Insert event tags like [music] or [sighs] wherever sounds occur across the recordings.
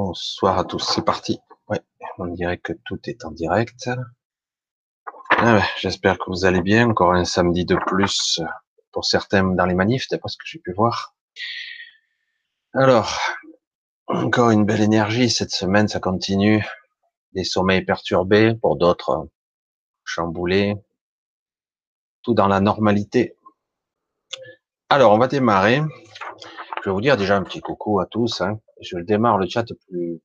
Bonsoir à tous, c'est parti. On dirait que tout est en direct. Ah J'espère que vous allez bien. Encore un samedi de plus pour certains dans les manifs, d'après ce que j'ai pu voir. Alors, encore une belle énergie cette semaine, ça continue. Des sommeils perturbés, pour d'autres chamboulés. Tout dans la normalité. Alors, on va démarrer. Je vais vous dire déjà un petit coucou à tous. Hein. Je démarre le chat plus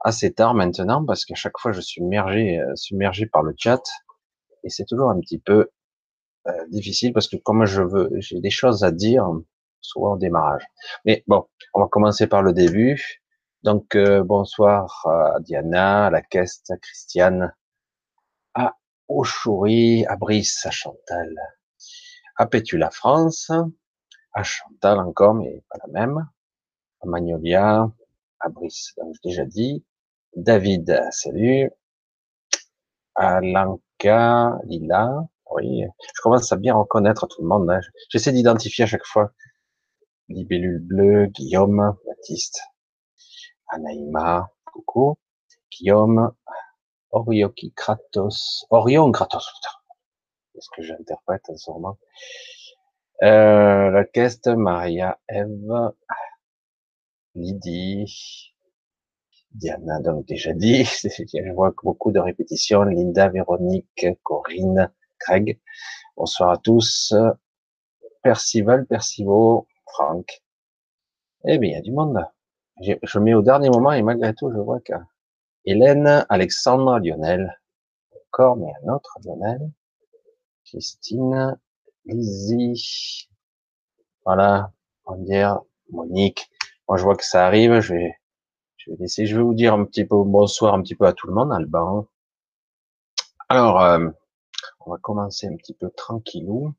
assez tard maintenant parce qu'à chaque fois je suis euh, submergé par le chat et c'est toujours un petit peu euh, difficile parce que comme je veux, j'ai des choses à dire souvent au démarrage. Mais bon, on va commencer par le début. Donc euh, bonsoir à Diana, à la Caisse, à Christiane, à Ochouri, à Brice, à Chantal, à Pétula France, à Chantal encore, mais pas la même, à Magnolia, à donc j'ai déjà dit, David, salut, à Lanka, Lila, oui, je commence à bien reconnaître tout le monde, hein. j'essaie d'identifier à chaque fois, Libellule Bleu, Guillaume, Baptiste, Anaïma, coucou, Guillaume, Orioki Kratos, Orion Kratos, qu'est-ce que j'interprète en ce moment euh, la Maria, Eve, Lydie, Diana, donc déjà dit, [laughs] je vois beaucoup de répétitions, Linda, Véronique, Corinne, Craig, bonsoir à tous, Percival, Percivo, Franck, eh bien, il y a du monde. Je, je mets au dernier moment et malgré tout, je vois que Hélène, Alexandre, Lionel, encore, mais un autre Lionel, Christine, Lizzie, voilà, on Monique. Moi, je vois que ça arrive. Je vais, je vais laisser. Je vais vous dire un petit peu bonsoir un petit peu à tout le monde, Alban. Alors, euh, on va commencer un petit peu tranquillou.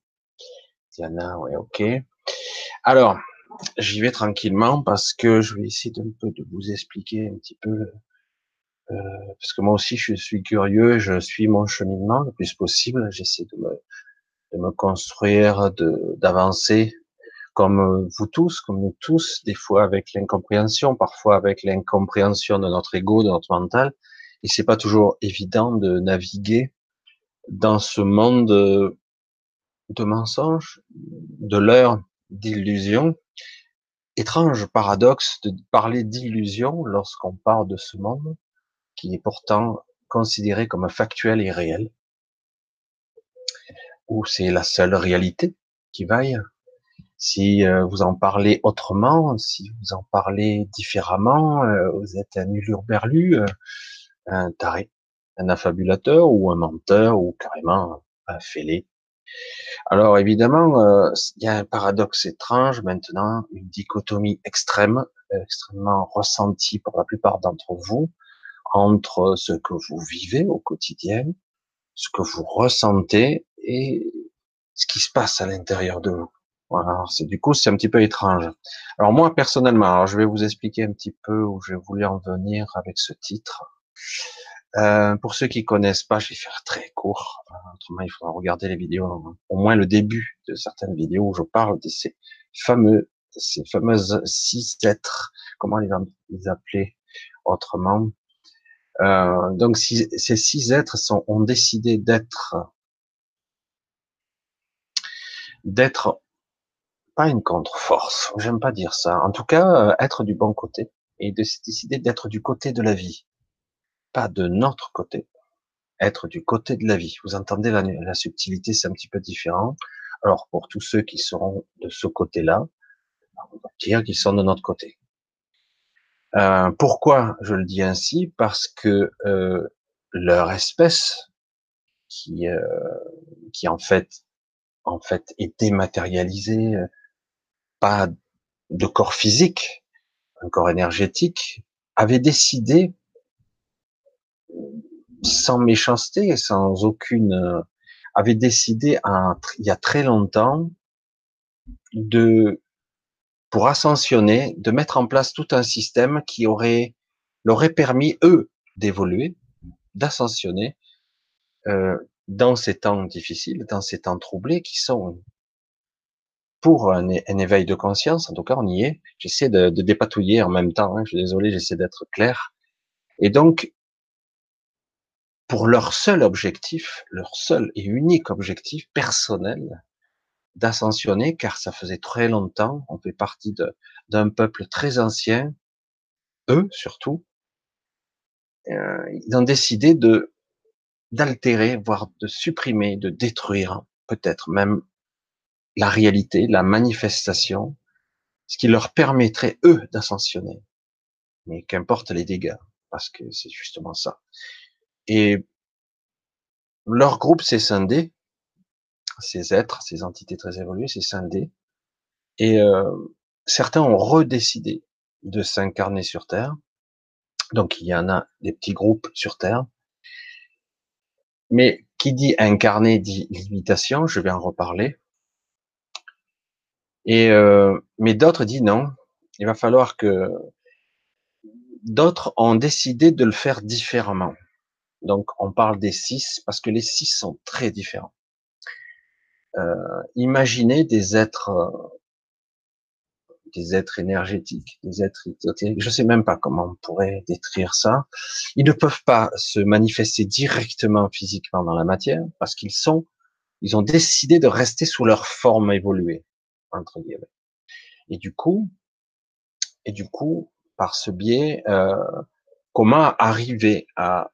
Diana, ouais, ok. Alors, j'y vais tranquillement parce que je vais essayer de vous expliquer un petit peu, euh, parce que moi aussi je suis curieux, je suis mon cheminement le plus possible. J'essaie de me de me construire, de d'avancer, comme euh, vous tous, comme nous tous, des fois avec l'incompréhension, parfois avec l'incompréhension de notre ego, de notre mental. Et c'est pas toujours évident de naviguer dans ce monde de mensonges, de l'heure, d'illusions. Étrange paradoxe de parler d'illusion lorsqu'on parle de ce monde qui est pourtant considéré comme factuel et réel ou c'est la seule réalité qui vaille. Si euh, vous en parlez autrement, si vous en parlez différemment, euh, vous êtes un ulurberlu, euh, un taré, un affabulateur ou un menteur ou carrément un fêlé. Alors évidemment, il y a un paradoxe étrange maintenant, une dichotomie extrême, extrêmement ressentie pour la plupart d'entre vous, entre ce que vous vivez au quotidien, ce que vous ressentez et ce qui se passe à l'intérieur de vous. Voilà, c'est du coup c'est un petit peu étrange. Alors moi personnellement, alors je vais vous expliquer un petit peu où j'ai voulu en venir avec ce titre. Euh, pour ceux qui connaissent pas, je vais faire très court. Autrement, il faudra regarder les vidéos, au moins le début de certaines vidéos où je parle de ces fameux, ces fameuses six êtres. Comment les, les appeler autrement euh, Donc, si, ces six êtres sont, ont décidé d'être d'être pas une contre-force, j'aime pas dire ça. En tout cas, euh, être du bon côté et de décider d'être du côté de la vie, pas de notre côté. Être du côté de la vie. Vous entendez la, subtilité, c'est un petit peu différent. Alors pour tous ceux qui seront de ce côté-là, on va dire qu'ils sont de notre côté. Euh, pourquoi je le dis ainsi? Parce que euh, leur espèce, qui, qui en fait en fait est dématérialisé, euh, pas de corps physique, un corps énergétique, avait décidé, sans méchanceté, sans aucune, euh, avait décidé il y a très longtemps de, pour ascensionner, de mettre en place tout un système qui aurait, leur aurait permis, eux, d'évoluer, d'ascensionner, euh, dans ces temps difficiles, dans ces temps troublés qui sont pour un, éveil de conscience. En tout cas, on y est. J'essaie de, dépatouiller en même temps. Hein. Je suis désolé, j'essaie d'être clair. Et donc, pour leur seul objectif, leur seul et unique objectif personnel, d'ascensionner, car ça faisait très longtemps, on fait partie d'un peuple très ancien, eux surtout, euh, ils ont décidé de d'altérer, voire de supprimer, de détruire, peut-être même la réalité, la manifestation, ce qui leur permettrait, eux, d'ascensionner. Mais qu'importe les dégâts, parce que c'est justement ça. Et leur groupe s'est scindé, ces êtres, ces entités très évoluées, s'est scindé, et euh, certains ont redécidé de s'incarner sur Terre. Donc il y en a des petits groupes sur Terre, mais qui dit incarner dit limitation, je vais en reparler. Et euh, mais d'autres disent non, il va falloir que d'autres ont décidé de le faire différemment. Donc on parle des six parce que les six sont très différents. Euh, imaginez des êtres, des êtres énergétiques, des êtres éthériques. Je sais même pas comment on pourrait décrire ça. Ils ne peuvent pas se manifester directement physiquement dans la matière parce qu'ils sont, ils ont décidé de rester sous leur forme évoluée entre guillemets. Et du coup, et du coup, par ce biais, euh, comment arriver à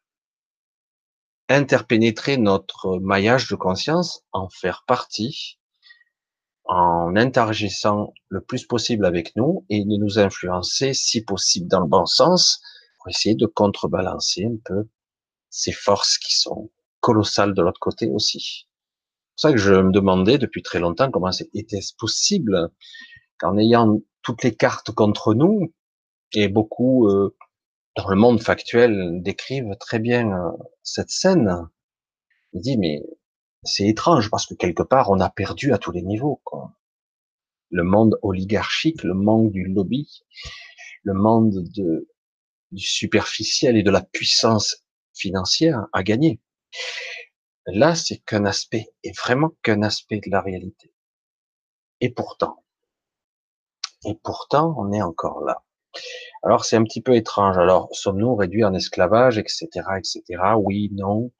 interpénétrer notre maillage de conscience, en faire partie, en interagissant le plus possible avec nous et de nous influencer, si possible, dans le bon sens, pour essayer de contrebalancer un peu ces forces qui sont colossales de l'autre côté aussi? C'est pour ça que je me demandais depuis très longtemps comment était-ce possible qu'en ayant toutes les cartes contre nous, et beaucoup euh, dans le monde factuel décrivent très bien euh, cette scène. Il dit mais c'est étrange parce que quelque part on a perdu à tous les niveaux. Quoi. Le monde oligarchique, le monde du lobby, le monde de, du superficiel et de la puissance financière a gagné. Là, c'est qu'un aspect, et vraiment qu'un aspect de la réalité. Et pourtant, et pourtant, on est encore là. Alors, c'est un petit peu étrange. Alors, sommes-nous réduits en esclavage, etc., etc. Oui, non,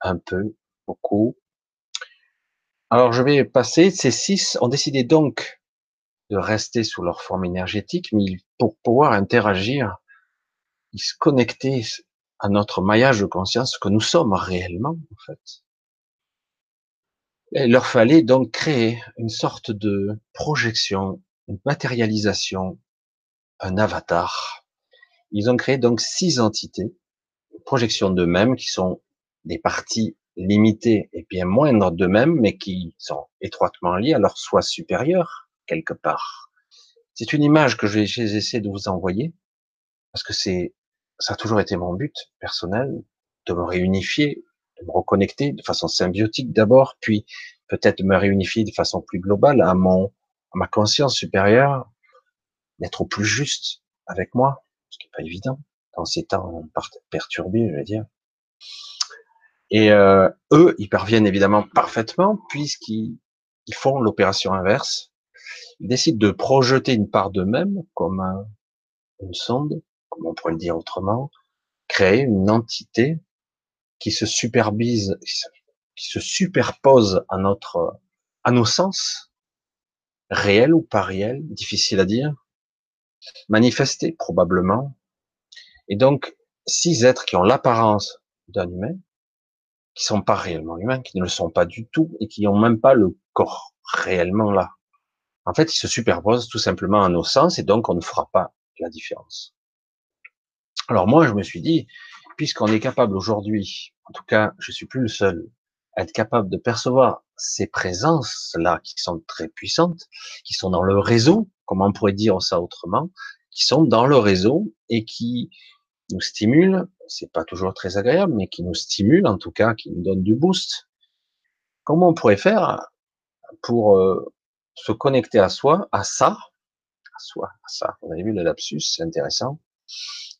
un peu, beaucoup. Alors, je vais passer. Ces six ont décidé donc de rester sous leur forme énergétique, mais pour pouvoir interagir, ils se connecter à notre maillage de conscience que nous sommes réellement, en fait. Il leur fallait donc créer une sorte de projection, une matérialisation, un avatar. Ils ont créé donc six entités, projections d'eux-mêmes qui sont des parties limitées et bien moindres d'eux-mêmes, mais qui sont étroitement liées à leur soi supérieur, quelque part. C'est une image que j'ai essayé de vous envoyer, parce que c'est, ça a toujours été mon but personnel, de me réunifier de me reconnecter de façon symbiotique d'abord, puis peut-être me réunifier de façon plus globale à mon, à ma conscience supérieure, d'être au plus juste avec moi, ce qui n'est pas évident dans ces temps perturbés, je veux dire. Et euh, eux, ils parviennent évidemment parfaitement puisqu'ils ils font l'opération inverse. Ils décident de projeter une part d'eux-mêmes comme une sonde, comme on pourrait le dire autrement, créer une entité qui se superbise, qui se à notre, à nos sens, réels ou pas réels, difficile à dire, manifestés probablement. Et donc, six êtres qui ont l'apparence d'un humain, qui sont pas réellement humains, qui ne le sont pas du tout et qui n'ont même pas le corps réellement là. En fait, ils se superposent tout simplement à nos sens et donc on ne fera pas la différence. Alors moi, je me suis dit, puisqu'on est capable aujourd'hui en tout cas, je suis plus le seul à être capable de percevoir ces présences-là qui sont très puissantes, qui sont dans le réseau, comment on pourrait dire ça autrement, qui sont dans le réseau et qui nous stimulent, c'est pas toujours très agréable, mais qui nous stimulent en tout cas, qui nous donnent du boost. Comment on pourrait faire pour euh, se connecter à soi, à ça, à soi, à ça? Vous avez vu le lapsus, c'est intéressant.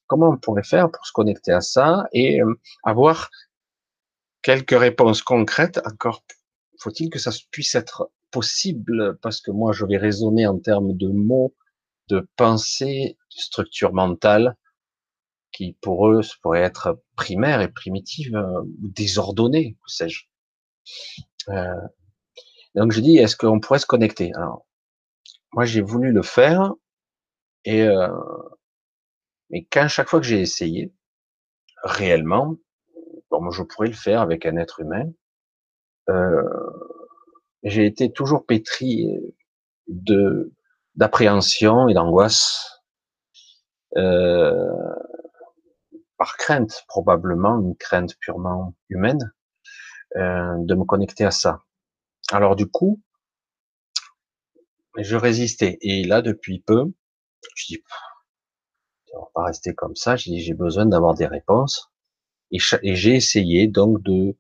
Comment on pourrait faire pour se connecter à ça et euh, avoir quelques réponses concrètes. Encore faut-il que ça puisse être possible, parce que moi je vais raisonner en termes de mots, de pensée, de structure mentale, qui pour eux pourrait être primaire et primitive, euh, ou désordonnée, sais-je. Euh, donc je dis, est-ce qu'on pourrait se connecter? Alors, moi j'ai voulu le faire, et euh, mais qu'à chaque fois que j'ai essayé, réellement, moi je pourrais le faire avec un être humain, euh, j'ai été toujours pétri de d'appréhension et d'angoisse, euh, par crainte probablement, une crainte purement humaine, euh, de me connecter à ça. Alors du coup, je résistais. Et là, depuis peu, je dis, on va pas rester comme ça. J'ai besoin d'avoir des réponses. Et, j'ai essayé donc de,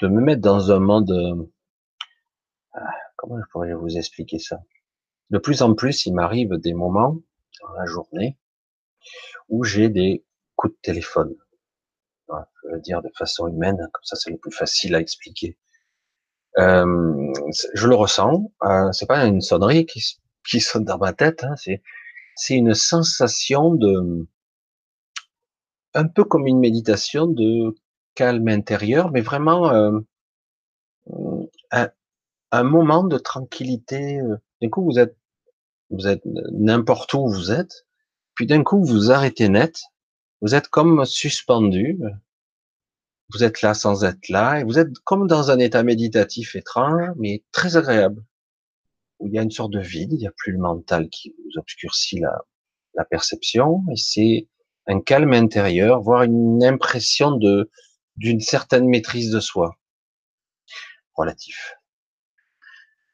de me mettre dans un monde. Euh, comment je pourrais vous expliquer ça? De plus en plus, il m'arrive des moments dans la journée où j'ai des coups de téléphone. je veux dire de façon humaine, comme ça c'est le plus facile à expliquer. Euh, je le ressens. Euh, c'est pas une sonnerie qui, qui sonne dans ma tête. Hein, c'est c'est une sensation de un peu comme une méditation de calme intérieur, mais vraiment euh, un, moment de tranquillité. Euh. D'un coup, vous êtes vous êtes n'importe où vous êtes, puis d'un coup vous arrêtez net. Vous êtes comme suspendu, vous êtes là sans être là, et vous êtes comme dans un état méditatif étrange, mais très agréable, où il y a une sorte de vide, il n'y a plus le mental qui vous obscurcit la, la perception, et c'est un calme intérieur, voire une impression de d'une certaine maîtrise de soi, relatif.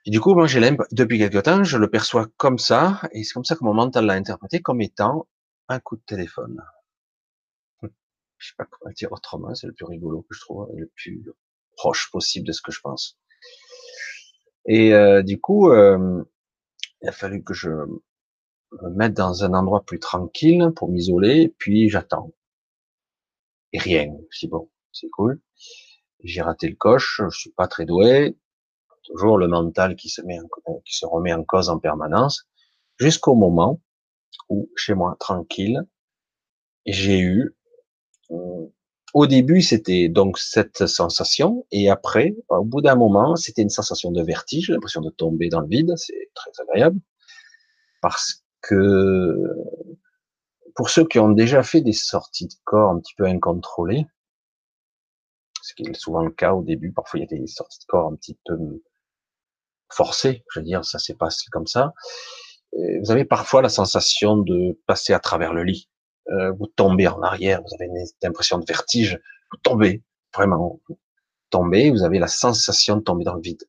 Du coup, moi, j'ai depuis quelque temps, je le perçois comme ça, et c'est comme ça que mon mental l'a interprété comme étant un coup de téléphone je sais pas comment dire autrement, c'est le plus rigolo que je trouve, le plus proche possible de ce que je pense. Et euh, du coup, euh, il a fallu que je me mette dans un endroit plus tranquille pour m'isoler, puis j'attends. Et rien. C'est bon, c'est cool. J'ai raté le coche, je suis pas très doué. Toujours le mental qui se met en, qui se remet en cause en permanence, jusqu'au moment où, chez moi, tranquille, j'ai eu au début, c'était donc cette sensation, et après, au bout d'un moment, c'était une sensation de vertige, l'impression de tomber dans le vide, c'est très agréable, parce que pour ceux qui ont déjà fait des sorties de corps un petit peu incontrôlées, ce qui est souvent le cas au début, parfois il y a des sorties de corps un petit peu forcées, je veux dire, ça s'est passé comme ça, vous avez parfois la sensation de passer à travers le lit. Euh, vous tombez en arrière, vous avez une impression de vertige, vous tombez, vraiment, vous tombez, vous avez la sensation de tomber dans le vide.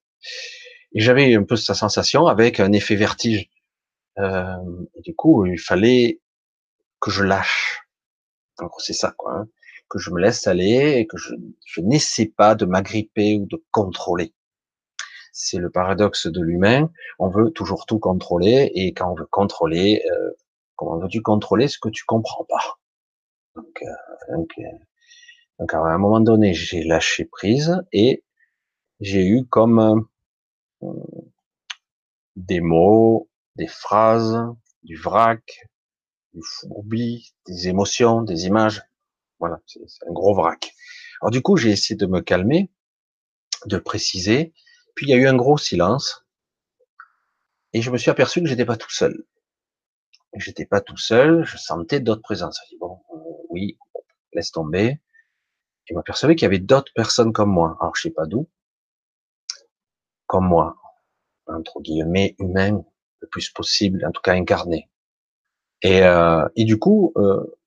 Et j'avais un peu cette sensation avec un effet vertige. Euh, et du coup, il fallait que je lâche. Donc c'est ça, quoi. Hein. que je me laisse aller et que je, je n'essaie pas de m'agripper ou de contrôler. C'est le paradoxe de l'humain. On veut toujours tout contrôler et quand on veut contrôler, euh, Comment veux-tu contrôler ce que tu comprends pas? Donc, euh, donc, euh, donc, à un moment donné, j'ai lâché prise et j'ai eu comme euh, des mots, des phrases, du vrac, du fourbi, des émotions, des images. Voilà, c'est un gros vrac. Alors du coup, j'ai essayé de me calmer, de préciser. Puis il y a eu un gros silence et je me suis aperçu que j'étais pas tout seul j'étais pas tout seul, je sentais d'autres présences. Je dis, bon, euh, oui, laisse tomber. Je m'apercevais qu'il y avait d'autres personnes comme moi. Alors, je sais pas d'où. Comme moi. Entre guillemets, humain, le plus possible, en tout cas incarné. Et, euh, et du coup, euh,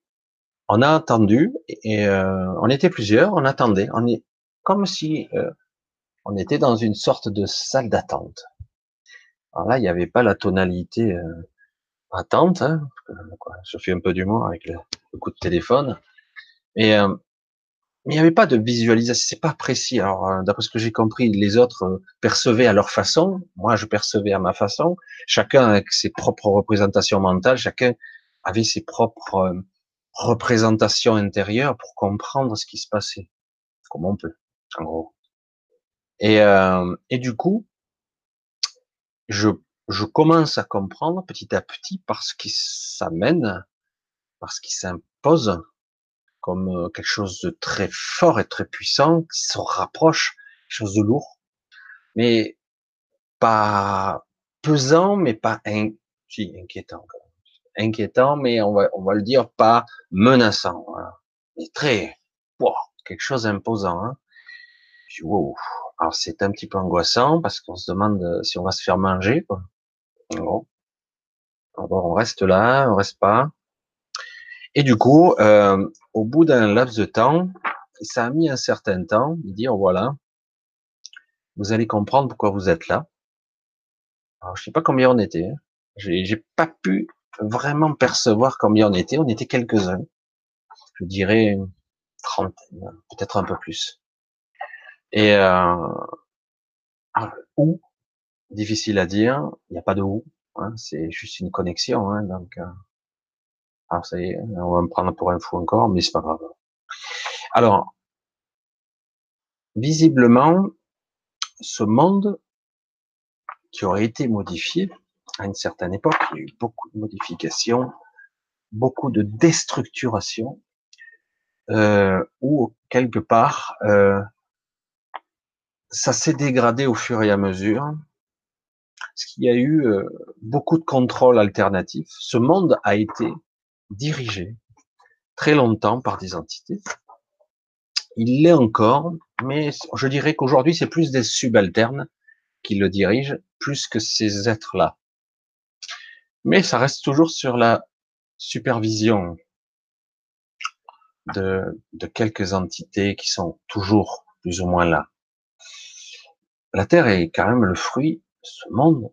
on a attendu, et euh, on était plusieurs, on attendait. On est comme si euh, on était dans une sorte de salle d'attente. Alors là, il n'y avait pas la tonalité euh, attente, hein, je fais un peu d'humour avec le, coup de téléphone. Et euh, mais il n'y avait pas de visualisation, c'est pas précis. Alors, euh, d'après ce que j'ai compris, les autres euh, percevaient à leur façon, moi je percevais à ma façon, chacun avec ses propres représentations mentales, chacun avait ses propres représentations intérieures pour comprendre ce qui se passait, comme on peut, en gros. Et, et du coup, je, je commence à comprendre petit à petit parce qu'il s'amène, parce qu'il s'impose comme euh, quelque chose de très fort et très puissant, qui se rapproche, quelque chose de lourd, mais pas pesant, mais pas si, inquiétant. Inquiétant, mais on va, on va le dire pas menaçant. Mais très, wow, quelque chose d'imposant. Hein. wow. Alors c'est un petit peu angoissant parce qu'on se demande si on va se faire manger. Quoi. Bon. Alors on reste là, on reste pas. Et du coup, euh, au bout d'un laps de temps, ça a mis un certain temps de dire voilà, vous allez comprendre pourquoi vous êtes là. Alors je sais pas combien on était. Hein. J'ai pas pu vraiment percevoir combien on était. On était quelques-uns. Je dirais une trentaine, peut-être un peu plus. Et euh, où Difficile à dire. Il n'y a pas de où. Hein, c'est juste une connexion. Hein, donc, euh, alors ça y est, on va me prendre pour un fou encore, mais c'est pas grave. Alors, visiblement, ce monde qui aurait été modifié à une certaine époque, il y a eu beaucoup de modifications, beaucoup de déstructuration, euh, ou quelque part, euh, ça s'est dégradé au fur et à mesure, qu'il y a eu euh, beaucoup de contrôles alternatifs. Ce monde a été dirigé très longtemps par des entités. Il l'est encore, mais je dirais qu'aujourd'hui c'est plus des subalternes qui le dirigent, plus que ces êtres-là. Mais ça reste toujours sur la supervision de quelques entités qui sont toujours plus ou moins là. La Terre est quand même le fruit, ce monde,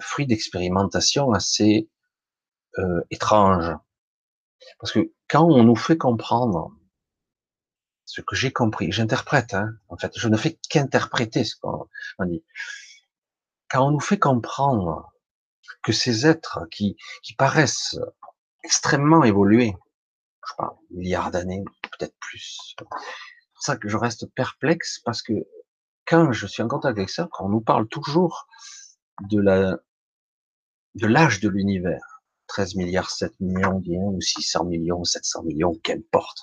fruit d'expérimentation assez euh, étrange. Parce que quand on nous fait comprendre ce que j'ai compris, j'interprète, hein, en fait, je ne fais qu'interpréter ce qu'on dit. Quand on nous fait comprendre que ces êtres qui, qui paraissent extrêmement évolués, je parle milliards d'années, peut-être plus, c'est pour ça que je reste perplexe parce que quand je suis en contact avec ça, on nous parle toujours de la de l'âge de l'univers, 13 milliards, 7 millions, ou 600 millions, 700 millions, qu'importe.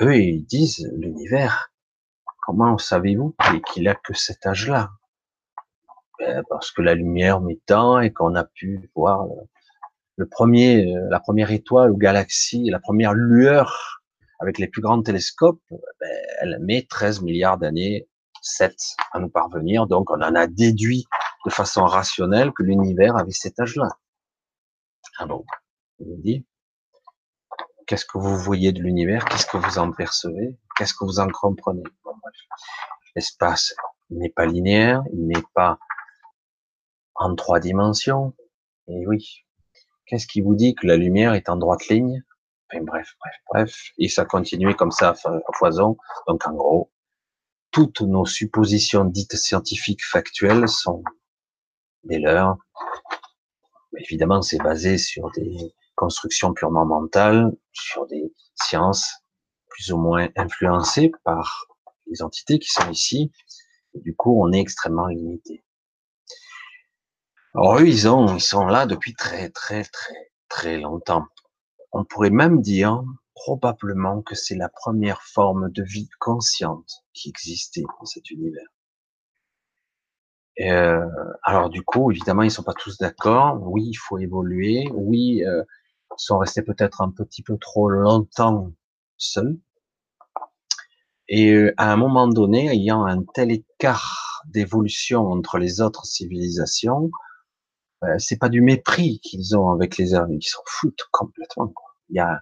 Eux, ils disent, l'univers, comment savez-vous qu'il a que cet âge-là? Ben, Parce que la lumière met tant et qu'on a pu voir le, premier, euh, la première étoile ou galaxie, la première lueur avec les plus grands télescopes, ben, elle met 13 milliards d'années, 7 à nous parvenir. Donc, on en a déduit de façon rationnelle que l'univers avait cet âge-là. Ah bon, vous dit, qu'est-ce que vous voyez de l'univers, qu'est-ce que vous en percevez, qu'est-ce que vous en comprenez? L'espace n'est pas linéaire, il n'est pas en trois dimensions. Et oui, qu'est-ce qui vous dit que la lumière est en droite ligne? Enfin, Bref, bref, bref. Et ça continue comme ça à foison. Donc en gros, toutes nos suppositions dites scientifiques factuelles sont des leurs. Évidemment, c'est basé sur des constructions purement mentales, sur des sciences plus ou moins influencées par les entités qui sont ici. Du coup, on est extrêmement limité. Alors eux, ils ont, ils sont là depuis très, très, très, très longtemps. On pourrait même dire probablement que c'est la première forme de vie consciente qui existait dans cet univers. Euh, alors du coup, évidemment, ils sont pas tous d'accord. Oui, il faut évoluer. Oui, euh, ils sont restés peut-être un petit peu trop longtemps seuls. Et euh, à un moment donné, ayant un tel écart d'évolution entre les autres civilisations, c'est pas du mépris qu'ils ont avec les hommes, ils s'en foutent complètement. Il y a,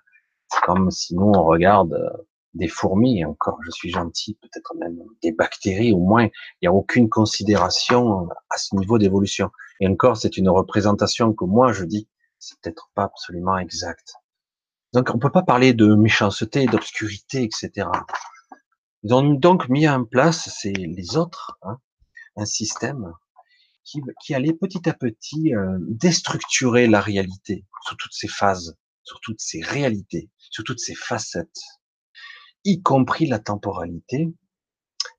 c'est comme si nous on regarde euh, des fourmis, encore je suis gentil, peut-être même des bactéries, au moins il n'y a aucune considération à ce niveau d'évolution. Et encore, c'est une représentation que moi je dis, c'est peut-être pas absolument exact. Donc on peut pas parler de méchanceté, d'obscurité, etc. Ils ont donc mis en place, c'est les autres, hein, un système qui, qui, allait petit à petit euh, déstructurer la réalité sous toutes ses phases, sur toutes ses réalités, sur toutes ses facettes y compris la temporalité,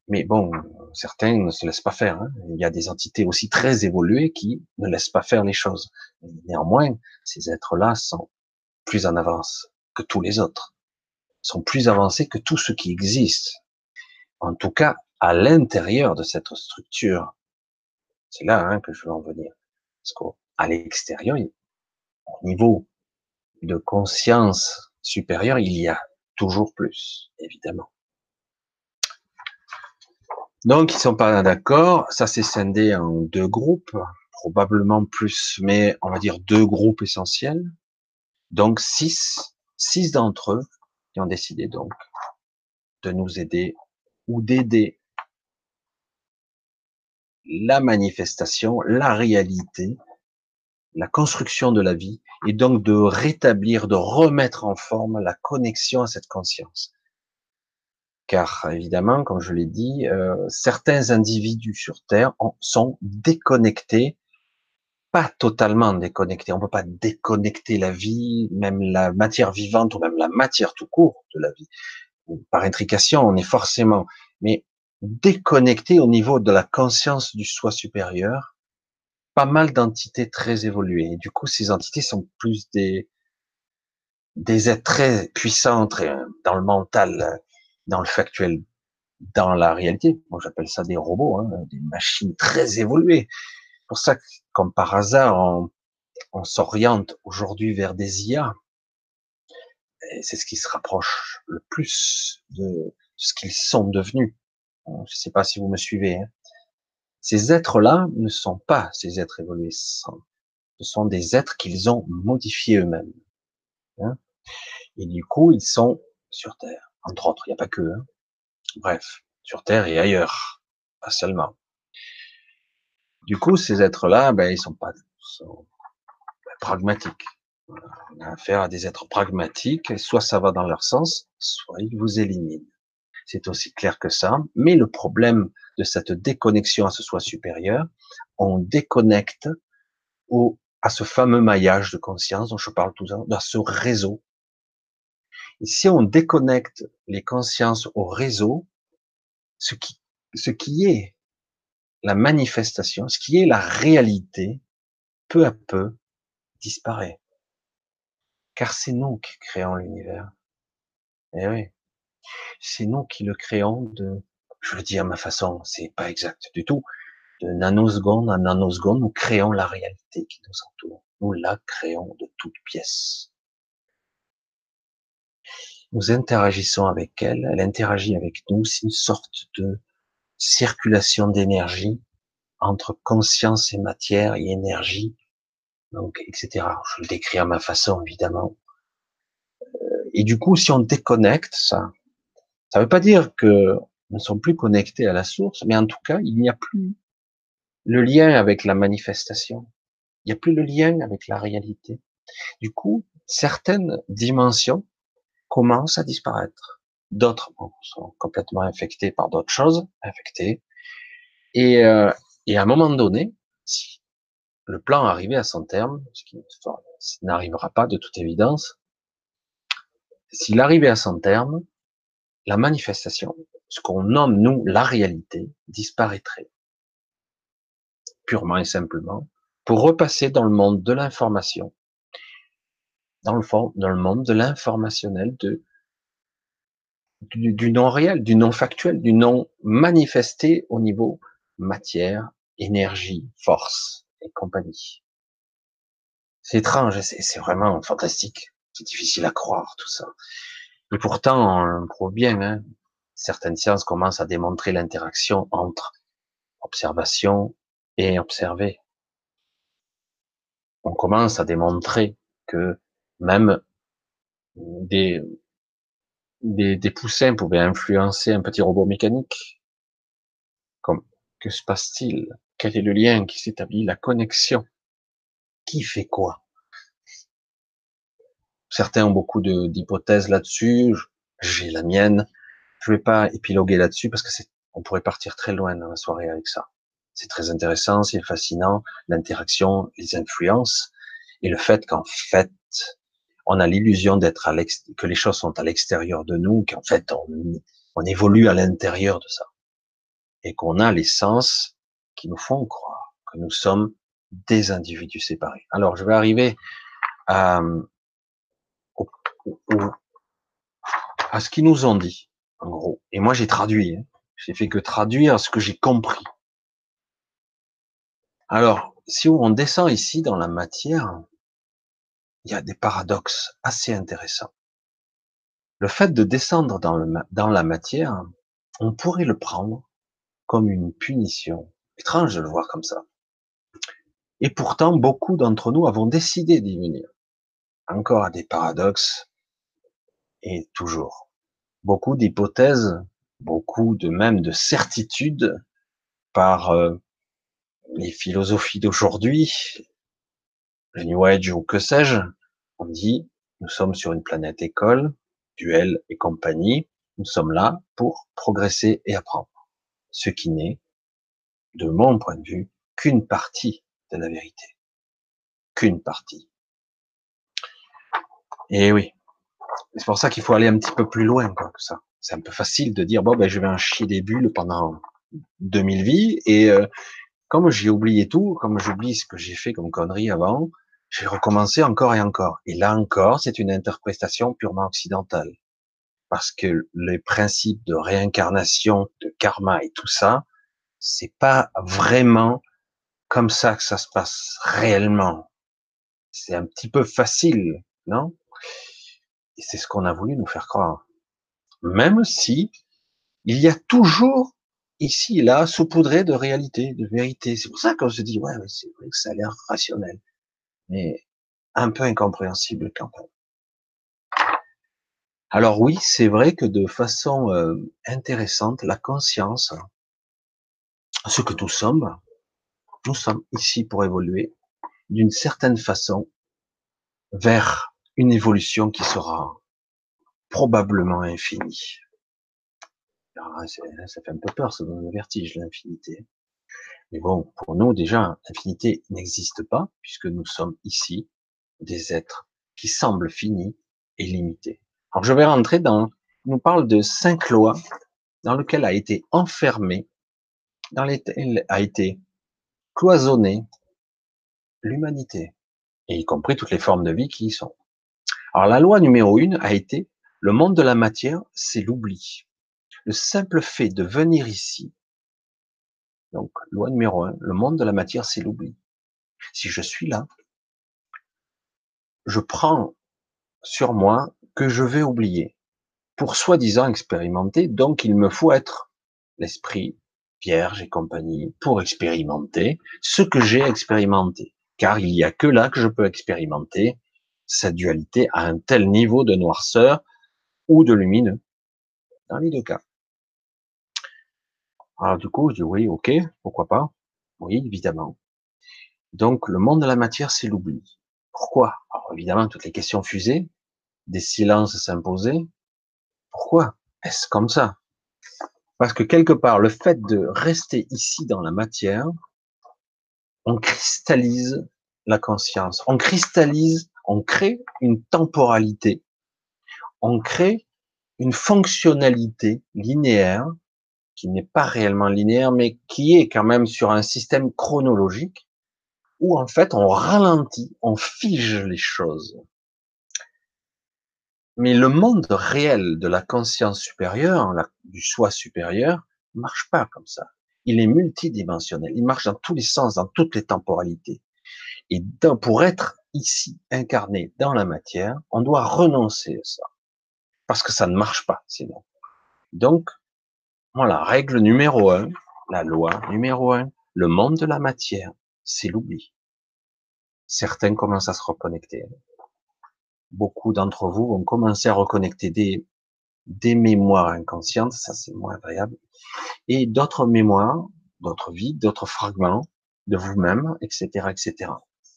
Mais bon, certains ne se laissent pas faire. Hein. Il y a des entités aussi très évoluées qui ne laissent pas faire les choses. Néanmoins, ces êtres-là sont plus en avance que tous les autres, sont plus avancés que tout ce qui existe. En tout cas, à l'intérieur de cette structure. C'est là hein, que je veux en venir. Parce qu'à l'extérieur, au niveau de conscience supérieure, il y a toujours plus, évidemment. Donc, ils sont pas d'accord. Ça s'est scindé en deux groupes, probablement plus, mais on va dire deux groupes essentiels. Donc, six, six d'entre eux qui ont décidé donc de nous aider ou d'aider la manifestation, la réalité, la construction de la vie, et donc de rétablir, de remettre en forme la connexion à cette conscience car évidemment, comme je l'ai dit, euh, certains individus sur Terre sont déconnectés, pas totalement déconnectés. On ne peut pas déconnecter la vie, même la matière vivante ou même la matière tout court de la vie. Par intrication, on est forcément, mais déconnecté au niveau de la conscience du soi supérieur. Pas mal d'entités très évoluées. Et du coup, ces entités sont plus des des êtres très puissants, très dans le mental, dans le factuel, dans la réalité. Moi, j'appelle ça des robots, hein, des machines très évoluées. Pour ça que, comme par hasard, on, on s'oriente aujourd'hui vers des IA. C'est ce qui se rapproche le plus de ce qu'ils sont devenus. Je ne sais pas si vous me suivez. Hein. Ces êtres-là ne sont pas ces êtres évolués. Ce sont des êtres qu'ils ont modifiés eux-mêmes. Hein. Et du coup, ils sont sur Terre entre autres, il n'y a pas que. Hein. Bref, sur Terre et ailleurs, pas seulement. Du coup, ces êtres-là, ben, ils sont pas sont pragmatiques. On a affaire à des êtres pragmatiques, soit ça va dans leur sens, soit ils vous éliminent. C'est aussi clair que ça. Mais le problème de cette déconnexion à ce soi supérieur, on déconnecte au, à ce fameux maillage de conscience dont je parle tout à l'heure, dans ce réseau si on déconnecte les consciences au réseau, ce qui, ce qui est la manifestation, ce qui est la réalité, peu à peu disparaît. Car c'est nous qui créons l'univers. Eh oui. C'est nous qui le créons de, je le dis à ma façon, c'est pas exact du tout. De nanoseconde à nanoseconde, nous créons la réalité qui nous entoure. Nous la créons de toutes pièces nous interagissons avec elle, elle interagit avec nous, c'est une sorte de circulation d'énergie entre conscience et matière et énergie, donc etc. Je le décris à ma façon évidemment. Euh, et du coup, si on déconnecte ça, ça ne veut pas dire que ne sommes plus connectés à la source, mais en tout cas, il n'y a plus le lien avec la manifestation. Il n'y a plus le lien avec la réalité. Du coup, certaines dimensions commencent à disparaître. D'autres sont complètement infectés par d'autres choses, infectés. Et, euh, et à un moment donné, si le plan arrivait à son terme, ce qui n'arrivera pas de toute évidence, s'il arrivait à son terme, la manifestation, ce qu'on nomme nous la réalité, disparaîtrait purement et simplement pour repasser dans le monde de l'information dans le monde de l'informationnel, du, du, non réel, du non factuel, du non manifesté au niveau matière, énergie, force et compagnie. C'est étrange, c'est vraiment fantastique. C'est difficile à croire tout ça. Et pourtant, on le prouve bien. Hein. Certaines sciences commencent à démontrer l'interaction entre observation et observé. On commence à démontrer que même des, poussins pouvaient influencer un petit robot mécanique. Comme, que se passe-t-il? Quel est le lien qui s'établit? La connexion Qui fait quoi? Certains ont beaucoup d'hypothèses là-dessus. J'ai la mienne. Je vais pas épiloguer là-dessus parce que c'est, on pourrait partir très loin dans la soirée avec ça. C'est très intéressant, c'est fascinant, l'interaction, les influences et le fait qu'en fait, on a l'illusion d'être à que les choses sont à l'extérieur de nous, qu'en fait on, on évolue à l'intérieur de ça. et qu'on a les sens qui nous font croire que nous sommes des individus séparés. Alors, je vais arriver à, à ce qu'ils nous ont dit, en gros. Et moi, j'ai traduit. Hein. J'ai fait que traduire ce que j'ai compris. Alors, si on descend ici dans la matière, il y a des paradoxes assez intéressants. Le fait de descendre dans, dans la matière, on pourrait le prendre comme une punition. Étrange de le voir comme ça. Et pourtant, beaucoup d'entre nous avons décidé d'y venir. Encore à des paradoxes, et toujours. Beaucoup d'hypothèses, beaucoup de même de certitudes par euh, les philosophies d'aujourd'hui, le New Age ou que sais-je, on dit, nous sommes sur une planète école, duel et compagnie, nous sommes là pour progresser et apprendre. Ce qui n'est, de mon point de vue, qu'une partie de la vérité. Qu'une partie. Et oui. C'est pour ça qu'il faut aller un petit peu plus loin que ça. C'est un peu facile de dire, bon, ben, je vais en chier des bulles pendant 2000 vies et euh, comme j'ai oublié tout, comme j'oublie ce que j'ai fait comme connerie avant, j'ai recommencé encore et encore. Et là encore, c'est une interprétation purement occidentale. Parce que les principes de réincarnation, de karma et tout ça, c'est pas vraiment comme ça que ça se passe réellement. C'est un petit peu facile, non? Et c'est ce qu'on a voulu nous faire croire. Même si il y a toujours ici et là saupoudré de réalité, de vérité. C'est pour ça qu'on se dit, ouais, c'est vrai que ça a l'air rationnel, mais un peu incompréhensible quand même. Alors oui, c'est vrai que de façon euh, intéressante, la conscience, ce que nous sommes, nous sommes ici pour évoluer d'une certaine façon vers une évolution qui sera probablement infinie. ça fait un peu peur, ça donne le vertige, l'infinité. Mais bon, pour nous, déjà, l'infinité n'existe pas, puisque nous sommes ici des êtres qui semblent finis et limités. Alors, je vais rentrer dans, il nous parle de cinq lois dans lesquelles a été enfermé, dans lesquelles a été cloisonné l'humanité, et y compris toutes les formes de vie qui y sont. Alors la loi numéro une a été le monde de la matière, c'est l'oubli. Le simple fait de venir ici, donc loi numéro un, le monde de la matière, c'est l'oubli. Si je suis là, je prends sur moi que je vais oublier pour soi-disant expérimenter, donc il me faut être l'esprit vierge et compagnie pour expérimenter ce que j'ai expérimenté. Car il n'y a que là que je peux expérimenter cette dualité à un tel niveau de noirceur ou de lumineux. Dans les deux cas. Alors du coup, je dis oui, ok, pourquoi pas? Oui, évidemment. Donc le monde de la matière, c'est l'oubli. Pourquoi? Alors évidemment, toutes les questions fusées, des silences s'imposaient. Pourquoi est-ce comme ça? Parce que quelque part, le fait de rester ici dans la matière, on cristallise la conscience, on cristallise, on crée une temporalité, on crée une fonctionnalité linéaire qui n'est pas réellement linéaire, mais qui est quand même sur un système chronologique où en fait on ralentit, on fige les choses. Mais le monde réel de la conscience supérieure, du soi supérieur, marche pas comme ça. Il est multidimensionnel. Il marche dans tous les sens, dans toutes les temporalités. Et pour être ici incarné dans la matière, on doit renoncer à ça. Parce que ça ne marche pas sinon. Donc, voilà, règle numéro un, la loi numéro un, le monde de la matière, c'est l'oubli. Certains commencent à se reconnecter beaucoup d'entre vous vont commencer à reconnecter des, des mémoires inconscientes, ça c'est moins agréable, et d'autres mémoires, d'autres vies, d'autres fragments de vous-même, etc., etc.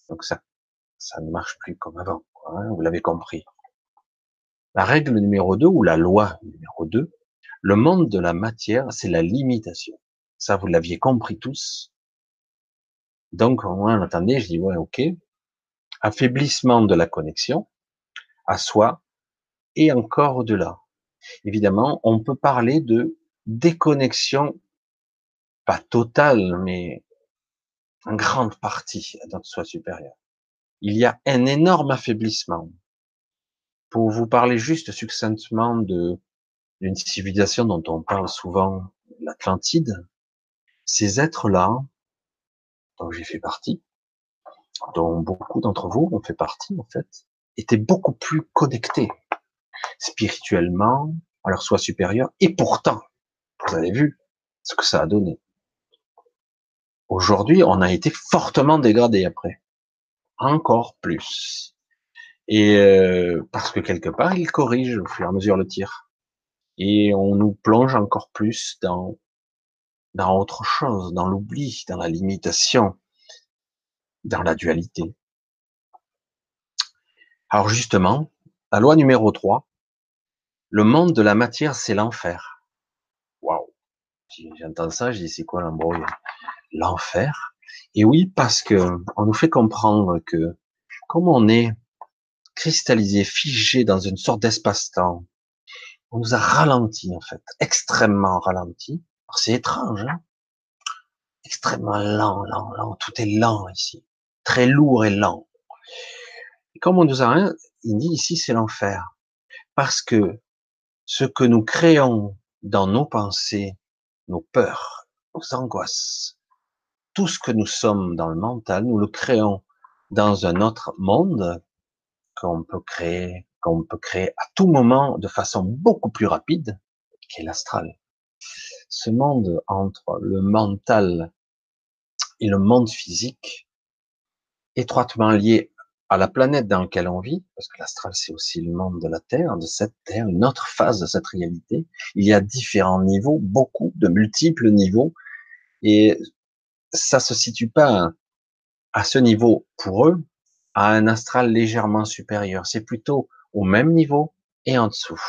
Donc ça, ça ne marche plus comme avant, hein, vous l'avez compris. La règle numéro 2 ou la loi numéro 2, le monde de la matière, c'est la limitation. Ça, vous l'aviez compris tous. Donc, moi, on attendait, je dis, ouais, ok. Affaiblissement de la connexion, à soi et encore au-delà. Évidemment, on peut parler de déconnexion pas totale, mais en grande partie à notre soi supérieur. Il y a un énorme affaiblissement. Pour vous parler juste succinctement de d'une civilisation dont on parle souvent, l'Atlantide, ces êtres-là, dont j'ai fait partie, dont beaucoup d'entre vous ont fait partie en fait, étaient beaucoup plus connectés spirituellement à leur soi supérieur, et pourtant, vous avez vu ce que ça a donné. Aujourd'hui, on a été fortement dégradé après. Encore plus. Et euh, parce que quelque part, il corrige au fur et à mesure le tir. Et on nous plonge encore plus dans, dans autre chose, dans l'oubli, dans la limitation, dans la dualité. Alors justement, la loi numéro 3, le monde de la matière, c'est l'enfer. Waouh. J'entends ça, je dis c'est quoi l'embrouille? L'enfer? Et oui, parce que on nous fait comprendre que comme on est cristallisé, figé dans une sorte d'espace-temps, on nous a ralenti en fait, extrêmement ralenti. C'est étrange, hein extrêmement lent, lent, lent. Tout est lent ici, très lourd et lent. Et comme on nous a, il dit ici c'est l'enfer, parce que ce que nous créons dans nos pensées, nos peurs, nos angoisses, tout ce que nous sommes dans le mental, nous le créons dans un autre monde qu'on peut créer, qu'on peut créer à tout moment de façon beaucoup plus rapide, qui est l'astral. Ce monde entre le mental et le monde physique, étroitement lié à la planète dans laquelle on vit, parce que l'astral c'est aussi le monde de la Terre, de cette Terre, une autre phase de cette réalité. Il y a différents niveaux, beaucoup de multiples niveaux, et ça se situe pas à ce niveau pour eux, à un astral légèrement supérieur. C'est plutôt au même niveau et en dessous.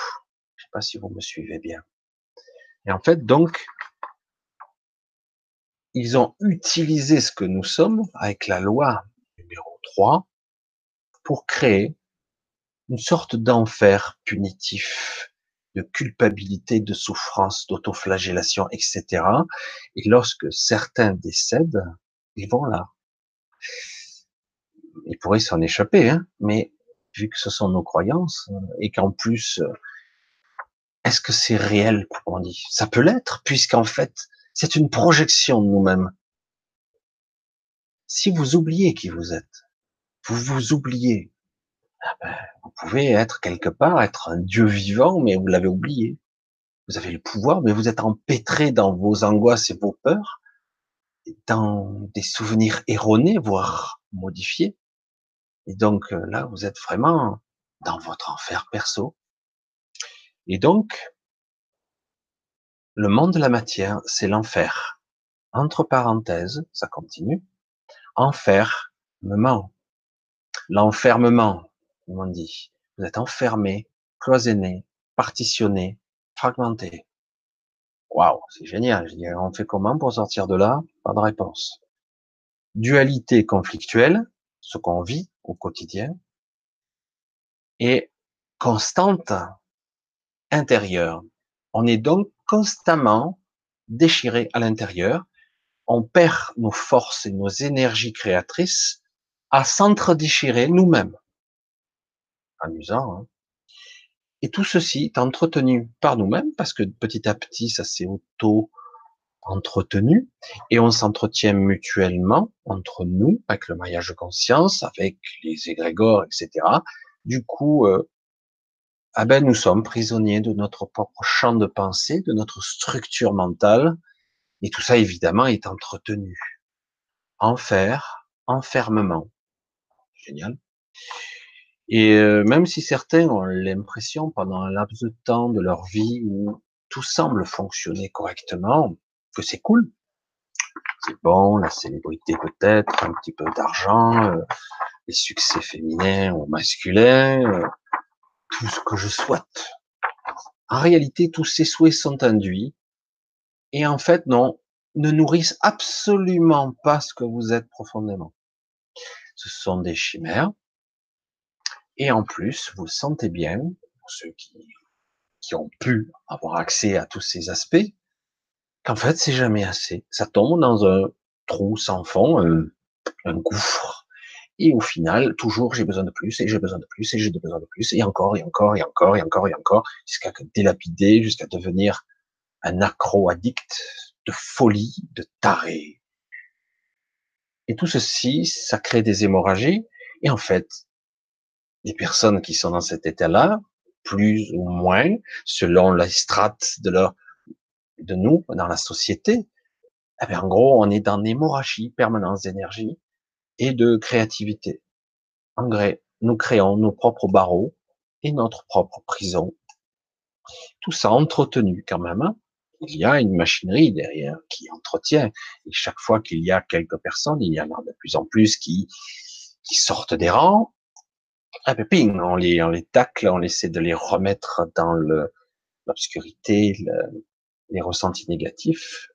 Je sais pas si vous me suivez bien. Et en fait, donc, ils ont utilisé ce que nous sommes avec la loi numéro 3 pour créer une sorte d'enfer punitif, de culpabilité, de souffrance, d'autoflagellation, etc. Et lorsque certains décèdent, ils vont là. Ils pourraient s'en échapper, hein, mais vu que ce sont nos croyances, et qu'en plus, est-ce que c'est réel, on dit? Ça peut l'être, puisqu'en fait, c'est une projection de nous-mêmes. Si vous oubliez qui vous êtes, vous vous oubliez. Ah ben, vous pouvez être quelque part, être un Dieu vivant, mais vous l'avez oublié. Vous avez le pouvoir, mais vous êtes empêtré dans vos angoisses et vos peurs, dans des souvenirs erronés, voire modifiés. Et donc euh, là, vous êtes vraiment dans votre enfer perso. Et donc, le monde de la matière, c'est l'enfer. Entre parenthèses, ça continue. Enfer me ment l'enfermement, comme on dit. Vous êtes enfermé, cloisonné, partitionné, fragmenté. Waouh, c'est génial. Je dis, on fait comment pour sortir de là? Pas de réponse. Dualité conflictuelle, ce qu'on vit au quotidien, et constante intérieure. On est donc constamment déchiré à l'intérieur. On perd nos forces et nos énergies créatrices à s'entre-déchirer nous-mêmes. Amusant. Hein et tout ceci est entretenu par nous-mêmes parce que petit à petit, ça s'est auto-entretenu et on s'entretient mutuellement entre nous avec le maillage de conscience, avec les égrégores, etc. Du coup, euh, ah ben, nous sommes prisonniers de notre propre champ de pensée, de notre structure mentale, et tout ça évidemment est entretenu. Enfer, enfermement génial. Et euh, même si certains ont l'impression pendant un laps de temps de leur vie où tout semble fonctionner correctement, que c'est cool, c'est bon, la célébrité peut-être, un petit peu d'argent, euh, les succès féminins ou masculins, euh, tout ce que je souhaite. En réalité, tous ces souhaits sont induits et en fait, non, ne nourrissent absolument pas ce que vous êtes profondément ce sont des chimères. Et en plus, vous sentez bien, pour ceux qui, qui ont pu avoir accès à tous ces aspects, qu'en fait, c'est jamais assez. Ça tombe dans un trou sans fond, un, un gouffre. Et au final, toujours, j'ai besoin de plus, et j'ai besoin de plus, et j'ai besoin de plus, et encore, et encore, et encore, et encore, et encore, jusqu'à délapider, jusqu'à devenir un accro-addict de folie, de taré. Et tout ceci, ça crée des hémorragies, et en fait, les personnes qui sont dans cet état-là, plus ou moins, selon la strate de leur, de nous, dans la société, eh bien, en gros, on est dans l'hémorragie permanente d'énergie et de créativité. En vrai, nous créons nos propres barreaux et notre propre prison. Tout ça entretenu quand même. Hein. il y a une machinerie derrière qui entretient. Et chaque fois qu'il y a quelques personnes, il y en a de plus en plus qui, qui sortent des rangs ah ben on les, on les tacle, on essaie de les remettre dans l'obscurité, le, les ressentis négatifs.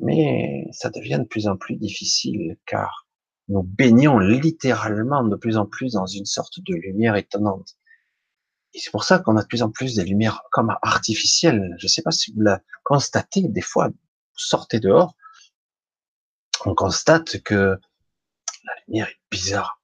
Mais ça devient de plus en plus difficile car nous baignons littéralement de plus en plus dans une sorte de lumière étonnante. Et c'est pour ça qu'on a de plus en plus des lumières comme artificielles. Je ne sais pas si vous l'avez constaté, des fois, vous sortez dehors, on constate que la lumière est bizarre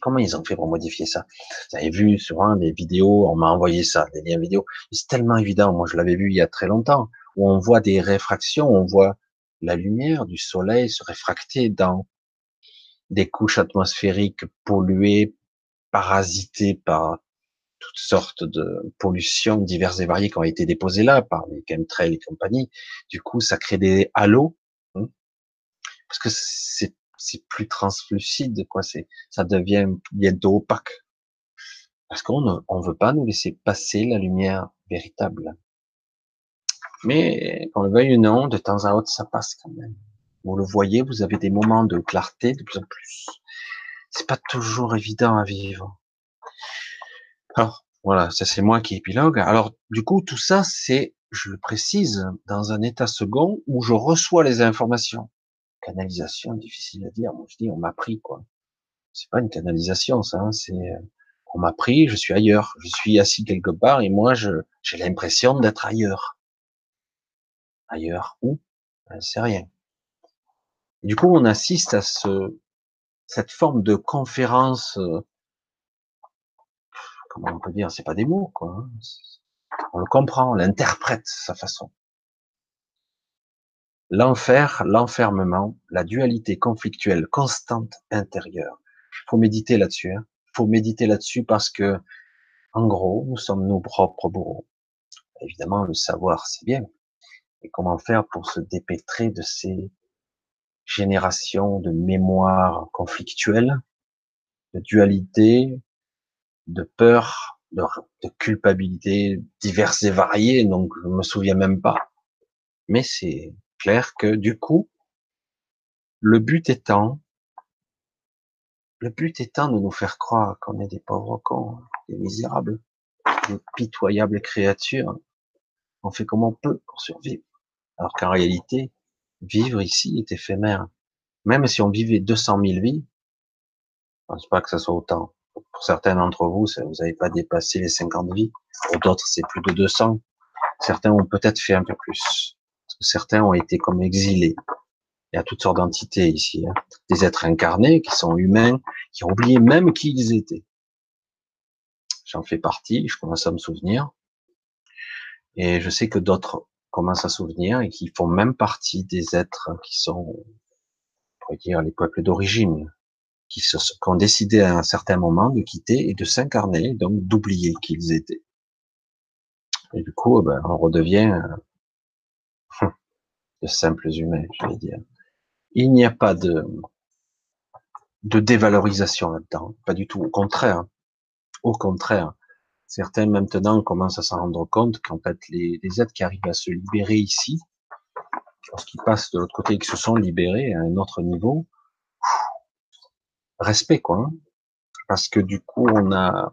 comment ils ont fait pour modifier ça? Vous avez vu sur un des vidéos, on m'a envoyé ça, des liens vidéo. C'est tellement évident. Moi, je l'avais vu il y a très longtemps, où on voit des réfractions, on voit la lumière du soleil se réfracter dans des couches atmosphériques polluées, parasitées par toutes sortes de pollutions diverses et variées qui ont été déposées là par les chemtrails et compagnie. Du coup, ça crée des halos, hein, parce que c'est c'est plus translucide, quoi. C'est, ça devient bientôt opaque. Parce qu'on ne on veut pas nous laisser passer la lumière véritable. Mais, qu'on le veuille ou non, de temps à autre, ça passe quand même. Vous le voyez, vous avez des moments de clarté de plus en plus. C'est pas toujours évident à vivre. Alors, voilà, ça c'est moi qui épilogue. Alors, du coup, tout ça, c'est, je le précise, dans un état second où je reçois les informations canalisation, difficile à dire. Moi, je dis, on m'a pris, quoi. C'est pas une canalisation, ça. Hein, c'est, euh, on m'a pris, je suis ailleurs. Je suis assis quelque part et moi, je, j'ai l'impression d'être ailleurs. Ailleurs où? Ben, c'est rien. du coup, on assiste à ce, cette forme de conférence, euh, comment on peut dire, c'est pas des mots, quoi. Hein. On le comprend, on l'interprète sa façon. L'enfer, l'enfermement, la dualité conflictuelle constante intérieure. Faut méditer là-dessus. Hein. faut méditer là-dessus parce que, en gros, nous sommes nos propres bourreaux. Évidemment, le savoir, c'est bien. Et comment faire pour se dépêtrer de ces générations de mémoires conflictuelles, de dualité, de peur, de, de culpabilité diverses et variées, donc je me souviens même pas. Mais c'est clair que du coup, le but étant, le but étant de nous faire croire qu'on est des pauvres cons, des misérables, des pitoyables créatures. On fait comme on peut pour survivre. Alors qu'en réalité, vivre ici est éphémère. Même si on vivait 200 000 vies, je pense pas que ça soit autant. Pour certains d'entre vous, vous n'avez pas dépassé les 50 vies. Pour d'autres, c'est plus de 200. Certains ont peut-être fait un peu plus certains ont été comme exilés. Il y a toutes sortes d'entités ici, hein. des êtres incarnés qui sont humains, qui ont oublié même qui ils étaient. J'en fais partie, je commence à me souvenir. Et je sais que d'autres commencent à souvenir et qui font même partie des êtres qui sont, on pourrait dire, les peuples d'origine, qui, qui ont décidé à un certain moment de quitter et de s'incarner, donc d'oublier qui ils étaient. Et du coup, ben, on redevient de simples humains, je vais dire. Il n'y a pas de, de dévalorisation là-dedans, pas du tout. Au contraire, au contraire. Certains maintenant commencent à s'en rendre compte qu'en fait les, les êtres qui arrivent à se libérer ici, lorsqu'ils passent de l'autre côté et qu'ils se sont libérés à un autre niveau, respect quoi. Hein. Parce que du coup on a,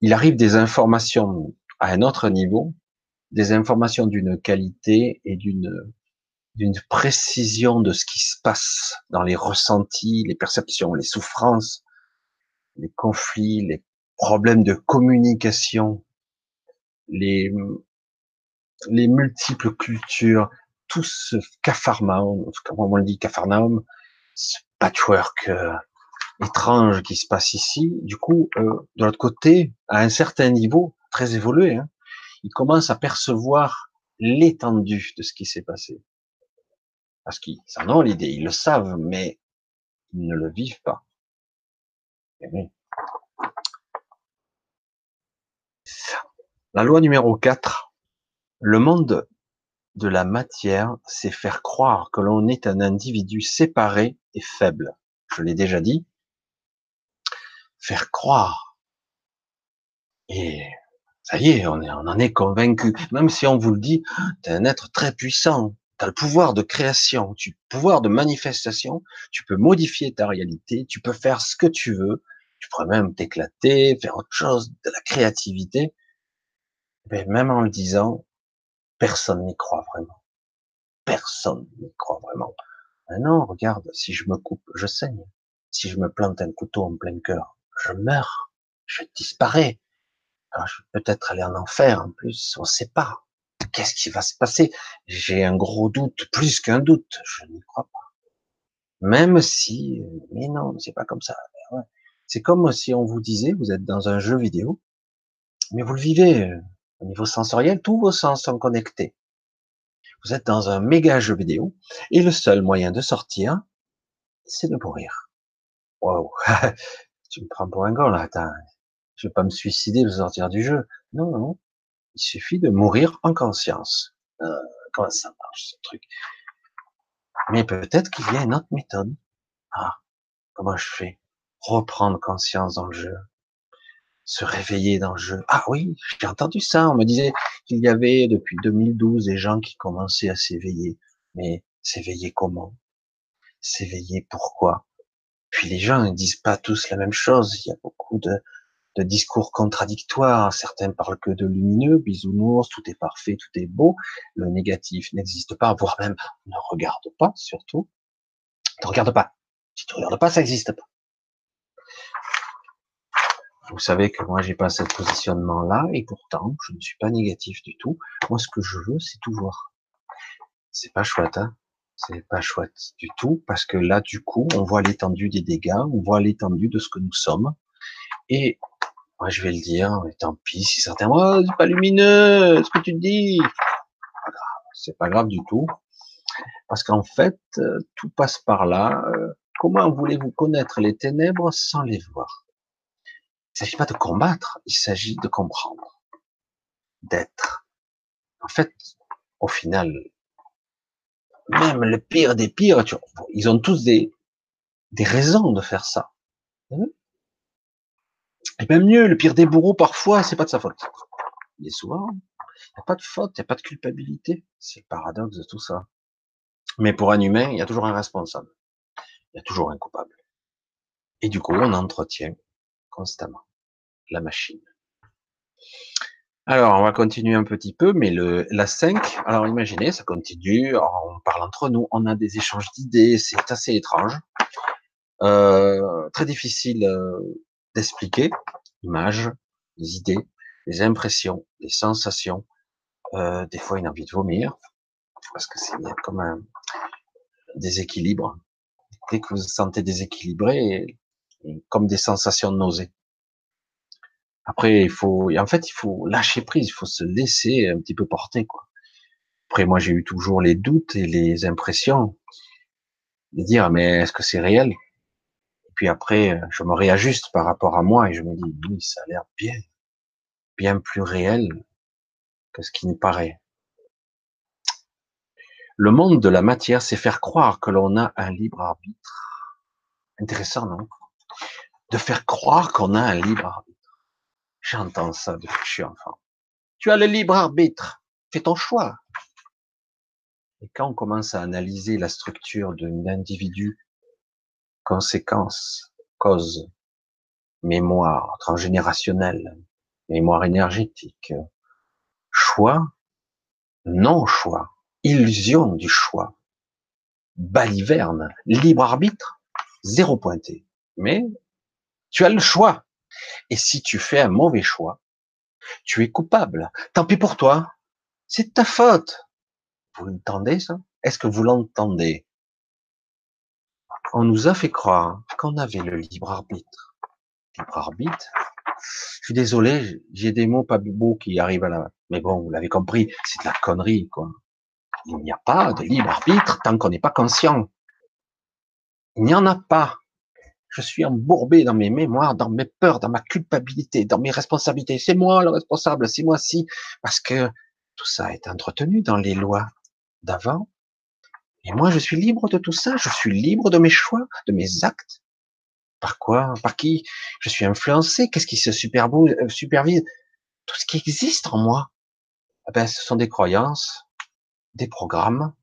il arrive des informations à un autre niveau des informations d'une qualité et d'une d'une précision de ce qui se passe dans les ressentis, les perceptions, les souffrances, les conflits, les problèmes de communication, les les multiples cultures, tout ce cafarnaum, comment on le dit, cafarnaum, ce patchwork euh, étrange qui se passe ici, du coup, euh, de l'autre côté, à un certain niveau, très évolué, hein, ils commencent à percevoir l'étendue de ce qui s'est passé. Parce qu'ils en ont l'idée, ils le savent, mais ils ne le vivent pas. Eh La loi numéro 4. Le monde de la matière, c'est faire croire que l'on est un individu séparé et faible. Je l'ai déjà dit. Faire croire. Et ça y est, on, est, on en est convaincu. Même si on vous le dit, tu es un être très puissant. Tu as le pouvoir de création, tu le pouvoir de manifestation. Tu peux modifier ta réalité. Tu peux faire ce que tu veux. Tu pourrais même t'éclater, faire autre chose, de la créativité. Mais même en le disant, personne n'y croit vraiment. Personne n'y croit vraiment. non, regarde, si je me coupe, je saigne. Si je me plante un couteau en plein cœur, je meurs, je disparais. Alors, je vais peut-être aller en enfer en plus, on ne sait pas. Qu'est-ce qui va se passer? J'ai un gros doute, plus qu'un doute, je n'y crois pas. Même si, mais non, c'est pas comme ça. C'est comme si on vous disait, vous êtes dans un jeu vidéo, mais vous le vivez euh, au niveau sensoriel, tous vos sens sont connectés. Vous êtes dans un méga jeu vidéo, et le seul moyen de sortir, c'est de mourir. Wow, [laughs] tu me prends pour un gars là, attends, je vais pas me suicider de sortir du jeu. Non, non, il suffit de mourir en conscience. Euh, comment ça marche ce truc? Mais peut-être qu'il y a une autre méthode. Ah, comment je fais? Reprendre conscience dans le jeu se réveiller dans le jeu. Ah oui, j'ai entendu ça. On me disait qu'il y avait depuis 2012 des gens qui commençaient à s'éveiller. Mais s'éveiller comment? S'éveiller pourquoi? Puis les gens ne disent pas tous la même chose. Il y a beaucoup de, de discours contradictoires. Certains parlent que de lumineux, bisounours, tout est parfait, tout est beau. Le négatif n'existe pas, voire même ne regarde pas, surtout. Ne regarde pas. Si tu regardes pas, ça n'existe pas. Vous savez que moi, j'ai pas ce positionnement-là, et pourtant, je ne suis pas négatif du tout. Moi, ce que je veux, c'est tout voir. C'est pas chouette, hein. C'est pas chouette du tout, parce que là, du coup, on voit l'étendue des dégâts, on voit l'étendue de ce que nous sommes. Et, moi, je vais le dire, et tant pis, si certains, oh, c'est pas lumineux, ce que tu dis. C'est pas grave du tout. Parce qu'en fait, euh, tout passe par là. Euh, comment voulez-vous connaître les ténèbres sans les voir? Il ne s'agit pas de combattre, il s'agit de comprendre, d'être. En fait, au final, même le pire des pires, ils ont tous des, des raisons de faire ça. Et même mieux, le pire des bourreaux, parfois, c'est pas de sa faute. Mais souvent, il n'y a pas de faute, il n'y a pas de culpabilité. C'est le paradoxe de tout ça. Mais pour un humain, il y a toujours un responsable. Il y a toujours un coupable. Et du coup, on entretient constamment la machine. Alors, on va continuer un petit peu, mais le, la 5, alors imaginez, ça continue, on parle entre nous, on a des échanges d'idées, c'est assez étrange, euh, très difficile euh, d'expliquer, images, des idées, des impressions, des sensations, euh, des fois une envie de vomir, parce que c'est comme un déséquilibre. Dès que vous vous sentez déséquilibré, comme des sensations de nausée. Après, il faut, en fait, il faut lâcher prise, il faut se laisser un petit peu porter, quoi. Après, moi, j'ai eu toujours les doutes et les impressions de dire, mais est-ce que c'est réel? Puis après, je me réajuste par rapport à moi et je me dis, oui, ça a l'air bien, bien plus réel que ce qui ne paraît. Le monde de la matière, c'est faire croire que l'on a un libre arbitre. Intéressant, non? De faire croire qu'on a un libre arbitre. J'entends ça depuis que je suis enfant. Tu as le libre arbitre. Fais ton choix. Et quand on commence à analyser la structure d'un individu, conséquences, causes, mémoire transgénérationnelle, mémoire énergétique, choix, non-choix, illusion du choix, baliverne, libre arbitre, zéro pointé. Mais tu as le choix. Et si tu fais un mauvais choix, tu es coupable. Tant pis pour toi. C'est ta faute. Vous l'entendez ça? Est-ce que vous l'entendez? On nous a fait croire qu'on avait le libre arbitre. Libre arbitre? Je suis désolé, j'ai des mots pas beaux qui arrivent à la... Mais bon, vous l'avez compris, c'est de la connerie, quoi. Il n'y a pas de libre arbitre tant qu'on n'est pas conscient. Il n'y en a pas. Je suis embourbé dans mes mémoires, dans mes peurs, dans ma culpabilité, dans mes responsabilités. C'est moi le responsable, c'est moi si, parce que tout ça est entretenu dans les lois d'avant. Et moi, je suis libre de tout ça. Je suis libre de mes choix, de mes actes. Par quoi? Par qui? Je suis influencé. Qu'est-ce qui se euh, supervise? Tout ce qui existe en moi. Eh ben, ce sont des croyances, des programmes,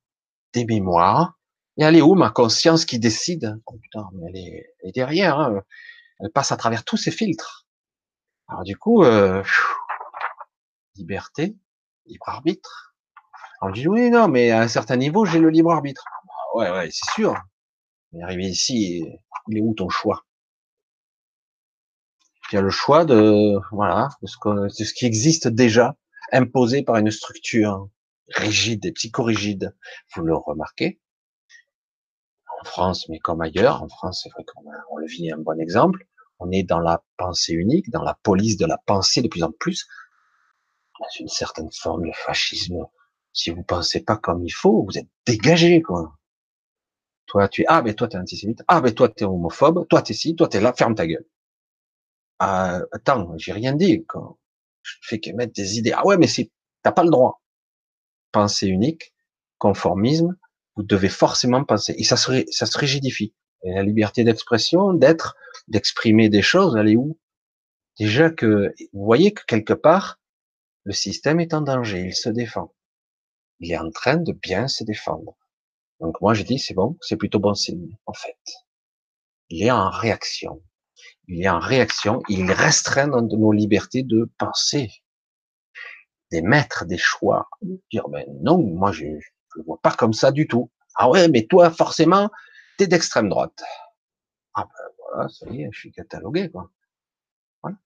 des mémoires. Et elle est où ma conscience qui décide? Oh putain, mais elle est, derrière. Hein. Elle passe à travers tous ces filtres. Alors du coup, euh, liberté, libre arbitre. On dit oui, non, mais à un certain niveau, j'ai le libre arbitre. Ah bah ouais, ouais, c'est sûr. Mais arrivé ici, il est où ton choix? Il y a le choix de, voilà, de ce, qui existe déjà, imposé par une structure rigide et psychorigide. Vous le remarquez? En France, mais comme ailleurs, en France, c'est vrai qu'on le vit un bon exemple. On est dans la pensée unique, dans la police de la pensée de plus en plus une certaine forme de fascisme. Si vous pensez pas comme il faut, vous êtes dégagé, quoi. Toi, tu es, ah, mais toi, t'es antisémite. Ah, mais toi, t'es homophobe. Toi, t'es ci, toi, t'es là. Ferme ta gueule. Ah, attends, j'ai rien dit, quoi. Je fais que mettre des idées. Ah ouais, mais c'est, t'as pas le droit. Pensée unique, conformisme, vous devez forcément penser. Et ça serait, ça se rigidifie. Et la liberté d'expression, d'être, d'exprimer des choses, elle est où? Déjà que, vous voyez que quelque part, le système est en danger, il se défend. Il est en train de bien se défendre. Donc moi je dis c'est bon, c'est plutôt bon signe en fait. Il est en réaction. Il est en réaction, il restreint nos libertés de penser, d'émettre des choix. Dire ben non, moi je ne vois pas comme ça du tout. Ah ouais, mais toi forcément, t'es d'extrême droite. Ah ben voilà, ça y est, je suis catalogué quoi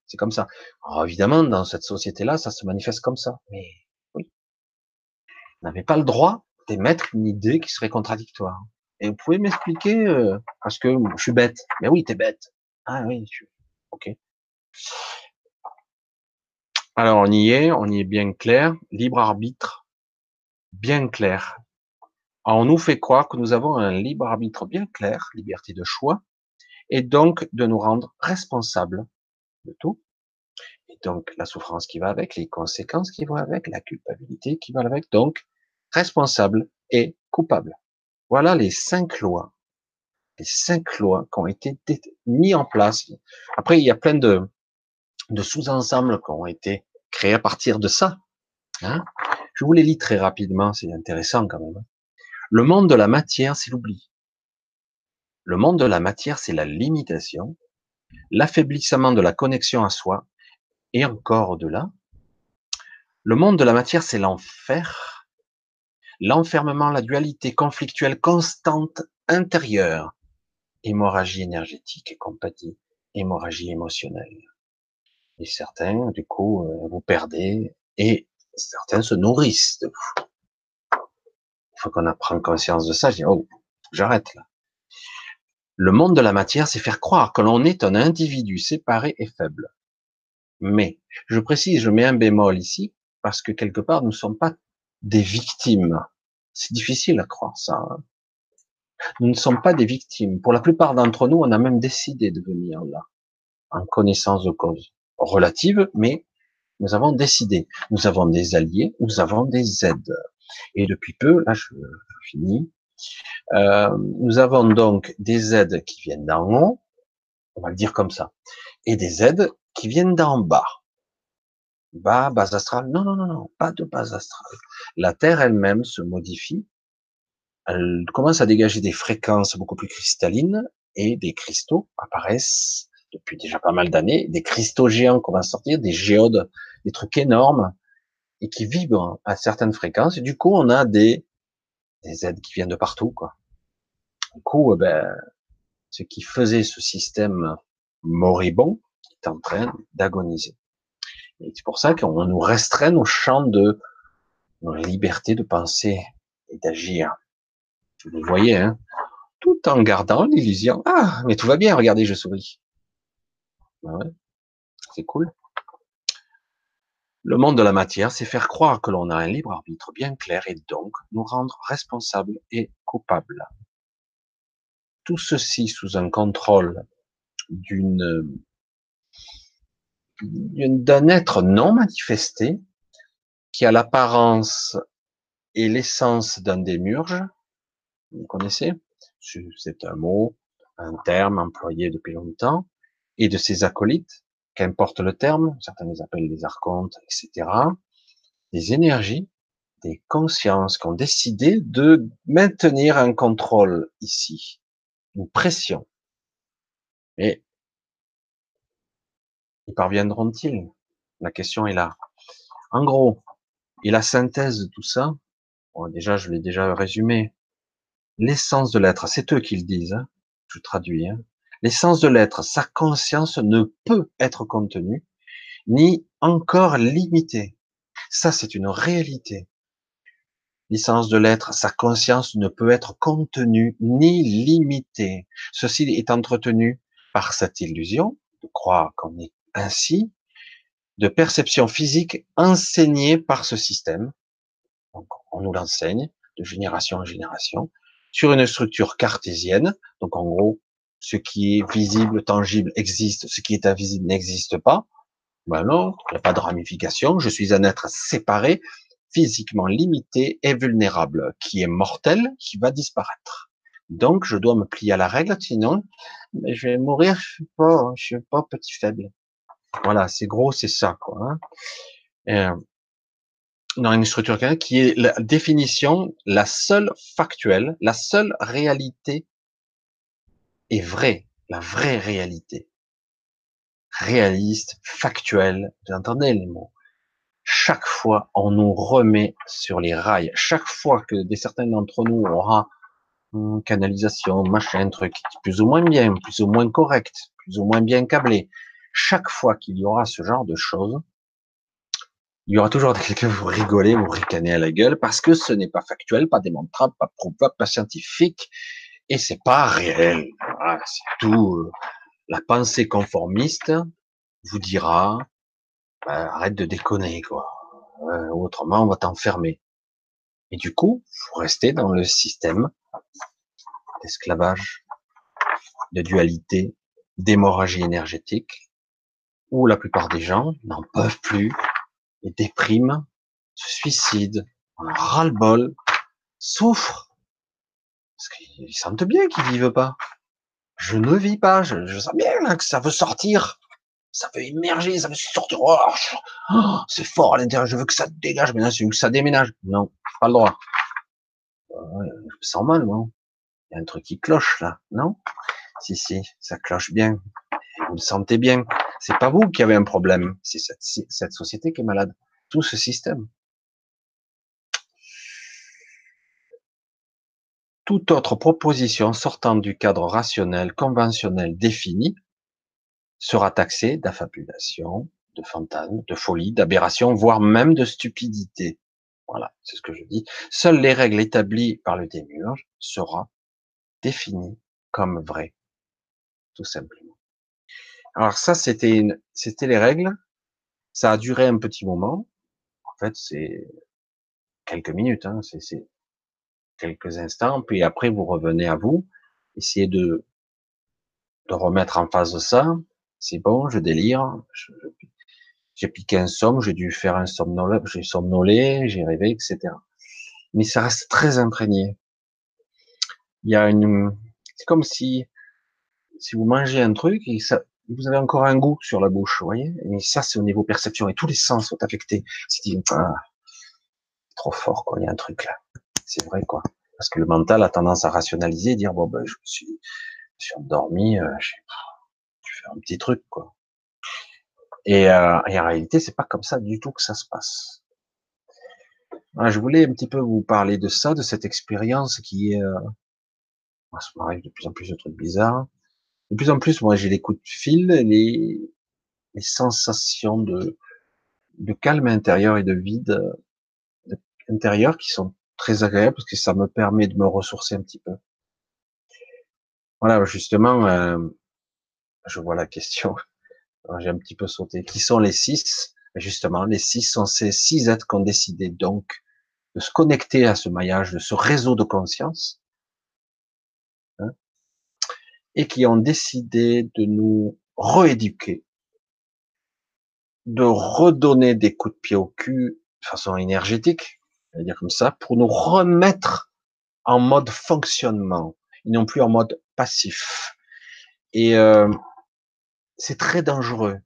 c'est comme ça. Alors évidemment, dans cette société-là, ça se manifeste comme ça. N'avez pas le droit d'émettre une idée qui serait contradictoire. Et vous pouvez m'expliquer euh, parce que je suis bête. Mais oui, t'es bête. Ah oui, ok. Alors on y est, on y est bien clair. Libre arbitre, bien clair. On nous fait croire que nous avons un libre arbitre bien clair, liberté de choix, et donc de nous rendre responsables tout. Et donc, la souffrance qui va avec, les conséquences qui vont avec, la culpabilité qui va avec. Donc, responsable et coupable. Voilà les cinq lois. Les cinq lois qui ont été mises en place. Après, il y a plein de, sous-ensembles qui ont été créés à partir de ça. Hein. Je vous les lis très rapidement, c'est intéressant quand même. Le monde de la matière, c'est l'oubli. Le monde de la matière, c'est la limitation l'affaiblissement de la connexion à soi, et encore au-delà. Le monde de la matière, c'est l'enfer, l'enfermement, la dualité conflictuelle constante intérieure, hémorragie énergétique et compagnie, hémorragie émotionnelle. Et certains, du coup, euh, vous perdez, et certains se nourrissent de vous. Il faut qu'on apprenne conscience de ça. Je dis, oh, j'arrête là. Le monde de la matière, c'est faire croire que l'on est un individu séparé et faible. Mais, je précise, je mets un bémol ici, parce que quelque part, nous ne sommes pas des victimes. C'est difficile à croire ça. Hein. Nous ne sommes pas des victimes. Pour la plupart d'entre nous, on a même décidé de venir là, en connaissance de cause relative, mais nous avons décidé. Nous avons des alliés, nous avons des aides. Et depuis peu, là, je, je finis, euh, nous avons donc des aides qui viennent d'en haut, on va le dire comme ça, et des aides qui viennent d'en bas. Bas, base astrale. Non, non, non, non, pas de base astrale. La Terre elle-même se modifie. Elle commence à dégager des fréquences beaucoup plus cristallines et des cristaux apparaissent depuis déjà pas mal d'années. Des cristaux géants qu'on va sortir, des géodes, des trucs énormes et qui vibrent à certaines fréquences. Et du coup, on a des des aides qui viennent de partout, quoi. Du coup, eh ben, ce qui faisait ce système moribond en train d'agoniser. Et c'est pour ça qu'on nous restreint nos champs de liberté de penser et d'agir. Vous voyez, hein, tout en gardant l'illusion. Ah, mais tout va bien, regardez, je souris. Ouais, c'est cool. Le monde de la matière, c'est faire croire que l'on a un libre arbitre bien clair et donc nous rendre responsables et coupables. Tout ceci sous un contrôle d'une d'un être non manifesté qui a l'apparence et l'essence d'un démurge. Vous connaissez? C'est un mot, un terme employé depuis longtemps, et de ses acolytes, qu'importe le terme, certains les appellent les archontes, etc. Des énergies, des consciences qui ont décidé de maintenir un contrôle ici, une pression. Y parviendront-ils? La question est là. En gros, et la synthèse de tout ça, bon, déjà je l'ai déjà résumé, l'essence de l'être, c'est eux qui le disent, hein, je traduis, hein, l'essence de l'être, sa conscience ne peut être contenue, ni encore limitée. Ça, c'est une réalité. L'essence de l'être, sa conscience ne peut être contenue ni limitée. Ceci est entretenu par cette illusion de croire qu'on est ainsi de perception physique enseignée par ce système. Donc, on nous l'enseigne de génération en génération sur une structure cartésienne. Donc, en gros, ce qui est visible, tangible existe, ce qui est invisible n'existe pas. Ben non, il n'y a pas de ramification. Je suis un être séparé, physiquement limité et vulnérable, qui est mortel, qui va disparaître. Donc, je dois me plier à la règle, sinon, je vais mourir, je suis pas, je suis pas petit faible. Voilà, c'est gros, c'est ça, quoi. Hein. Euh, dans une structure qui est la définition, la seule factuelle, la seule réalité est vraie, la vraie réalité. Réaliste, factuelle, vous entendez les mots. Chaque fois, on nous remet sur les rails. Chaque fois que des certains d'entre nous aura une canalisation, machin, truc, plus ou moins bien, plus ou moins correct, plus ou moins bien câblé, chaque fois qu'il y aura ce genre de choses, il y aura toujours quelqu'un vous rigoler, vous ricaner à la gueule, parce que ce n'est pas factuel, pas démontrable, pas prouvable, pas scientifique, et c'est pas réel. c'est tout. La pensée conformiste vous dira, bah, arrête de déconner, quoi. Euh, autrement, on va t'enfermer. Et du coup, vous restez dans le système d'esclavage, de dualité, d'hémorragie énergétique, où la plupart des gens n'en peuvent plus, et dépriment, se suicident, en ras-le-bol, souffrent, parce qu'ils sentent bien qu'ils vivent pas. Je ne vis pas, je, sens bien là, que ça veut sortir, ça veut émerger, ça veut sortir. Oh, oh, c'est fort à l'intérieur, je veux que ça dégage, maintenant je veux que ça déménage. Non, pas le droit. je me sens mal, non Il y a un truc qui cloche là, non? Si, si, ça cloche bien. Vous le sentez bien. C'est pas vous qui avez un problème, c'est cette, société qui est malade. Tout ce système. Toute autre proposition sortant du cadre rationnel, conventionnel, défini, sera taxée d'affabulation, de fantasme, de folie, d'aberration, voire même de stupidité. Voilà, c'est ce que je dis. Seules les règles établies par le démiurge sera définies comme vraies, tout simplement. Alors ça, c'était c'était les règles. Ça a duré un petit moment. En fait, c'est quelques minutes, hein, c'est quelques instants. Puis après, vous revenez à vous, essayez de de remettre en face de ça. C'est bon, je délire. J'ai piqué un somme, j'ai dû faire un somnolé, j'ai somnolé, j'ai rêvé, etc. Mais ça reste très imprégné. Il y a une, c'est comme si, si vous mangez un truc et ça, vous avez encore un goût sur la bouche, vous voyez? Mais ça, c'est au niveau perception, et tous les sens sont affectés. C'est ah, trop fort, quoi, il y a un truc là. C'est vrai, quoi. Parce que le mental a tendance à rationaliser, dire, bon, ben, je me suis, je suis endormi, euh, je, fais un petit truc, quoi. Et, euh, et en réalité, c'est pas comme ça du tout que ça se passe. je voulais un petit peu vous parler de ça, de cette expérience qui est, euh, ça m'arrive de plus en plus de trucs bizarres de plus en plus, moi, j'ai les coups de fil, les, les sensations de, de calme intérieur et de vide, intérieures qui sont très agréables parce que ça me permet de me ressourcer un petit peu. Voilà, justement, euh, je vois la question. [laughs] J'ai un petit peu sauté. Qui sont les six? Justement, les six sont ces six êtres qui ont décidé donc de se connecter à ce maillage, de ce réseau de conscience, et qui ont décidé de nous rééduquer, de redonner des coups de pied au cul de façon énergétique, à dire comme ça, pour nous remettre en mode fonctionnement, et non plus en mode passif. Et euh, c'est très dangereux,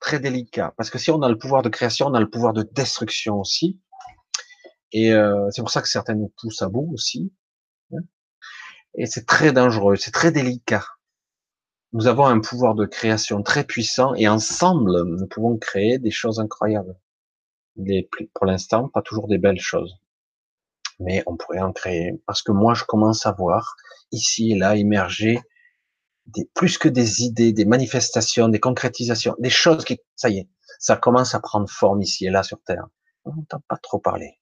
très délicat, parce que si on a le pouvoir de création, on a le pouvoir de destruction aussi. Et euh, c'est pour ça que certains nous poussent à bout aussi. Et c'est très dangereux, c'est très délicat. Nous avons un pouvoir de création très puissant et ensemble, nous pouvons créer des choses incroyables. Pour l'instant, pas toujours des belles choses. Mais on pourrait en créer. Parce que moi, je commence à voir ici et là émerger des, plus que des idées, des manifestations, des concrétisations, des choses qui, ça y est, ça commence à prendre forme ici et là sur Terre. On n'entend pas trop parler.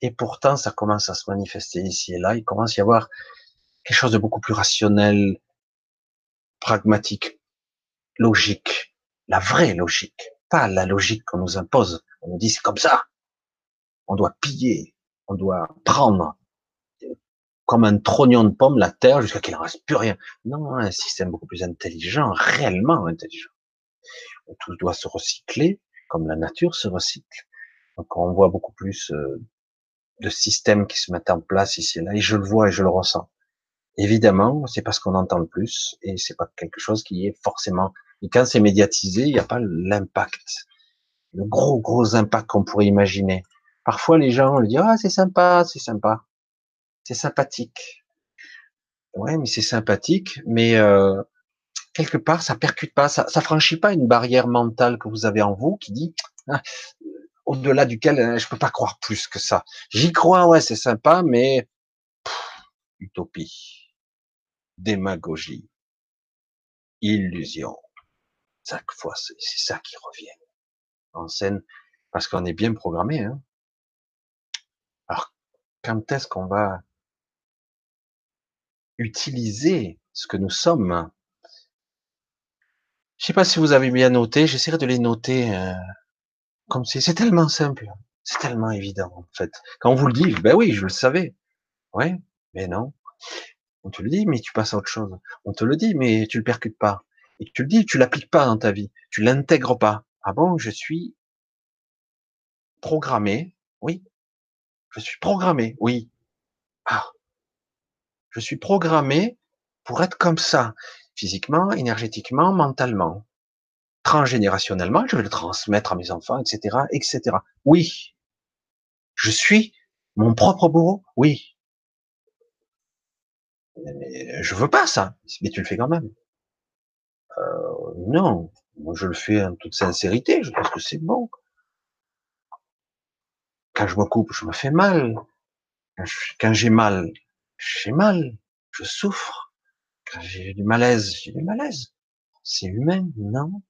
Et pourtant, ça commence à se manifester ici et là. Il commence à y avoir quelque chose de beaucoup plus rationnel, pragmatique, logique, la vraie logique, pas la logique qu'on nous impose. On nous dit c'est comme ça. On doit piller, on doit prendre comme un trognon de pomme la terre jusqu'à qu'il ne reste plus rien. Non, un système beaucoup plus intelligent, réellement intelligent. Tout doit se recycler comme la nature se recycle. Donc on voit beaucoup plus euh, de systèmes qui se mettent en place ici et là, et je le vois et je le ressens. Évidemment, c'est parce qu'on entend le plus, et c'est pas quelque chose qui est forcément. Et quand c'est médiatisé, il n'y a pas l'impact, le gros gros impact qu'on pourrait imaginer. Parfois, les gens le disent ah c'est sympa, c'est sympa, c'est sympathique. Ouais, mais c'est sympathique, mais euh, quelque part, ça percute pas, ça, ça franchit pas une barrière mentale que vous avez en vous qui dit ah, au-delà duquel euh, je peux pas croire plus que ça. J'y crois, ouais, c'est sympa, mais utopie démagogie, illusion. Chaque fois, c'est ça qui revient en scène, parce qu'on est bien programmé. Hein. Alors, quand est-ce qu'on va utiliser ce que nous sommes? Je sais pas si vous avez bien noté, j'essaierai de les noter euh, comme si c'est tellement simple, c'est tellement évident en fait. Quand on vous le dit, ben oui, je le savais. Ouais, mais non. On te le dit, mais tu passes à autre chose. On te le dit, mais tu le percutes pas. Et tu le dis, tu l'appliques pas dans ta vie. Tu l'intègres pas. Ah bon, je suis programmé. Oui. Je suis programmé. Oui. Ah. Je suis programmé pour être comme ça. Physiquement, énergétiquement, mentalement. Transgénérationnellement, je vais le transmettre à mes enfants, etc., etc. Oui. Je suis mon propre bourreau. Oui. Je veux pas ça. Mais tu le fais quand même. Euh, non, moi je le fais en toute sincérité. Je pense que c'est bon. Quand je me coupe, je me fais mal. Quand j'ai mal, j'ai mal. Je souffre. Quand j'ai du malaise, j'ai du malaise. C'est humain, non?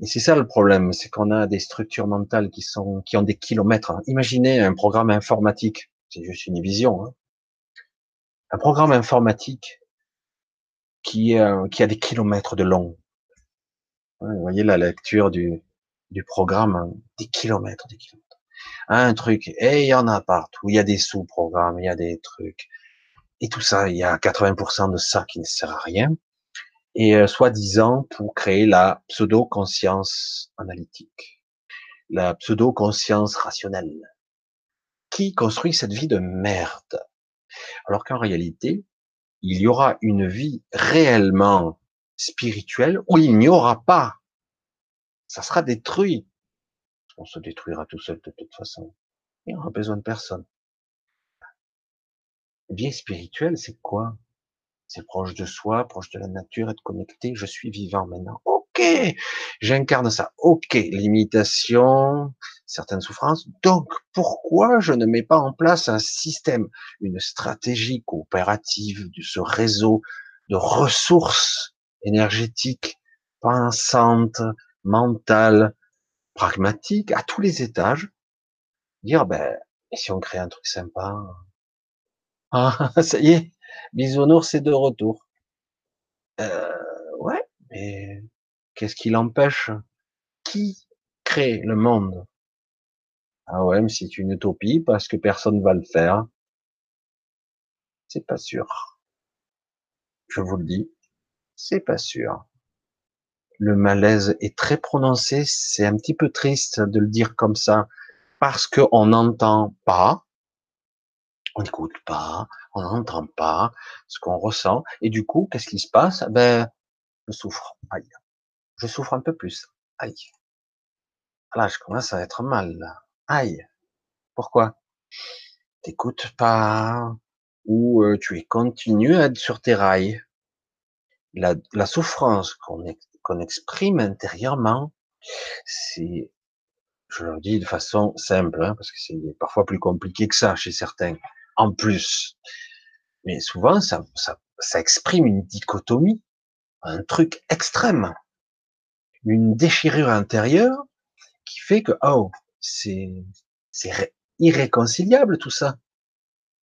Et c'est ça le problème, c'est qu'on a des structures mentales qui sont, qui ont des kilomètres. Imaginez un programme informatique. C'est juste une vision. Hein un programme informatique qui, euh, qui a des kilomètres de long. vous voyez la lecture du, du programme, hein, des kilomètres, des kilomètres. Un truc, et il y en a partout. Il y a des sous-programmes, il y a des trucs. Et tout ça, il y a 80% de ça qui ne sert à rien. Et euh, soi-disant pour créer la pseudo-conscience analytique, la pseudo-conscience rationnelle. Qui construit cette vie de merde? Alors qu'en réalité, il y aura une vie réellement spirituelle où il n'y aura pas. Ça sera détruit. On se détruira tout seul de toute façon. Il n'y aura besoin de personne. Vie spirituelle, c'est quoi? C'est proche de soi, proche de la nature, être connecté. Je suis vivant maintenant. Ok, j'incarne ça. Ok, limitation, certaines souffrances. Donc, pourquoi je ne mets pas en place un système, une stratégie coopérative de ce réseau de ressources énergétiques, pensantes, mentales, pragmatique, à tous les étages, dire, ben, si on crée un truc sympa? Ah, [laughs] ça y est, Bisounours c'est de retour. Euh, ouais, mais qu'est-ce qui l'empêche? Qui crée le monde? Ah ouais, mais c'est une utopie parce que personne va le faire. C'est pas sûr. Je vous le dis, c'est pas sûr. Le malaise est très prononcé, c'est un petit peu triste de le dire comme ça, parce qu'on n'entend pas, on n'écoute pas, on n'entend pas ce qu'on ressent, et du coup, qu'est-ce qui se passe? Ben, je souffre. Aïe. Je souffre un peu plus. Aïe. Là, je commence à être mal. Aïe. Pourquoi? T'écoutes pas ou euh, tu es continu à être sur tes rails. La, souffrance qu'on qu'on exprime intérieurement, c'est, je le dis de façon simple, hein, parce que c'est parfois plus compliqué que ça chez certains, en plus. Mais souvent, ça, ça, ça exprime une dichotomie, un truc extrême, une déchirure intérieure qui fait que, oh, c'est, irréconciliable tout ça.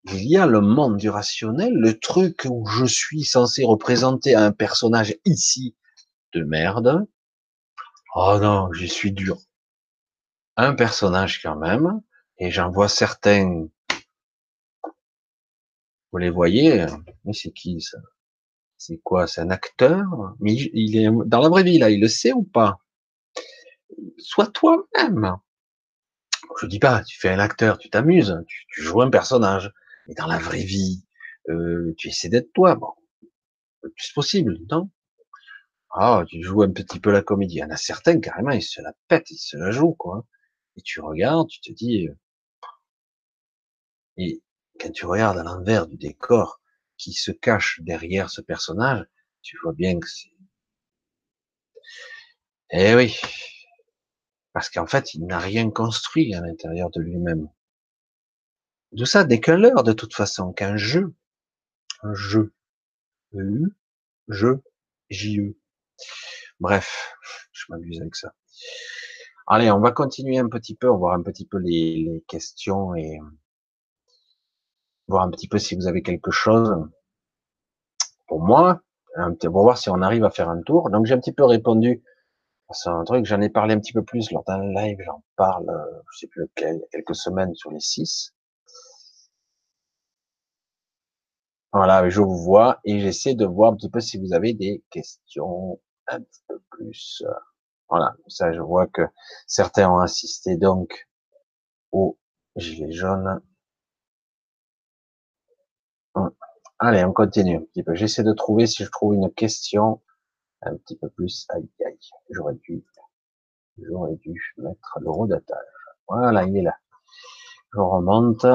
Il y a le monde du rationnel, le truc où je suis censé représenter un personnage ici de merde. Oh non, j'y suis dur. Un personnage quand même, et j'en vois certains. Vous les voyez Mais c'est qui ça? C'est quoi? C'est un acteur? Mais il est dans la vraie vie là, il le sait ou pas? Sois toi-même. Je dis pas, tu fais un acteur, tu t'amuses, tu, joues un personnage. Mais dans la vraie vie, euh, tu essaies d'être toi. Bon, plus possible, non? Ah, tu joues un petit peu la comédie. Il y en a certains, carrément, ils se la pètent, ils se la jouent, quoi. Et tu regardes, tu te dis, euh, et quand tu regardes à l'envers du décor qui se cache derrière ce personnage, tu vois bien que c'est, eh oui. Parce qu'en fait, il n'a rien construit à l'intérieur de lui-même. Tout ça n'est qu'un leurre, de toute façon, qu'un jeu. Un jeu. E, jeu, J-E. Bref, je m'amuse avec ça. Allez, on va continuer un petit peu, on va voir un petit peu les, questions et voir un petit peu si vous avez quelque chose pour moi, pour voir si on arrive à faire un tour. Donc j'ai un petit peu répondu c'est un truc, j'en ai parlé un petit peu plus lors d'un live, j'en parle, je sais plus lequel, quelques semaines sur les six. Voilà, je vous vois et j'essaie de voir un petit peu si vous avez des questions un petit peu plus. Euh, voilà, ça je vois que certains ont assisté donc au gilet jaune. Allez, on continue un petit peu. J'essaie de trouver si je trouve une question un petit peu plus. Aïe, aïe, j'aurais dû, j'aurais dû mettre le rodatage. Voilà, il est là. Je remonte.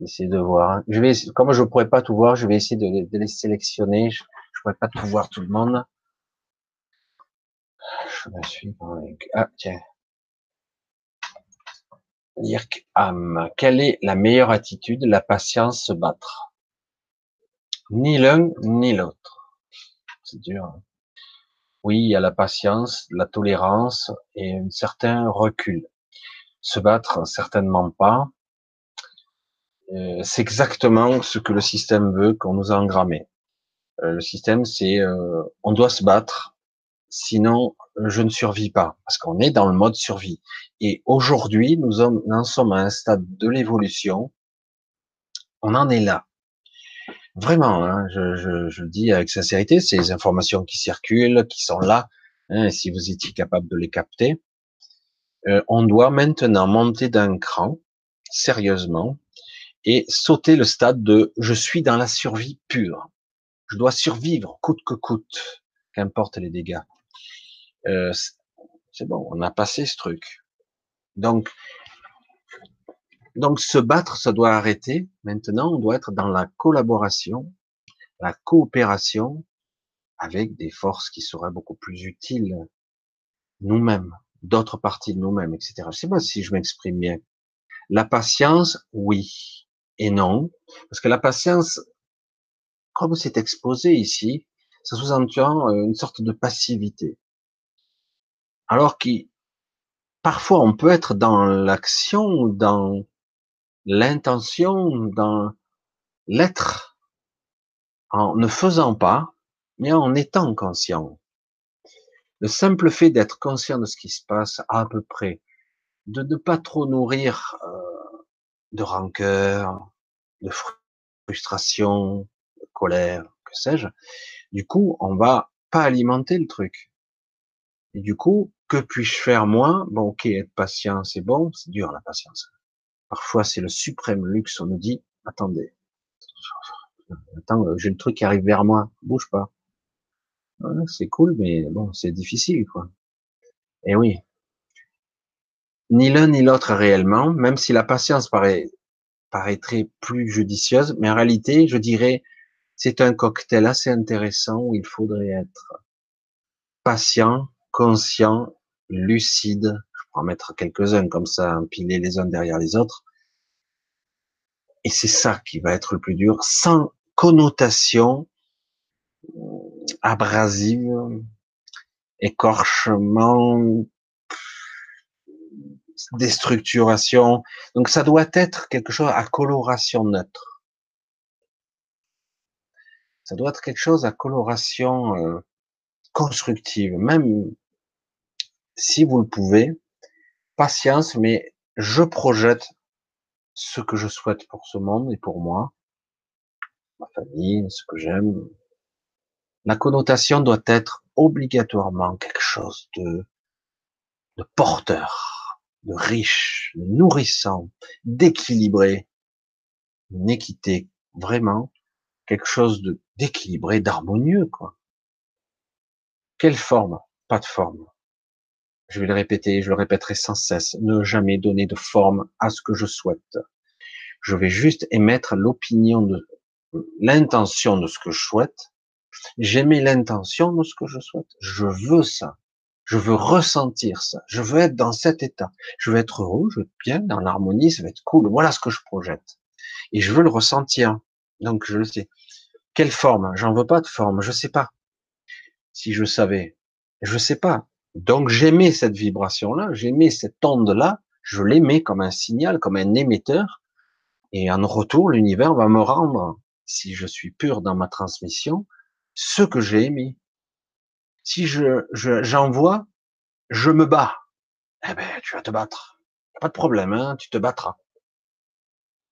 Essayer de voir. Je vais, comme je pourrais pas tout voir, je vais essayer de, les sélectionner. Je, je pourrais pas tout voir tout le monde. Je me suis Ah, tiens. Ham. Quelle est la meilleure attitude? La patience, se battre? Ni l'un, ni l'autre. C'est dur. Hein. Oui, il y a la patience, la tolérance et un certain recul. Se battre, certainement pas. Euh, c'est exactement ce que le système veut qu'on nous a engrammé. Euh, le système, c'est euh, on doit se battre, sinon je ne survis pas, parce qu'on est dans le mode survie. Et aujourd'hui, nous, en sommes à un stade de l'évolution. On en est là. Vraiment, hein, je, je, dis avec sincérité, ces informations qui circulent, qui sont là, hein, si vous étiez capable de les capter, euh, on doit maintenant monter d'un cran, sérieusement, et sauter le stade de je suis dans la survie pure. Je dois survivre coûte que coûte, qu'importe les dégâts. Euh, c'est bon, on a passé ce truc. Donc, donc se battre, ça doit arrêter. Maintenant, on doit être dans la collaboration, la coopération avec des forces qui seraient beaucoup plus utiles nous-mêmes, d'autres parties de nous-mêmes, etc. Je sais pas si je m'exprime bien. La patience, oui et non, parce que la patience, comme c'est exposé ici, ça sous-entend euh, une sorte de passivité. Alors qu'il, parfois, on peut être dans l'action, dans l'intention, dans l'être, en ne faisant pas, mais en étant conscient. Le simple fait d'être conscient de ce qui se passe à peu près, de ne pas trop nourrir euh, de rancœur, de frustration, de colère, que sais-je, du coup, on va pas alimenter le truc. Et du coup, que puis-je faire moi? Bon, ok, être patient, c'est bon, c'est dur la patience. Parfois, c'est le suprême luxe. On nous dit, attendez, attends, j'ai le truc qui arrive vers moi, bouge pas. c'est cool, mais bon, c'est difficile, quoi. Et oui. Ni l'un ni l'autre réellement, même si la patience paraît, paraîtrait plus judicieuse, mais en réalité, je dirais, c'est un cocktail assez intéressant où il faudrait être patient, conscient, lucide. Je pourrais en mettre quelques-uns comme ça, empiler les uns derrière les autres. Et c'est ça qui va être le plus dur, sans connotation abrasive, écorchement, déstructuration. Donc ça doit être quelque chose à coloration neutre. Ça doit être quelque chose à coloration euh, constructive, même si vous le pouvez. Patience, mais je projette ce que je souhaite pour ce monde et pour moi, ma famille, ce que j'aime. La connotation doit être obligatoirement quelque chose de, de porteur, de riche, de nourrissant, d'équilibré, une équité, vraiment quelque chose de d'équilibré, d'harmonieux, quoi. Quelle forme? Pas de forme. Je vais le répéter, je le répéterai sans cesse. Ne jamais donner de forme à ce que je souhaite. Je vais juste émettre l'opinion de, l'intention de ce que je souhaite. J'émets l'intention de ce que je souhaite. Je veux ça. Je veux ressentir ça. Je veux être dans cet état. Je veux être heureux, je veux être bien, dans l'harmonie, ça va être cool. Voilà ce que je projette. Et je veux le ressentir. Donc, je le sais. Quelle forme? J'en veux pas de forme. Je sais pas. Si je savais. Je sais pas. Donc j'aimais cette vibration-là, j'aimais cette onde-là, je l'aimais comme un signal, comme un émetteur, et en retour, l'univers va me rendre, si je suis pur dans ma transmission, ce que j'ai aimé. Si je, j'envoie, je, me bats. Eh ben, tu vas te battre. Pas de problème, hein, tu te battras.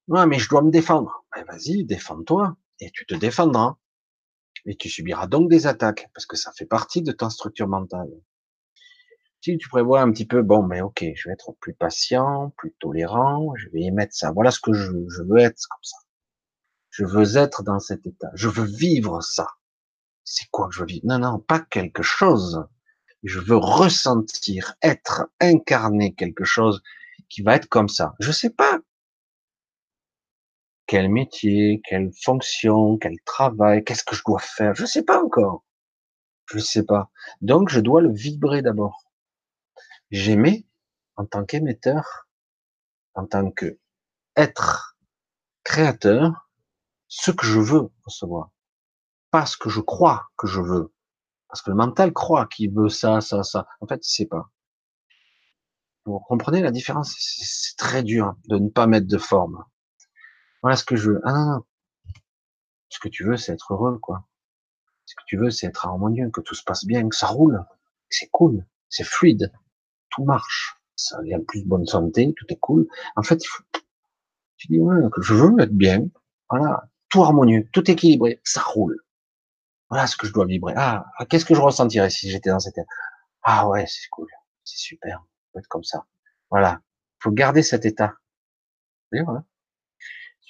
Non, mais je dois me défendre. Ben, vas-y, défends-toi, et tu te défendras. Et tu subiras donc des attaques, parce que ça fait partie de ta structure mentale. Si tu prévois un petit peu, bon, mais ok, je vais être plus patient, plus tolérant, je vais émettre ça. Voilà ce que je, je veux être comme ça. Je veux être dans cet état. Je veux vivre ça. C'est quoi que je veux vivre? Non, non, pas quelque chose. Je veux ressentir, être, incarner quelque chose qui va être comme ça. Je sais pas quel métier, quelle fonction, quel travail, qu'est-ce que je dois faire? Je sais pas encore. Je sais pas. Donc je dois le vibrer d'abord j'aimais en tant qu'émetteur, en tant que être créateur, ce que je veux recevoir, pas ce que je crois que je veux, parce que le mental croit qu'il veut ça, ça, ça. En fait, il sait pas. Vous comprenez la différence? C'est très dur de ne pas mettre de forme. Voilà ce que je veux. Ah non, non. Ce que tu veux, c'est être heureux, quoi. Ce que tu veux, c'est être harmonieux, que tout se passe bien, que ça roule, c'est cool, c'est fluide tout marche. Ça vient plus de bonne santé, tout est cool. En fait, il faut, tu dis, ouais, que je veux être bien. Voilà. Tout harmonieux, tout équilibré, ça roule. Voilà ce que je dois vibrer. Ah, ah qu'est-ce que je ressentirais si j'étais dans cet état? Ah ouais, c'est cool. C'est super. Faut être comme ça. Voilà. Faut garder cet état. Et voilà.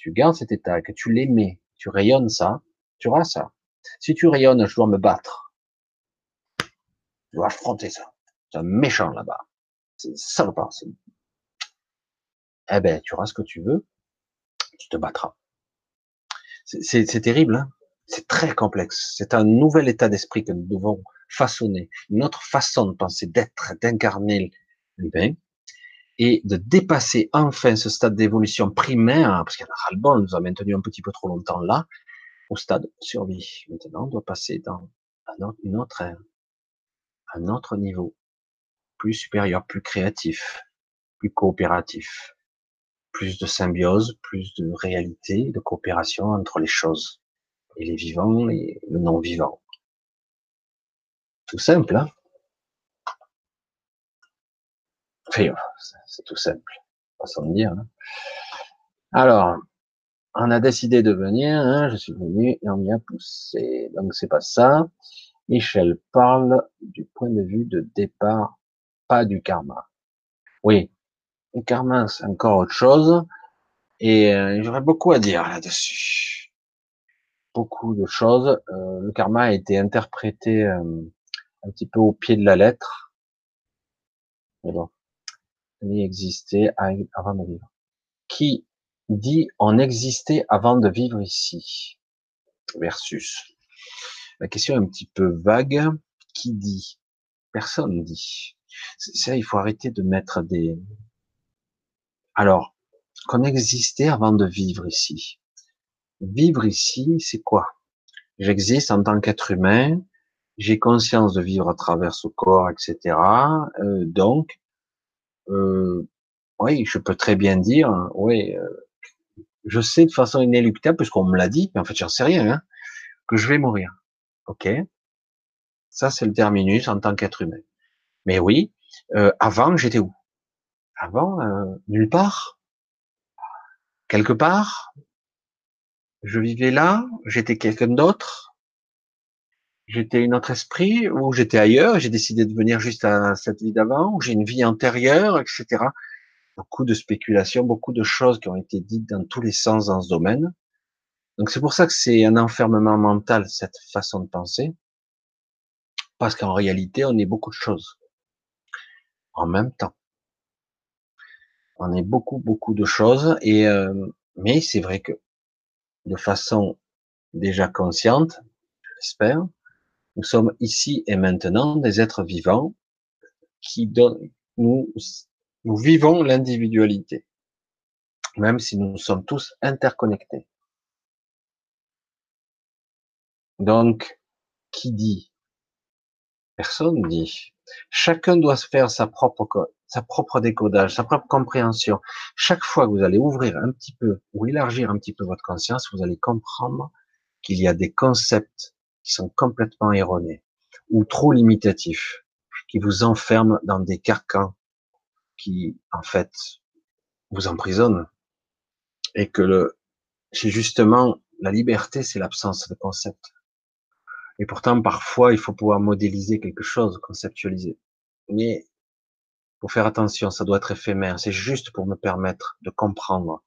Tu gardes cet état, que tu l'aimais, tu rayonnes ça, tu auras ça. Si tu rayonnes, je dois me battre. Je dois affronter ça. C'est un méchant là-bas. C'est salopard. Eh ben, tu auras ce que tu veux, tu te battras. C'est terrible, hein c'est très complexe. C'est un nouvel état d'esprit que nous devons façonner, une autre façon de penser, d'être, d'incarner l'humain, et de dépasser enfin ce stade d'évolution primaire, parce qu'il y en a ras-le-bol, nous a maintenu un petit peu trop longtemps là, au stade survie. Maintenant, on doit passer dans un autre, une autre, un autre niveau plus supérieur, plus créatif, plus coopératif, plus de symbiose, plus de réalité, de coopération entre les choses et les vivants et le non-vivant. Tout simple, hein c'est tout simple, façon de dire. Hein Alors, on a décidé de venir, hein, je suis venu et on m'y a poussé. Donc c'est pas ça. Michel parle du point de vue de départ, pas du karma. Oui, le karma c'est encore autre chose et euh, j'aurais beaucoup à dire là-dessus. Beaucoup de choses. Euh, le karma a été interprété euh, un petit peu au pied de la lettre. Mais bon, il existait avant de vivre. Qui dit on existait avant de vivre ici versus la question est un petit peu vague. Qui dit? Personne dit. Ça, il faut arrêter de mettre des. Alors, qu'on existait avant de vivre ici. Vivre ici, c'est quoi? J'existe en tant qu'être humain, j'ai conscience de vivre à travers ce corps, etc. Euh, donc, euh, oui, je peux très bien dire, oui, euh, je sais de façon inéluctable, puisqu'on me l'a dit, mais en fait, j'en sais rien, hein, que je vais mourir. Ok, ça c'est le terminus en tant qu'être humain. Mais oui, euh, avant j'étais où? Avant nulle part, quelque part. Je vivais là, j'étais quelqu'un d'autre, j'étais une autre esprit, ou j'étais ailleurs, j'ai décidé de venir juste à cette vie d'avant, ou j'ai une vie antérieure, etc. Beaucoup de spéculations, beaucoup de choses qui ont été dites dans tous les sens dans ce domaine. Donc c'est pour ça que c'est un enfermement mental, cette façon de penser. Parce qu'en réalité, on est beaucoup de choses. En même temps. On est beaucoup, beaucoup de choses. Et euh, mais c'est vrai que de façon déjà consciente, j'espère, nous sommes ici et maintenant des êtres vivants qui donnent, nous, nous vivons l'individualité, même si nous sommes tous interconnectés. Donc, qui dit? Personne dit. Chacun doit se faire sa propre, sa propre décodage, sa propre compréhension. Chaque fois que vous allez ouvrir un petit peu ou élargir un petit peu votre conscience, vous allez comprendre qu'il y a des concepts qui sont complètement erronés ou trop limitatifs, qui vous enferment dans des carcans qui, en fait, vous emprisonnent. Et que le, c'est justement la liberté, c'est l'absence de concepts. Et pourtant, parfois, il faut pouvoir modéliser quelque chose, conceptualiser. Mais faut faire attention, ça doit être éphémère. C'est juste pour me permettre de comprendre,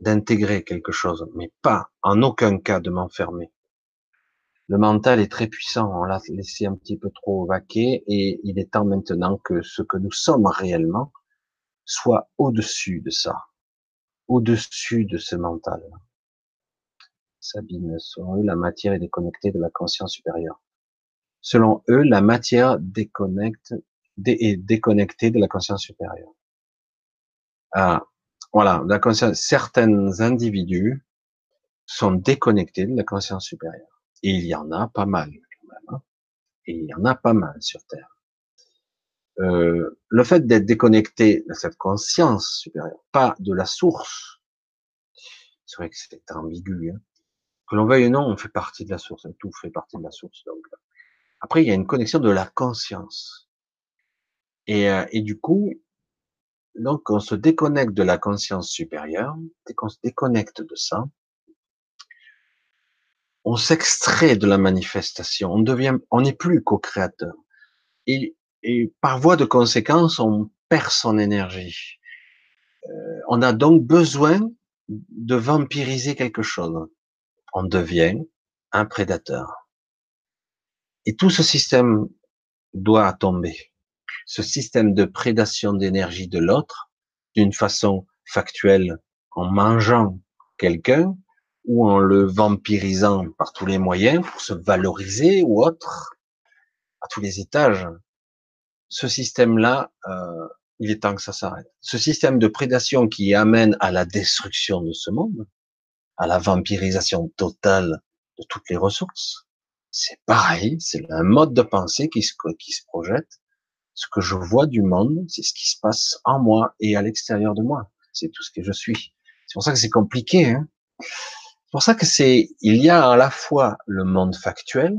d'intégrer quelque chose, mais pas en aucun cas de m'enfermer. Le mental est très puissant, on l'a laissé un petit peu trop vaquer et il est temps maintenant que ce que nous sommes réellement soit au-dessus de ça, au-dessus de ce mental. Sabine, selon eux, la matière est déconnectée de la conscience supérieure. Selon eux, la matière déconnecte, est déconnectée de la conscience supérieure. Ah, voilà, la certains individus sont déconnectés de la conscience supérieure. Et il y en a pas mal, quand même. Hein. Et il y en a pas mal sur Terre. Euh, le fait d'être déconnecté de cette conscience supérieure, pas de la source, c'est vrai que c'est ambigu, hein, que l'on veuille ou non, on fait partie de la source. Tout fait partie de la source. Donc, après, il y a une connexion de la conscience. Et, euh, et du coup, donc, on se déconnecte de la conscience supérieure. Qu'on se déconnecte de ça, on s'extrait de la manifestation. On devient, on n'est plus co-créateur. Et, et par voie de conséquence, on perd son énergie. Euh, on a donc besoin de vampiriser quelque chose on devient un prédateur. Et tout ce système doit tomber. Ce système de prédation d'énergie de l'autre, d'une façon factuelle, en mangeant quelqu'un ou en le vampirisant par tous les moyens pour se valoriser ou autre, à tous les étages. Ce système-là, euh, il est temps que ça s'arrête. Ce système de prédation qui amène à la destruction de ce monde, à la vampirisation totale de toutes les ressources. C'est pareil, c'est un mode de pensée qui se, qui se projette Ce que je vois du monde, c'est ce qui se passe en moi et à l'extérieur de moi. C'est tout ce que je suis. C'est pour ça que c'est compliqué. Hein c'est pour ça que c'est, il y a à la fois le monde factuel,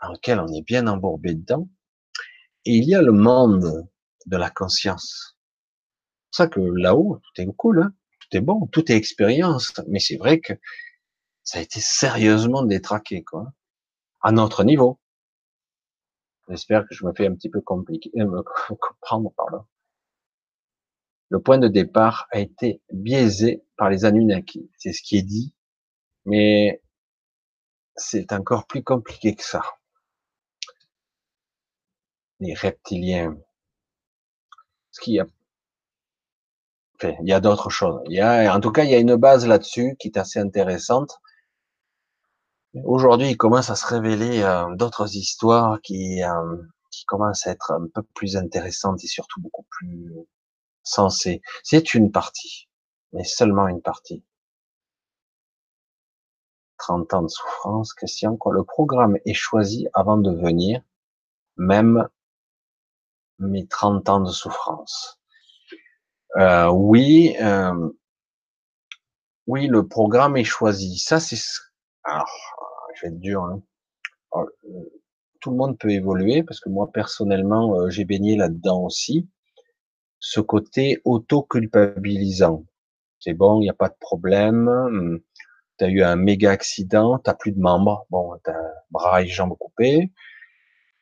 dans lequel on est bien embourbé dedans, et il y a le monde de la conscience. C'est pour ça que là-haut, tout est cool, hein tout est bon, tout est expérience, mais c'est vrai que ça a été sérieusement détraqué, quoi, à notre niveau. J'espère que je me fais un petit peu compliqué, euh, me [laughs] comprendre par là. Le point de départ a été biaisé par les Anunnaki. C'est ce qui est dit, mais c'est encore plus compliqué que ça. Les reptiliens. Ce qu'il y a, enfin, il y a d'autres choses. Il y a, en tout cas, il y a une base là-dessus qui est assez intéressante. Aujourd'hui, il commence à se révéler euh, d'autres histoires qui, euh, qui commencent à être un peu plus intéressantes et surtout beaucoup plus sensées. C'est une partie, mais seulement une partie. 30 ans de souffrance, question quoi. Le programme est choisi avant de venir, même mes 30 ans de souffrance. Euh, oui, euh, oui, le programme est choisi. Ça, c'est alors, je vais être dur. Hein. Euh, tout le monde peut évoluer parce que moi personnellement, euh, j'ai baigné là-dedans aussi. Ce côté auto-culpabilisant. C'est bon, il n'y a pas de problème. Tu as eu un méga accident, t'as plus de membres, bon, t'as bras et jambes coupés.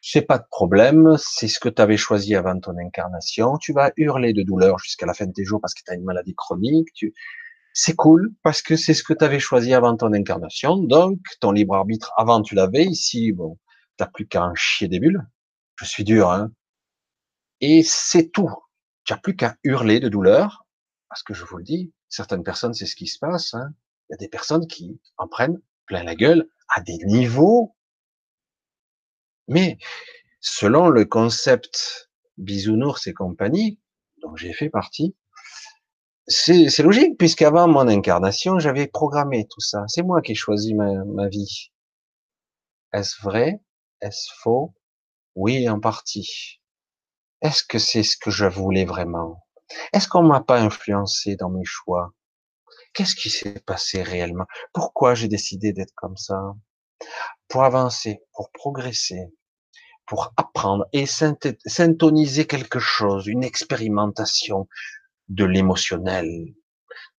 C'est pas de problème, c'est ce que tu avais choisi avant ton incarnation. Tu vas hurler de douleur jusqu'à la fin de tes jours parce que tu as une maladie chronique. Tu, c'est cool parce que c'est ce que tu avais choisi avant ton incarnation. Donc, ton libre arbitre, avant tu l'avais, ici, bon, t'as plus qu'à en chier des bulles. Je suis dur, hein. Et c'est tout. Tu n'as plus qu'à hurler de douleur, parce que je vous le dis, certaines personnes, c'est ce qui se passe. Hein. Il y a des personnes qui en prennent plein la gueule à des niveaux. Mais selon le concept bisounours et compagnie, dont j'ai fait partie, c'est logique, puisqu'avant mon incarnation, j'avais programmé tout ça. C'est moi qui ai choisi ma, ma vie. Est-ce vrai? Est-ce faux? Oui, en partie. Est-ce que c'est ce que je voulais vraiment? Est-ce qu'on m'a pas influencé dans mes choix? Qu'est-ce qui s'est passé réellement? Pourquoi j'ai décidé d'être comme ça? Pour avancer, pour progresser, pour apprendre et syntoniser quelque chose, une expérimentation, de l'émotionnel,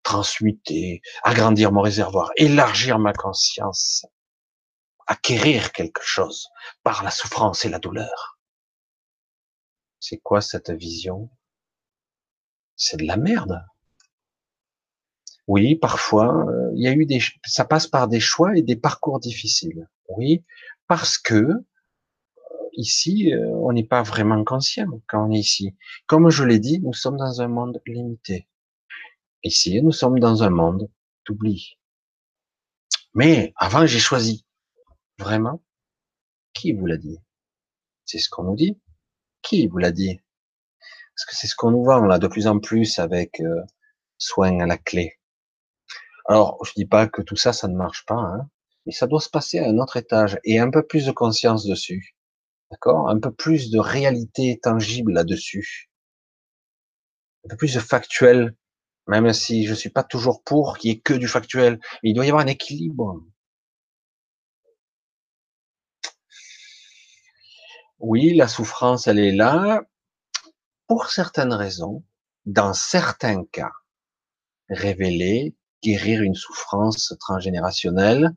transmuter, agrandir mon réservoir, élargir ma conscience, acquérir quelque chose par la souffrance et la douleur. C'est quoi cette vision? C'est de la merde. Oui, parfois, euh, il y a eu des, ça passe par des choix et des parcours difficiles. Oui, parce que ici, euh, on n'est pas vraiment conscient quand on est ici. Comme je l'ai dit, nous sommes dans un monde limité. Ici, nous sommes dans un monde d'oubli. Mais avant, j'ai choisi. Vraiment? Qui vous l'a dit? C'est ce qu'on nous dit Qui vous l'a dit? Parce que c'est ce qu'on nous vend là de plus en plus avec euh, soin à la clé. Alors, je dis pas que tout ça, ça ne marche pas, hein, mais ça doit se passer à un autre étage et un peu plus de conscience dessus. D'accord? Un peu plus de réalité tangible là-dessus. Un peu plus de factuel, même si je suis pas toujours pour qu'il y ait que du factuel. Mais il doit y avoir un équilibre. Oui, la souffrance, elle est là pour certaines raisons, dans certains cas, révéler, guérir une souffrance transgénérationnelle,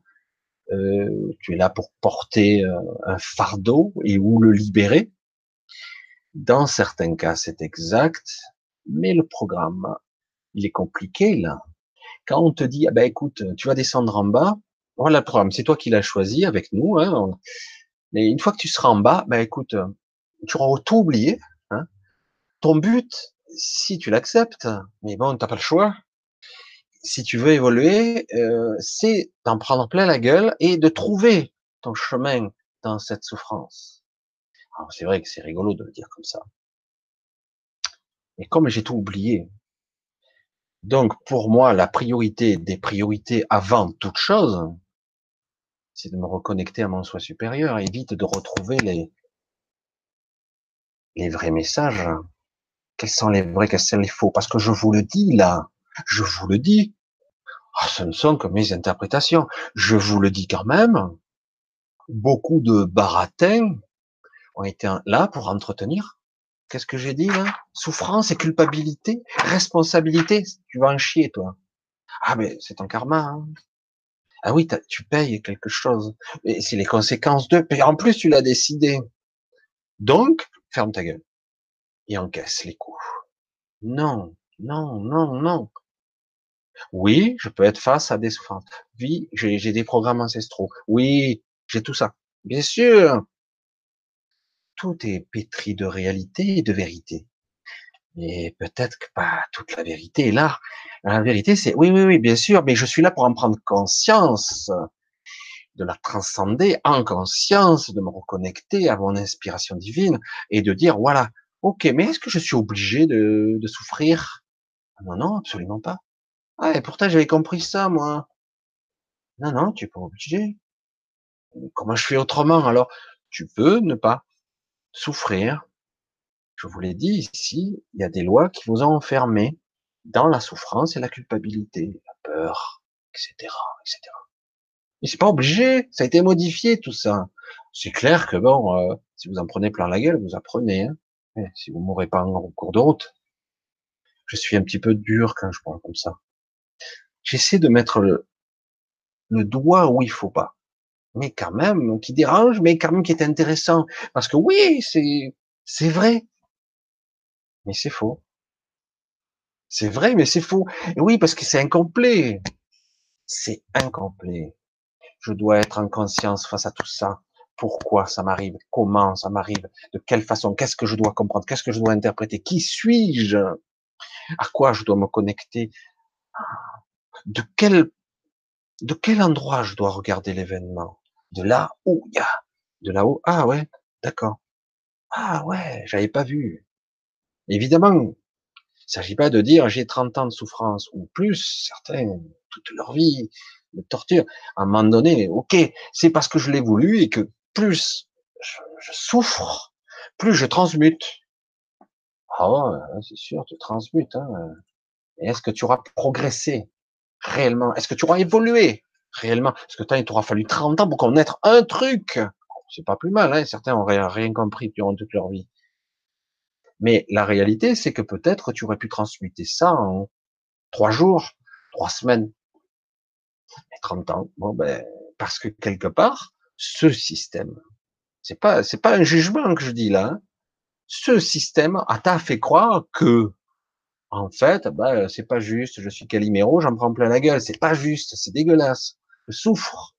euh, tu es là pour porter euh, un fardeau et ou le libérer. Dans certains cas, c'est exact, mais le programme, il est compliqué là. Quand on te dit, ah ben écoute, tu vas descendre en bas, voilà le programme, c'est toi qui l'as choisi avec nous. Hein, mais une fois que tu seras en bas, ben écoute, tu auras tout oublié. Ton but, si tu l'acceptes, mais bon, t'as pas le choix, si tu veux évoluer, euh, c'est d'en prendre plein la gueule et de trouver ton chemin dans cette souffrance. Alors c'est vrai que c'est rigolo de le dire comme ça. Mais comme j'ai tout oublié, donc pour moi la priorité des priorités avant toute chose, c'est de me reconnecter à mon soi supérieur et vite de retrouver les les vrais messages. Quels sont les vrais, quels sont les faux? Parce que je vous le dis là, je vous le dis. Ah, ce ne sont que mes interprétations. Je vous le dis quand même. Beaucoup de baratins ont été là pour entretenir. Qu'est-ce que j'ai dit là? Souffrance et culpabilité, responsabilité. Tu vas en chier toi. Ah mais c'est ton karma. Hein. Ah oui, tu payes quelque chose. Et c'est les conséquences de. En plus, tu l'as décidé. Donc, ferme ta gueule et encaisse les coups. Non, non, non, non. Oui, je peux être face à des souffrances. Oui, j'ai des programmes ancestraux. Oui, j'ai tout ça. Bien sûr. Tout est pétri de réalité et de vérité. Mais peut-être que pas toute la vérité est là. La vérité, c'est oui, oui, oui, bien sûr, mais je suis là pour en prendre conscience, de la transcender en conscience, de me reconnecter à mon inspiration divine et de dire voilà, ok, mais est-ce que je suis obligé de, de souffrir? Non, non, absolument pas. Ah, et pourtant j'avais compris ça, moi. Non, non, tu es pas obligé. Comment je fais autrement? Alors, tu peux ne pas souffrir. Je vous l'ai dit ici, il y a des lois qui vous ont enfermé dans la souffrance et la culpabilité, la peur, etc., etc. Mais c'est pas obligé, ça a été modifié tout ça. C'est clair que bon, euh, si vous en prenez plein la gueule, vous apprenez. Hein. Si vous mourrez pas en cours de route, je suis un petit peu dur quand je parle comme ça. J'essaie de mettre le, le doigt où il faut pas, mais quand même qui dérange, mais quand même qui est intéressant, parce que oui, c'est c'est vrai, mais c'est faux. C'est vrai, mais c'est faux. Et oui, parce que c'est incomplet. C'est incomplet. Je dois être en conscience face à tout ça. Pourquoi ça m'arrive Comment ça m'arrive De quelle façon Qu'est-ce que je dois comprendre Qu'est-ce que je dois interpréter Qui suis-je À quoi je dois me connecter De quel de quel endroit je dois regarder l'événement De là où il y a de là-haut. Ah ouais, d'accord. Ah ouais, j'avais pas vu. Évidemment, il s'agit pas de dire j'ai 30 ans de souffrance ou plus, certains toute leur vie de torture. À un moment donné, ok, c'est parce que je l'ai voulu et que plus je, souffre, plus je transmute. Ah ouais, c'est sûr, tu transmutes. Hein. Et est-ce que tu auras progressé réellement? Est-ce que tu auras évolué réellement? Parce que il t'aura fallu 30 ans pour connaître un truc? C'est pas plus mal, hein certains auraient rien compris durant toute leur vie. Mais la réalité, c'est que peut-être tu aurais pu transmuter ça en trois jours, trois semaines, 30 ans. Bon, ben, parce que quelque part, ce système, c'est pas, c'est pas un jugement que je dis là. Hein. Ce système a t'a fait croire que, en fait, ben, c'est pas juste. Je suis Calimero, j'en prends plein la gueule. C'est pas juste, c'est dégueulasse. Je souffre.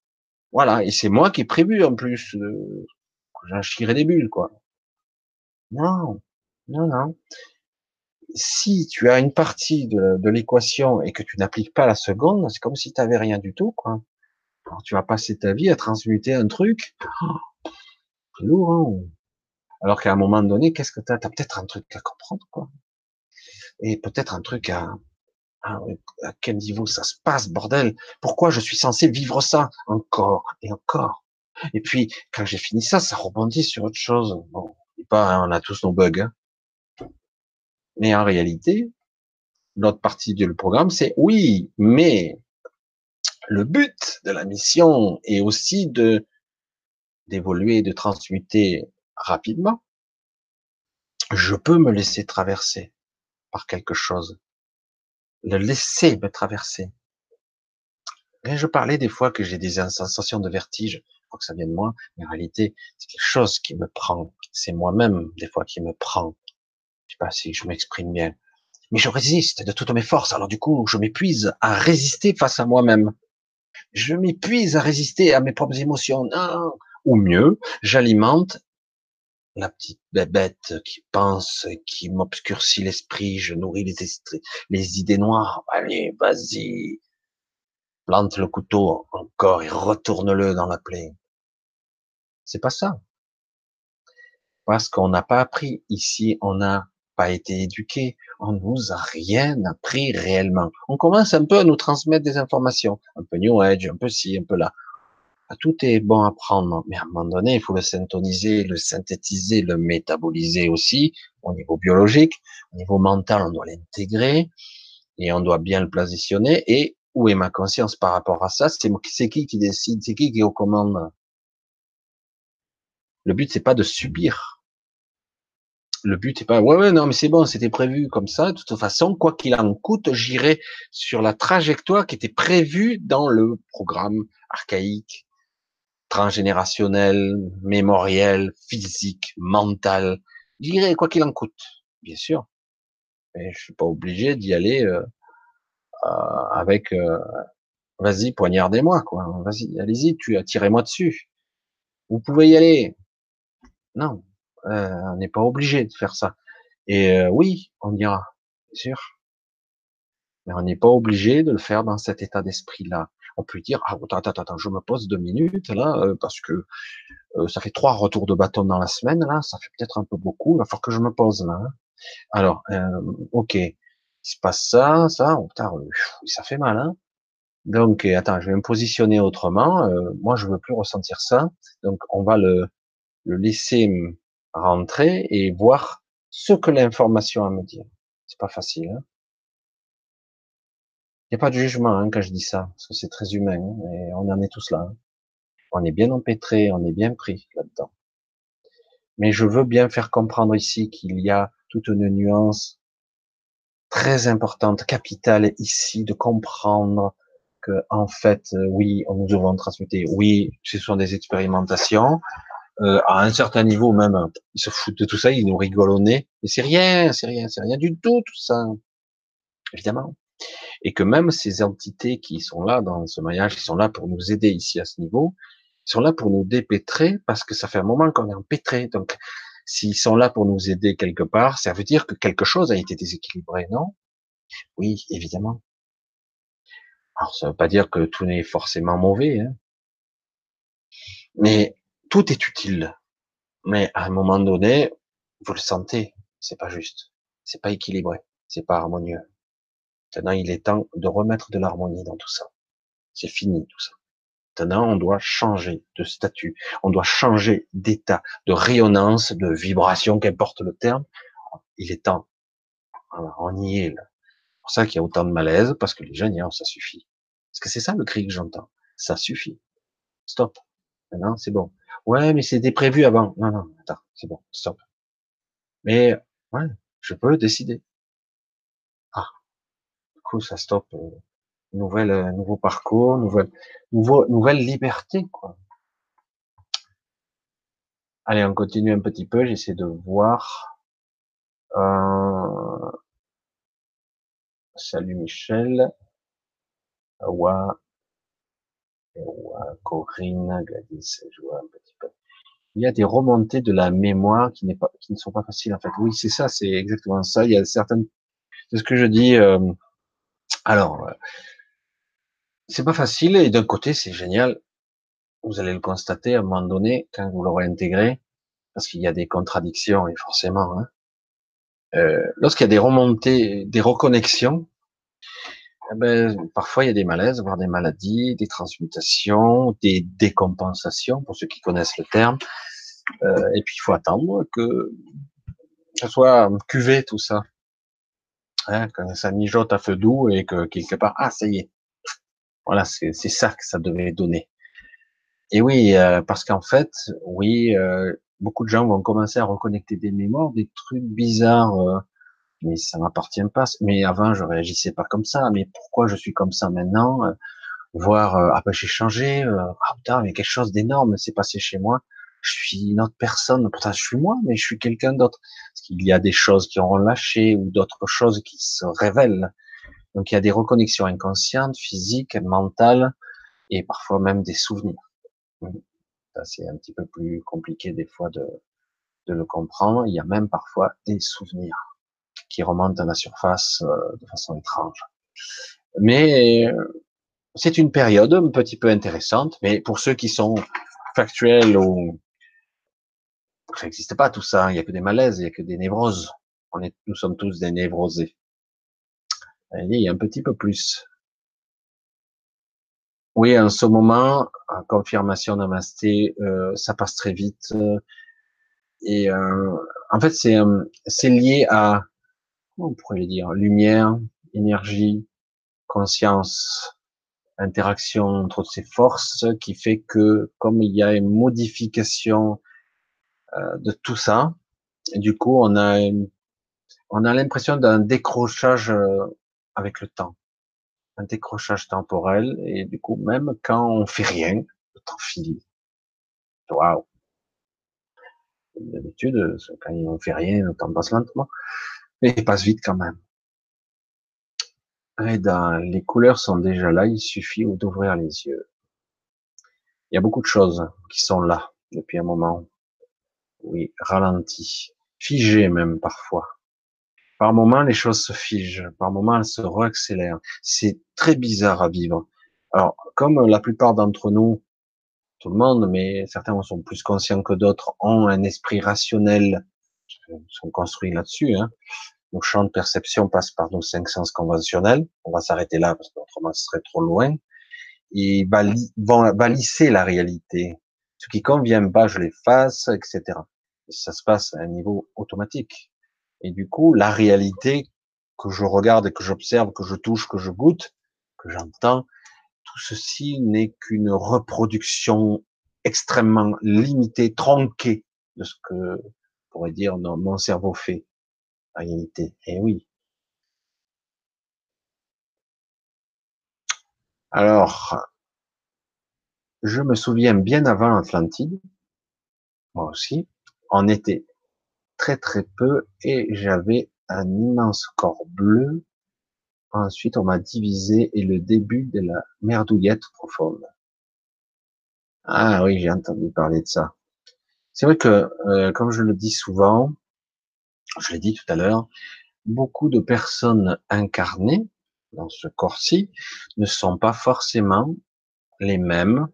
Voilà. Et c'est moi qui ai prévu en plus euh, que j'en chierai des bulles, quoi. Non, non, non. Si tu as une partie de, de l'équation et que tu n'appliques pas la seconde, c'est comme si tu n'avais rien du tout, quoi. Alors, tu vas passer ta vie à transmuter un truc. [gasps] c'est lourd, hein Alors qu'à un moment donné, qu'est-ce que tu as T'as peut-être un truc à comprendre, quoi. Et peut-être un truc à, à, à quel niveau ça se passe, bordel? Pourquoi je suis censé vivre ça encore et encore? Et puis, quand j'ai fini ça, ça rebondit sur autre chose. Bon, pas, hein, on a tous nos bugs. Hein. Mais en réalité, l'autre partie du programme, c'est oui, mais le but de la mission est aussi de d'évoluer, de transmuter rapidement. Je peux me laisser traverser par quelque chose, le laisser me traverser. Je parlais des fois que j'ai des sensations de vertige, je crois que ça vient de moi, mais en réalité, c'est quelque chose qui me prend. C'est moi-même, des fois, qui me prend. Je sais pas si je m'exprime bien. Mais je résiste de toutes mes forces. Alors du coup, je m'épuise à résister face à moi-même je m'épuise à résister à mes propres émotions. Ou mieux, j'alimente la petite bébête qui pense, qui m'obscurcit l'esprit, je nourris les, les idées noires. Allez, vas-y, plante le couteau encore et retourne-le dans la plaie. C'est pas ça. Parce qu'on n'a pas appris. Ici, on n'a pas été éduqué, on nous a rien appris réellement. On commence un peu à nous transmettre des informations, un peu New Age, un peu ci, un peu là. Tout est bon à prendre, mais à un moment donné, il faut le syntoniser, le synthétiser, le métaboliser aussi au niveau biologique, au niveau mental, on doit l'intégrer et on doit bien le positionner. Et où est ma conscience par rapport à ça? C'est qui qui décide? C'est qui qui est aux commandes? Le but, c'est pas de subir. Le but c'est pas ouais ouais non mais c'est bon, c'était prévu comme ça. De toute façon, quoi qu'il en coûte, j'irai sur la trajectoire qui était prévue dans le programme archaïque, transgénérationnel, mémoriel, physique, mental. J'irai quoi qu'il en coûte, bien sûr. Mais je suis pas obligé d'y aller euh, euh, avec euh, vas-y poignardez-moi quoi. Vas-y, allez-y, tu attirez-moi dessus. Vous pouvez y aller. Non, euh, on n'est pas obligé de faire ça. Et euh, oui, on dira, bien sûr. Mais on n'est pas obligé de le faire dans cet état d'esprit-là. On peut dire, ah, attends, attends, attends, je me pose deux minutes là, euh, parce que ça fait trois retours de bâton dans la semaine, là, ça fait peut-être un peu beaucoup, il va falloir que je me pose là. Hein. Alors, ok, il se passe ça, ça, oh, putain, ça fait mal, hein. Donc, attends, je vais me positionner autrement. moi, je veux plus ressentir ça. Donc, on va le, le laisser rentrer et voir ce que l'information a à me dire. C'est pas facile. Hein Il n'y a pas de jugement hein, quand je dis ça, parce que c'est très humain, hein, et on en est tous là. Hein. On est bien empêtré, on est bien pris là-dedans. Mais je veux bien faire comprendre ici qu'il y a toute une nuance très importante, capitale ici, de comprendre que en fait, euh, oui, on nous avons transmuté, oui, ce sont des expérimentations, euh, à un certain niveau même, ils se foutent de tout ça, ils nous rigolent au nez, mais c'est rien, c'est rien, c'est rien du tout tout ça, évidemment. Et que même ces entités qui sont là dans ce maillage, qui sont là pour nous aider ici à ce niveau, ils sont là pour nous dépêtrer parce que ça fait un moment qu'on est empêtré. Donc, s'ils sont là pour nous aider quelque part, ça veut dire que quelque chose a été déséquilibré, non? Oui, évidemment. Alors, ça veut pas dire que tout n'est forcément mauvais, hein. mais tout est utile. Mais à un moment donné, vous le sentez, c'est pas juste, c'est pas équilibré, c'est pas harmonieux. Maintenant, il est temps de remettre de l'harmonie dans tout ça. C'est fini tout ça. Maintenant, on doit changer de statut, on doit changer d'état, de rayonnance, de vibration, qu'importe le terme. Il est temps. on y est là. C'est pour ça qu'il y a autant de malaise, parce que les jeunes, ça suffit. Parce que c'est ça le cri que j'entends. Ça suffit. Stop. Maintenant, c'est bon. Ouais, mais c'était prévu avant. Non, non, attends, c'est bon, stop. Mais, ouais, je peux décider. Ah, du coup, ça stoppe. Euh, nouvelle, euh, nouveau parcours, nouvelle, nouveau, nouvelle liberté, quoi. Allez, on continue un petit peu. J'essaie de voir. Euh... Salut Michel. Ouais. Corinne, Gladys, je vois. Il y a des remontées de la mémoire qui, pas, qui ne sont pas faciles en fait. Oui, c'est ça, c'est exactement ça. Il y a certaines, c'est ce que je dis. Euh... Alors, euh, c'est pas facile et d'un côté c'est génial. Vous allez le constater à un moment donné quand vous l'aurez intégré, parce qu'il y a des contradictions et forcément. Hein. Euh, lorsqu'il y a des remontées, des reconnexions, eh ben, parfois il y a des malaises, voire des maladies, des transmutations, des décompensations, pour ceux qui connaissent le terme. Euh, et puis il faut attendre que ça soit cuvé tout ça. Hein, quand ça mijote à feu doux et que quelque part, ah ça y est. Voilà, c'est ça que ça devait donner. Et oui, euh, parce qu'en fait, oui, euh, beaucoup de gens vont commencer à reconnecter des mémoires, des trucs bizarres euh, mais ça m'appartient pas. Mais avant, je réagissais pas comme ça. Mais pourquoi je suis comme ça maintenant euh, Voir, euh, ah ben j'ai changé. Euh, ah putain, mais quelque chose d'énorme s'est passé chez moi. Je suis une autre personne. Pourtant, je suis moi, mais je suis quelqu'un d'autre. Parce qu'il y a des choses qui auront lâché ou d'autres choses qui se révèlent. Donc, il y a des reconnexions inconscientes, physiques, mentales, et parfois même des souvenirs. C'est un petit peu plus compliqué des fois de, de le comprendre. Il y a même parfois des souvenirs qui remonte à la surface euh, de façon étrange. Mais euh, c'est une période un petit peu intéressante, mais pour ceux qui sont factuels ça n'existe pas tout ça, il n'y a que des malaises, il n'y a que des névroses. On est, nous sommes tous des névrosés. Allez, un petit peu plus. Oui, en ce moment, en confirmation namasté, euh, ça passe très vite. et euh, en fait, c'est lié à, on pourrait dire, lumière, énergie, conscience, interaction entre ces forces qui fait que comme il y a une modification euh, de tout ça, du coup on a on a l'impression d'un décrochage euh, avec le temps, un décrochage temporel et du coup même quand on fait rien, le temps file. Waouh. D'habitude, quand on fait rien, le temps passe lentement, mais il passe vite quand même. Reda, les couleurs sont déjà là, il suffit d'ouvrir les yeux. Il y a beaucoup de choses qui sont là depuis un moment. Oui, ralenti, figé même parfois. Par moments, les choses se figent, par moments, elles se réaccélèrent. C'est très bizarre à vivre. Alors, comme la plupart d'entre nous, tout le monde, mais certains sont plus conscients que d'autres, ont un esprit rationnel, sont construits là-dessus, hein, nos champs de perception passent par nos cinq sens conventionnels. On va s'arrêter là parce qu'autrement ce serait trop loin. Ils vont balisser la réalité. Ce qui convient pas, je l'efface, etc. ça se passe à un niveau automatique. Et du coup, la réalité que je regarde, que j'observe, que je touche, que je goûte, que j'entends, tout ceci n'est qu'une reproduction extrêmement limitée, tronquée de ce que pourrait dire mon cerveau fait réalité. Eh oui. Alors, je me souviens bien avant Atlantide, moi aussi, on était très très peu et j'avais un immense corps bleu. Ensuite, on m'a divisé et le début de la merdouillette profonde. Ah oui, j'ai entendu parler de ça. C'est vrai que, euh, comme je le dis souvent, je l'ai dit tout à l'heure, beaucoup de personnes incarnées dans ce corps-ci ne sont pas forcément les mêmes,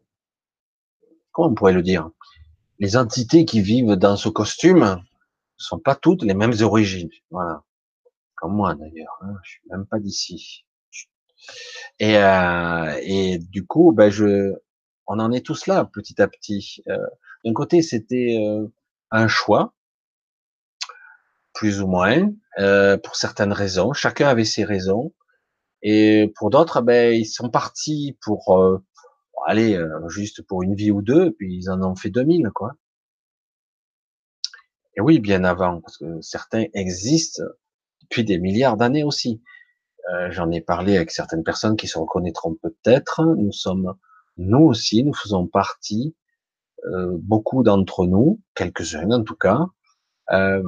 comment on pourrait le dire, les entités qui vivent dans ce costume ne sont pas toutes les mêmes origines. Voilà. Comme moi d'ailleurs, hein, je suis même pas d'ici. Et, euh, et du coup, ben je, on en est tous là petit à petit. Euh, D'un côté, c'était un choix, plus ou moins, pour certaines raisons. Chacun avait ses raisons. Et pour d'autres, ben, ils sont partis pour, aller juste pour une vie ou deux, puis ils en ont fait 2000, quoi. Et oui, bien avant, parce que certains existent depuis des milliards d'années aussi. J'en ai parlé avec certaines personnes qui se reconnaîtront peut-être. Nous sommes, nous aussi, nous faisons partie, euh, beaucoup d'entre nous, quelques-uns en tout cas, euh,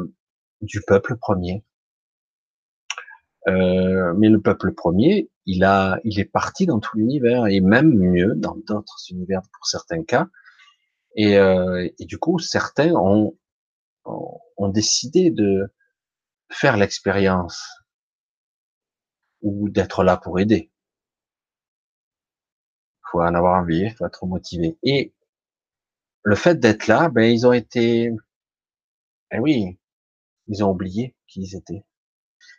du peuple premier. Euh, mais le peuple premier, il a, il est parti dans tout l'univers et même mieux dans d'autres univers pour certains cas. Et, du coup, certains ont, décidé de faire l'expérience ou d'être là pour aider. Faut en avoir envie, faut être motivé. Le fait d'être là, ben ils ont été, eh oui, ils ont oublié qui ils étaient.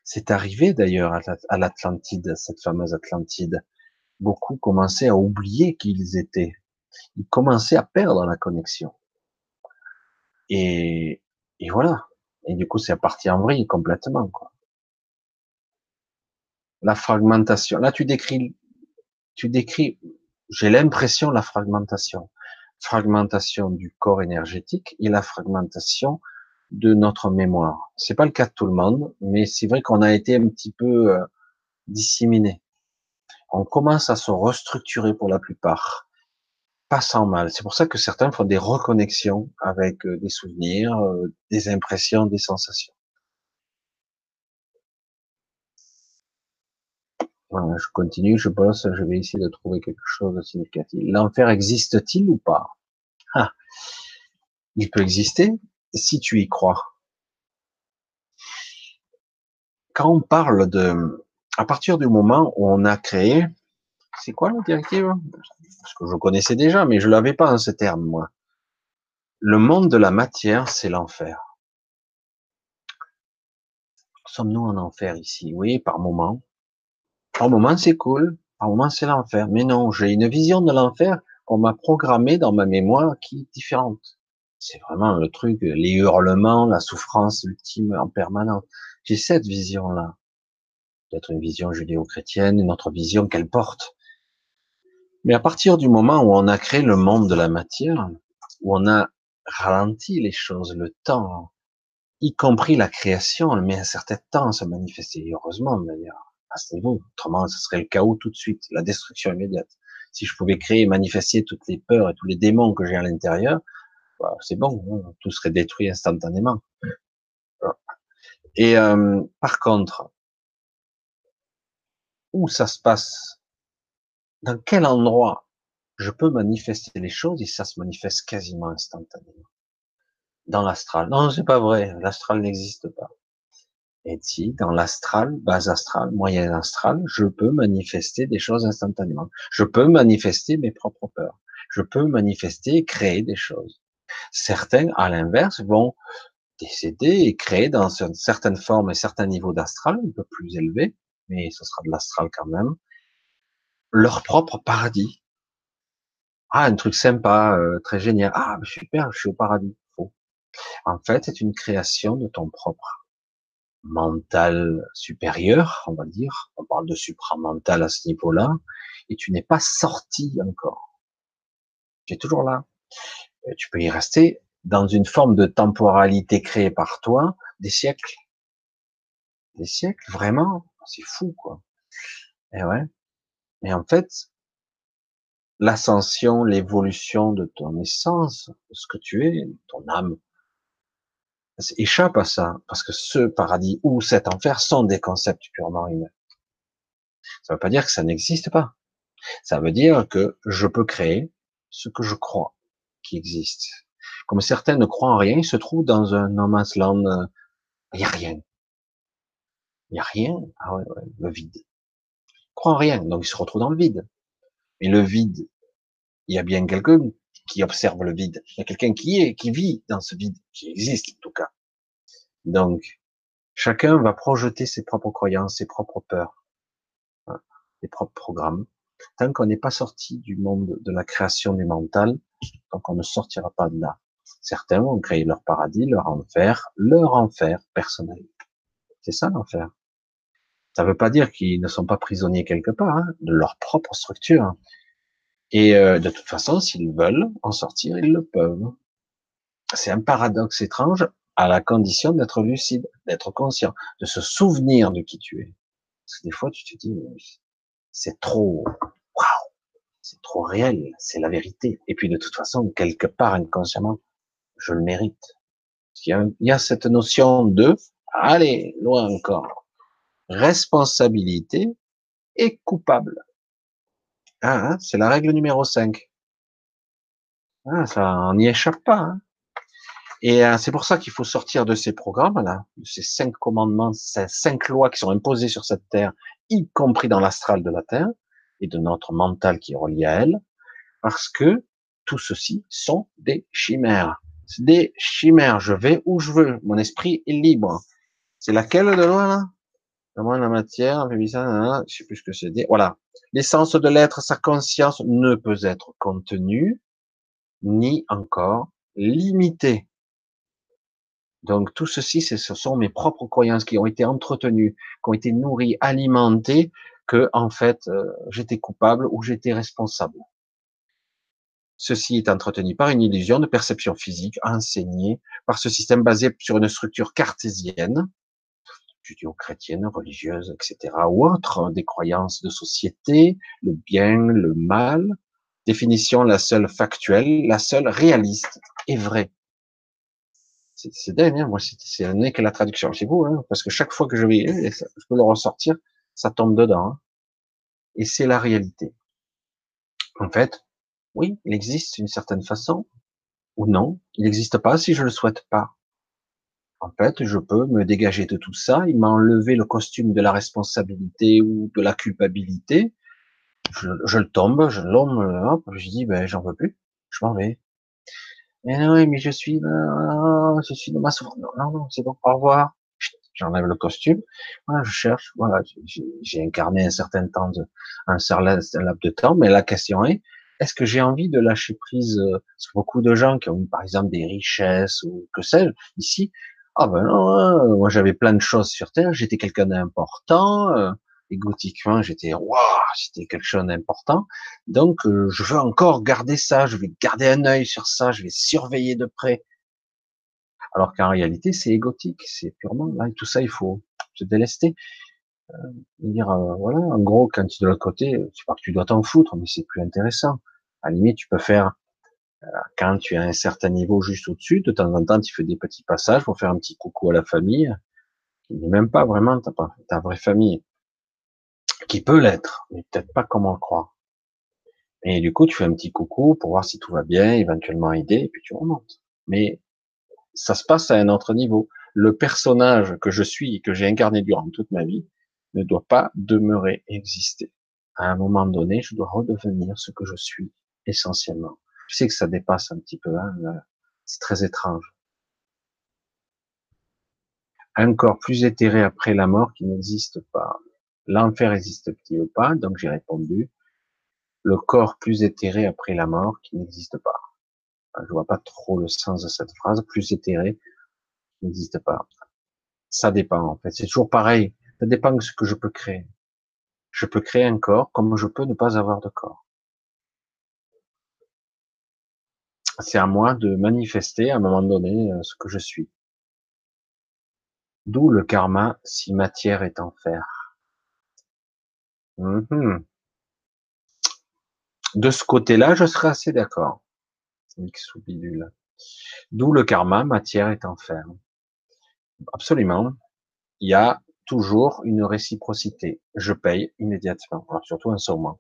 C'est arrivé d'ailleurs à l'Atlantide, cette fameuse Atlantide. Beaucoup commençaient à oublier qui ils étaient. Ils commençaient à perdre la connexion. Et, et voilà. Et du coup, c'est parti en vrille complètement. Quoi. La fragmentation. Là, tu décris, tu décris, j'ai l'impression la fragmentation. Fragmentation du corps énergétique et la fragmentation de notre mémoire. C'est pas le cas de tout le monde, mais c'est vrai qu'on a été un petit peu euh, disséminé. On commence à se restructurer pour la plupart, pas sans mal. C'est pour ça que certains font des reconnexions avec euh, des souvenirs, euh, des impressions, des sensations. Je continue, je bosse, je vais essayer de trouver quelque chose de significatif. L'enfer existe-t-il ou pas? Ah, Il peut exister, si tu y crois. Quand on parle de, à partir du moment où on a créé, c'est quoi la directive? Parce que je connaissais déjà, mais je l'avais pas en ce terme, moi. Le monde de la matière, c'est l'enfer. Sommes-nous en enfer ici? Oui, par moment. Par moment, c'est cool. Par moment, c'est l'enfer. Mais non, j'ai une vision de l'enfer qu'on m'a programmée dans ma mémoire qui est différente. C'est vraiment le truc, les hurlements, la souffrance ultime en permanence. J'ai cette vision-là. Peut-être une vision judéo-chrétienne, une autre vision qu'elle porte. Mais à partir du moment où on a créé le monde de la matière, où on a ralenti les choses, le temps, y compris la création, elle met un certain temps à se manifester. heureusement d'ailleurs, à ce niveau. Autrement, ce serait le chaos tout de suite, la destruction immédiate. Si je pouvais créer et manifester toutes les peurs et tous les démons que j'ai à l'intérieur, bah, c'est bon, hein, tout serait détruit instantanément. Et euh, par contre, où ça se passe, dans quel endroit je peux manifester les choses et ça se manifeste quasiment instantanément? Dans l'astral. Non, c'est pas vrai. L'astral n'existe pas. Et si, dans l'astral, base astral, moyen astral, je peux manifester des choses instantanément. Je peux manifester mes propres peurs. Je peux manifester et créer des choses. Certains, à l'inverse, vont décéder et créer dans une certaine forme et certains niveaux d'astral, un peu plus élevés, mais ce sera de l'astral quand même, leur propre paradis. Ah, un truc sympa, euh, très génial. Ah, super, je suis au paradis. Faux. En fait, c'est une création de ton propre mental supérieur, on va dire. On parle de supramental à ce niveau-là. Et tu n'es pas sorti encore. Tu es toujours là. Euh, tu peux y rester dans une forme de temporalité créée par toi des siècles. Des siècles, vraiment, c'est fou, quoi. Et ouais. Et en fait, l'ascension, l'évolution de ton essence, de ce que tu es, ton âme, échappe à ça, parce que ce paradis ou cet enfer sont des concepts purement humains. Ça ne veut pas dire que ça n'existe pas. Ça veut dire que je peux créer ce que je crois qui existe. Comme certains ne croient en rien, ils se trouvent dans un no man's land, euh, il n'y a rien. Il n'y a rien. Ah ouais, ouais, le vide. Ils croient en rien, donc ils se retrouvent dans le vide. Mais le vide, il y a bien quelqu'un qui observe le vide. Il y a quelqu'un qui est, qui vit dans ce vide, qui existe en tout cas. Donc, chacun va projeter ses propres croyances, ses propres peurs, hein, ses propres programmes. Tant qu'on n'est pas sorti du monde de la création du mental, donc on ne sortira pas de là. Certains ont créé leur paradis, leur enfer, leur enfer personnel. C'est ça l'enfer. Ça ne veut pas dire qu'ils ne sont pas prisonniers quelque part hein, de leur propre structure. Et euh, de toute façon, s'ils veulent en sortir, ils le peuvent. C'est un paradoxe étrange à la condition d'être lucide, d'être conscient, de se souvenir de qui tu es. Parce que des fois, tu te dis, c'est trop, waouh, c'est trop réel, c'est la vérité. Et puis de toute façon, quelque part inconsciemment, je le mérite. Il il y a cette notion de, allez, loin encore, responsabilité et coupable. Ah, hein, c'est la règle numéro 5. Ah, ça, on n'y échappe pas. Hein. Et euh, c'est pour ça qu'il faut sortir de ces programmes-là, de ces cinq commandements, ces cinq lois qui sont imposées sur cette terre, y compris dans l'astral de la terre et de notre mental qui est relié à elle, parce que tout ceci sont des chimères. C'est des chimères. Je vais où je veux. Mon esprit est libre. C'est laquelle de loi là? Comment la matière, je sais plus ce que c'est. Voilà. L'essence de l'être, sa conscience ne peut être contenue, ni encore limitée. Donc tout ceci, ce sont mes propres croyances qui ont été entretenues, qui ont été nourries, alimentées, que en fait euh, j'étais coupable ou j'étais responsable. Ceci est entretenu par une illusion de perception physique enseignée par ce système basé sur une structure cartésienne, judéo-chrétienne, religieuse, etc., ou autre, des croyances de société, le bien, le mal, définition la seule factuelle, la seule réaliste et vraie. C'est dingue, hein moi, c'est n'est que la traduction. C'est vous, hein, parce que chaque fois que je vais, je peux le ressortir, ça tombe dedans. Hein. Et c'est la réalité. En fait, oui, il existe d'une certaine façon, ou non, il n'existe pas si je le souhaite pas. En fait, je peux me dégager de tout ça, il m'a enlevé le costume de la responsabilité ou de la culpabilité, je, le tombe, je l'homme, hop, je dis, ben, j'en veux plus, je m'en vais. Mais non, mais je suis, je suis dans ma souffrance. Non, non, c'est bon, au revoir. j'enlève le costume, voilà, je cherche, voilà, j'ai incarné un certain temps, de, un certain laps de temps, mais la question est, est-ce que j'ai envie de lâcher prise euh, Parce que beaucoup de gens qui ont eu, par exemple, des richesses ou que sais-je, ici, ah ben non, hein, moi j'avais plein de choses sur Terre, j'étais quelqu'un d'important, euh, égotiquement j'étais, waouh, c'était quelque chose d'important, donc euh, je veux encore garder ça, je vais garder un œil sur ça, je vais surveiller de près. Alors qu'en réalité c'est égotique, c'est purement là, tout ça il faut se délester. Euh, dire euh, voilà, en gros quand tu es de l'autre côté, c'est pas que tu dois t'en foutre, mais c'est plus intéressant. À la limite tu peux faire quand tu as un certain niveau juste au-dessus, de temps en temps, tu fais des petits passages pour faire un petit coucou à la famille, qui n'est même pas vraiment ta, vraie famille, qui peut l'être, mais peut-être pas comme on le croit. Et du coup, tu fais un petit coucou pour voir si tout va bien, éventuellement aider, et puis tu remontes. Mais ça se passe à un autre niveau. Le personnage que je suis et que j'ai incarné durant toute ma vie ne doit pas demeurer exister. À un moment donné, je dois redevenir ce que je suis essentiellement. Je sais que ça dépasse un petit peu, hein, c'est très étrange. Un corps plus éthéré après la mort qui n'existe pas. L'enfer existe-t-il pas? Donc j'ai répondu. Le corps plus éthéré après la mort qui n'existe pas. Je vois pas trop le sens de cette phrase. Plus éthéré n'existe pas. Ça dépend en fait. C'est toujours pareil. Ça dépend de ce que je peux créer. Je peux créer un corps comme je peux ne pas avoir de corps. C'est à moi de manifester à un moment donné euh, ce que je suis. D'où le karma si matière est enfer. Mhm. De ce côté-là, je serais assez d'accord. D'où le karma, matière est enfer. Absolument. Il y a toujours une réciprocité. Je paye immédiatement, surtout en moment.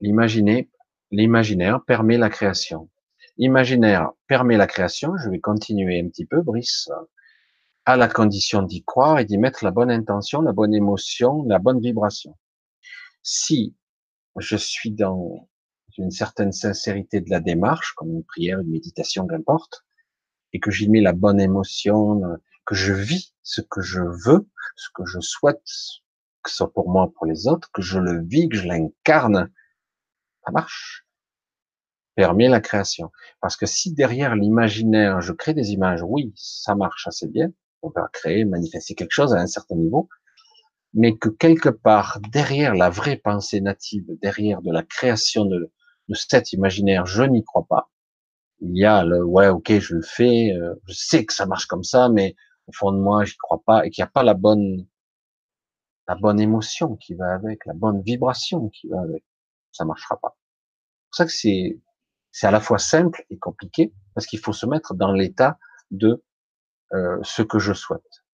L'imaginer L'imaginaire permet la création. L'imaginaire permet la création, je vais continuer un petit peu, Brice, à la condition d'y croire et d'y mettre la bonne intention, la bonne émotion, la bonne vibration. Si je suis dans une certaine sincérité de la démarche, comme une prière, une méditation, qu'importe, et que j'y mets la bonne émotion, que je vis ce que je veux, ce que je souhaite, que ce soit pour moi, pour les autres, que je le vis, que je l'incarne, ça marche. Permet la création. Parce que si derrière l'imaginaire, je crée des images, oui, ça marche assez bien. On peut créer, manifester quelque chose à un certain niveau. Mais que quelque part, derrière la vraie pensée native, derrière de la création de, de cet imaginaire, je n'y crois pas. Il y a le, ouais, ok, je le fais, euh, je sais que ça marche comme ça, mais au fond de moi, j'y crois pas et qu'il n'y a pas la bonne, la bonne émotion qui va avec, la bonne vibration qui va avec. Ça marchera pas. C'est pour ça que c'est, c'est à la fois simple et compliqué parce qu'il faut se mettre dans l'état de euh, ce que je souhaite.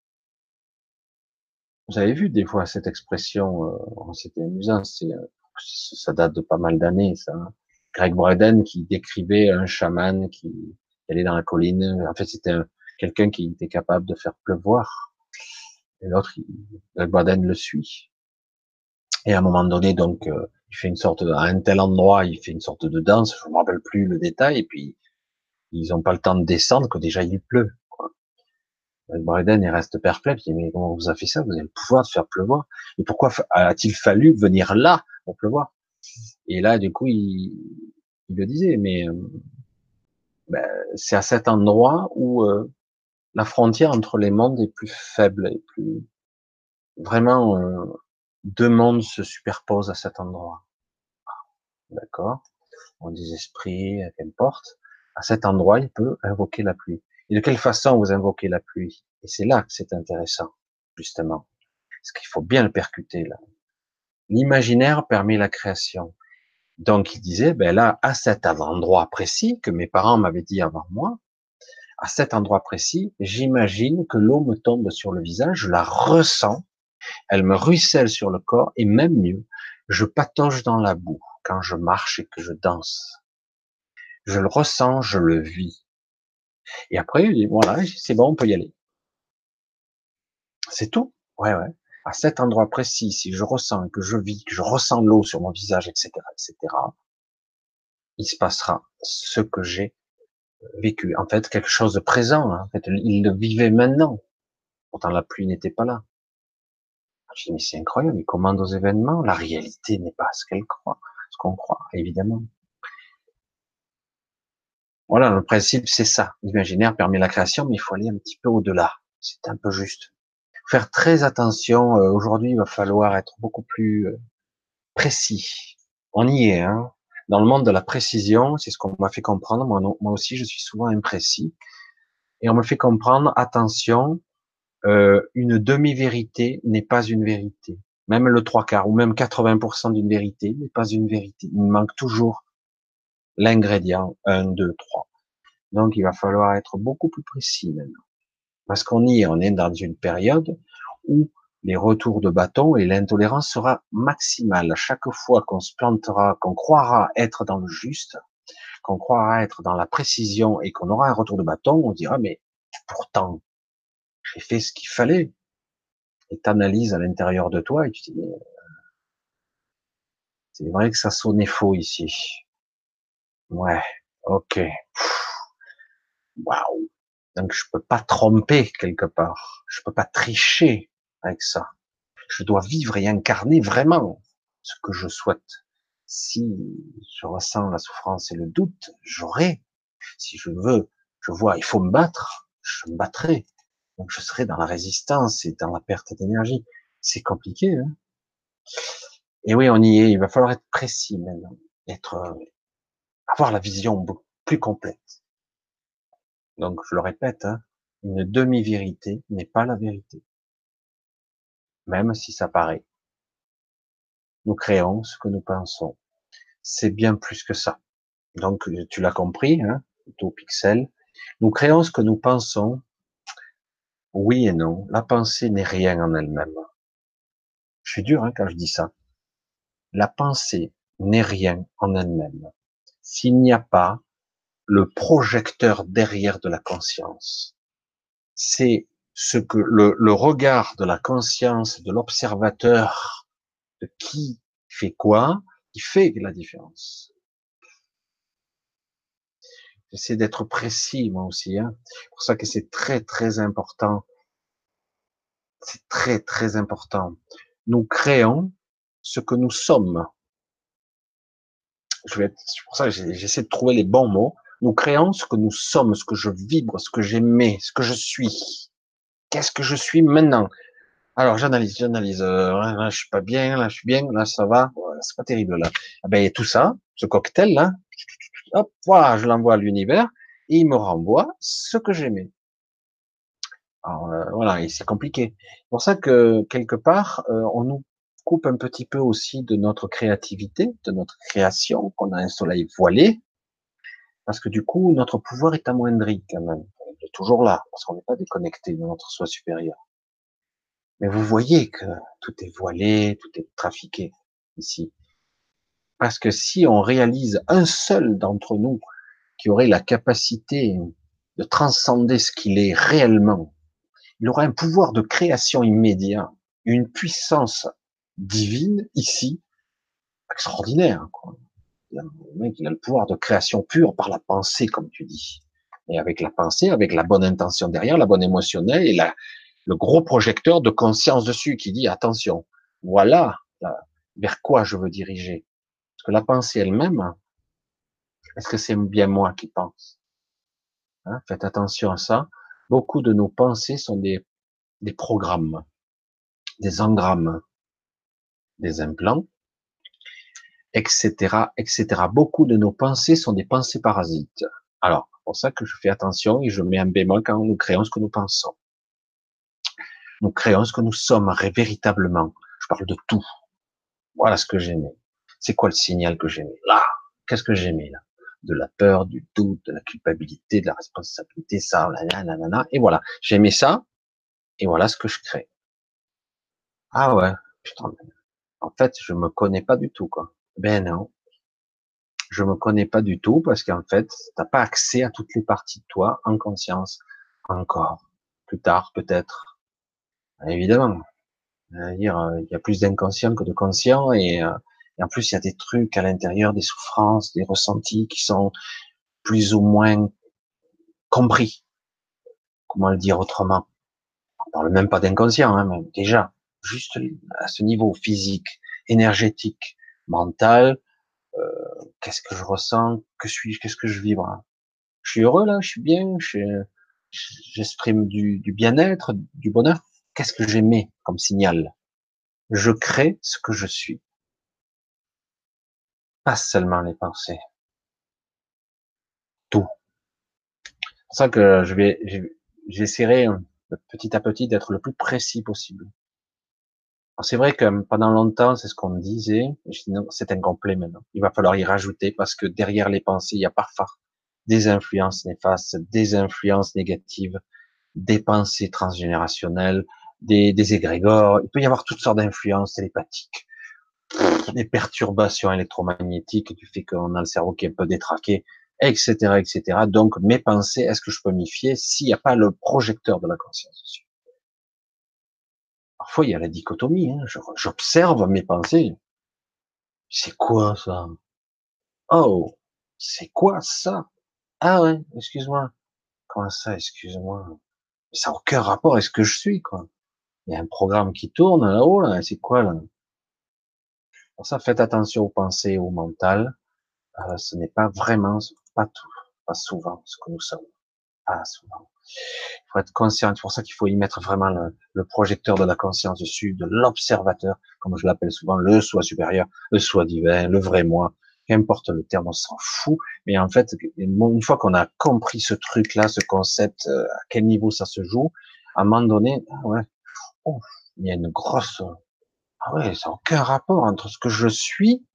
Vous avez vu des fois cette expression, euh, c'était amusant, c'est, euh, ça date de pas mal d'années, ça. Hein. Greg Braden qui décrivait un chaman qui allait dans la colline. En fait, c'était quelqu'un qui était capable de faire pleuvoir. Et l'autre, Greg Braden le suit. Et à un moment donné, donc, euh, il fait une sorte de, à un tel endroit, il fait une sorte de danse, je me rappelle plus le détail, et puis ils ont pas le temps de descendre que déjà il pleut. Quoi. Il reste perplexe, il dit mais comment vous avez fait ça? Vous avez le pouvoir de faire pleuvoir. Et pourquoi a-t-il fallu venir là pour pleuvoir? Et là, du coup, il, il le disait, mais euh, ben, c'est à cet endroit où euh, la frontière entre les mondes est plus faible et plus vraiment euh, deux mondes se superposent à cet endroit. D'accord On des esprits, qu'importe. À cet endroit, il peut invoquer la pluie. Et de quelle façon vous invoquez la pluie? Et c'est là que c'est intéressant, justement. Parce qu'il faut bien le percuter, là. L'imaginaire permet la création. Donc, il disait, ben là, à cet endroit précis, que mes parents m'avaient dit avant moi, à cet endroit précis, j'imagine que l'eau me tombe sur le visage, je la ressens, elle me ruisselle sur le corps et même mieux, je patauge dans la boue quand je marche et que je danse. Je le ressens, je le vis. Et après, il dit, voilà, c'est bon, on peut y aller. C'est tout. Ouais, ouais. À cet endroit précis, si je ressens que je vis, que je ressens l'eau sur mon visage, etc., etc., il se passera ce que j'ai vécu. En fait, quelque chose de présent. Hein. En fait, il le vivait maintenant. Pourtant, la pluie n'était pas là. Je dis, mais c'est incroyable, il commande aux événements. La réalité n'est pas ce qu'elle croit, ce qu'on croit, évidemment. Voilà, le principe, c'est ça. L'imaginaire permet la création, mais il faut aller un petit peu au-delà. C'est un peu juste. Faire très attention. Euh, aujourd'hui, il va falloir être beaucoup plus euh, précis. On y est, hein. Dans le monde de la précision, c'est ce qu'on m'a fait comprendre. Moi, moi aussi, je suis souvent imprécis. Et on me fait comprendre, attention, euh, une demi-vérité n'est pas une vérité. Même le trois quarts ou même 80% d'une vérité n'est pas une vérité. Il manque toujours l'ingrédient 1, 2, 3. Donc il va falloir être beaucoup plus précis maintenant. Parce qu'on y est, on est dans une période où les retours de bâton et l'intolérance sera maximale. Chaque fois qu'on se plantera, qu'on croira être dans le juste, qu'on croira être dans la précision et qu'on aura un retour de bâton, on dira mais pourtant j'ai fait ce qu'il fallait. Et t'analyses à l'intérieur de toi et tu te dis, c'est vrai que ça sonnait faux ici. Ouais, ok. Waouh. Donc je peux pas tromper quelque part. Je peux pas tricher avec ça. Je dois vivre et incarner vraiment ce que je souhaite. Si je ressens la souffrance et le doute, j'aurai. Si je veux, je vois, il faut me battre, je me battrai. Donc je serai dans la résistance et dans la perte d'énergie. C'est compliqué. Hein et oui, on y est. Il va falloir être précis maintenant, être, euh, avoir la vision plus complète. Donc je le répète, hein, une demi-vérité n'est pas la vérité, même si ça paraît. Nous créons ce que nous pensons. C'est bien plus que ça. Donc tu l'as compris, hein, tout pixel. Nous créons ce que nous pensons oui et non. La pensée n'est rien en elle-même. Je suis dur hein, quand je dis ça. La pensée n'est rien en elle-même. S'il n'y a pas le projecteur derrière de la conscience, c'est ce que le, le regard de la conscience, de l'observateur, de qui fait quoi, qui fait la différence. J'essaie d'être précis moi aussi. Hein. C'est pour ça que c'est très très important. C'est très très important. Nous créons ce que nous sommes. Je vais c'est pour ça que j'essaie de trouver les bons mots. Nous créons ce que nous sommes, ce que je vibre, ce que j'aimais, ce que je suis. Qu'est-ce que je suis maintenant? Alors j'analyse, j'analyse. Euh, là, je suis pas bien, là je suis bien, là ça va. c'est pas terrible là. Ah ben tout ça, ce cocktail là, hop, voilà, je l'envoie à l'univers, et il me renvoie ce que j'aimais. Alors euh, voilà, et c'est compliqué. C'est pour ça que quelque part, euh, on nous coupe un petit peu aussi de notre créativité, de notre création, qu'on a un soleil voilé, parce que du coup, notre pouvoir est amoindri quand même. Il est toujours là, parce qu'on n'est pas déconnecté de notre soi supérieur. Mais vous voyez que tout est voilé, tout est trafiqué ici. Parce que si on réalise un seul d'entre nous qui aurait la capacité de transcender ce qu'il est réellement, il aurait un pouvoir de création immédiat, une puissance divine ici, extraordinaire. Quoi. Il a le pouvoir de création pure par la pensée, comme tu dis. Et avec la pensée, avec la bonne intention derrière, la bonne émotionnelle et le gros projecteur de conscience dessus qui dit attention, voilà vers quoi je veux diriger la pensée elle-même, est-ce que c'est bien moi qui pense? Hein, Faites attention à ça. Beaucoup de nos pensées sont des, programmes, des engrammes, des implants, etc., etc. Beaucoup de nos pensées sont des pensées parasites. Alors, c'est pour ça que je fais attention et je mets un bémol quand nous créons ce que nous pensons. Nous créons ce que nous sommes véritablement. Je parle de tout. Voilà ce que j'aimais. C'est quoi le signal que j'aimais là? Qu'est-ce que j'aimais là? De la peur, du doute, de la culpabilité, de la responsabilité, ça, là, là, là, et voilà. J'aimais ça, et voilà ce que je crée. Ah ouais, putain. En fait, je me connais pas du tout, quoi. Ben non. Je me connais pas du tout parce qu'en fait, t'as pas accès à toutes les parties de toi en conscience. Encore. Plus tard, peut-être. Évidemment. euh, il y a plus d'inconscient que de conscient et euh, et en plus, il y a des trucs à l'intérieur, des souffrances, des ressentis qui sont plus ou moins compris. Comment le dire autrement? On parle même pas d'inconscient, hein, même. déjà, juste à ce niveau physique, énergétique, mental, euh, qu'est-ce que je ressens, que suis-je, qu'est-ce que je vibre? Je suis heureux là, je suis bien, j'exprime du, du bien-être, du bonheur. Qu'est-ce que j'aimais comme signal? Je crée ce que je suis. Pas seulement les pensées. Tout. C'est ça que je vais, j'essaierai petit à petit d'être le plus précis possible. C'est vrai que pendant longtemps, c'est ce qu'on me disait, c'est incomplet maintenant. Il va falloir y rajouter parce que derrière les pensées, il y a parfois des influences néfastes, des influences négatives, des pensées transgénérationnelles, des, des égrégores. Il peut y avoir toutes sortes d'influences télépathiques, des perturbations électromagnétiques du fait qu'on a le cerveau qui est un peu détraqué, etc., etc. Donc, mes pensées, est-ce que je peux m'y fier s'il n'y a pas le projecteur de la conscience Parfois, il y a la dichotomie. Hein. J'observe mes pensées. C'est quoi ça? Oh, c'est quoi ça? Ah ouais, excuse-moi. Comment ça, excuse-moi? Ça n'a aucun rapport avec ce que je suis, quoi. Il y a un programme qui tourne là-haut, là. C'est quoi, là? Pour ça, faites attention aux pensées, au mental. Euh, ce n'est pas vraiment, pas tout, pas souvent ce que nous sommes. Pas souvent. Il faut être conscient. C'est pour ça qu'il faut y mettre vraiment le, projecteur de la conscience dessus, de l'observateur, comme je l'appelle souvent, le soi supérieur, le soi divin, le vrai moi. Qu'importe le terme, on s'en fout. Mais en fait, une fois qu'on a compris ce truc-là, ce concept, euh, à quel niveau ça se joue, à un moment donné, ah ouais, oh, il y a une grosse, ah ouais, ça n'a aucun rapport entre ce que je suis,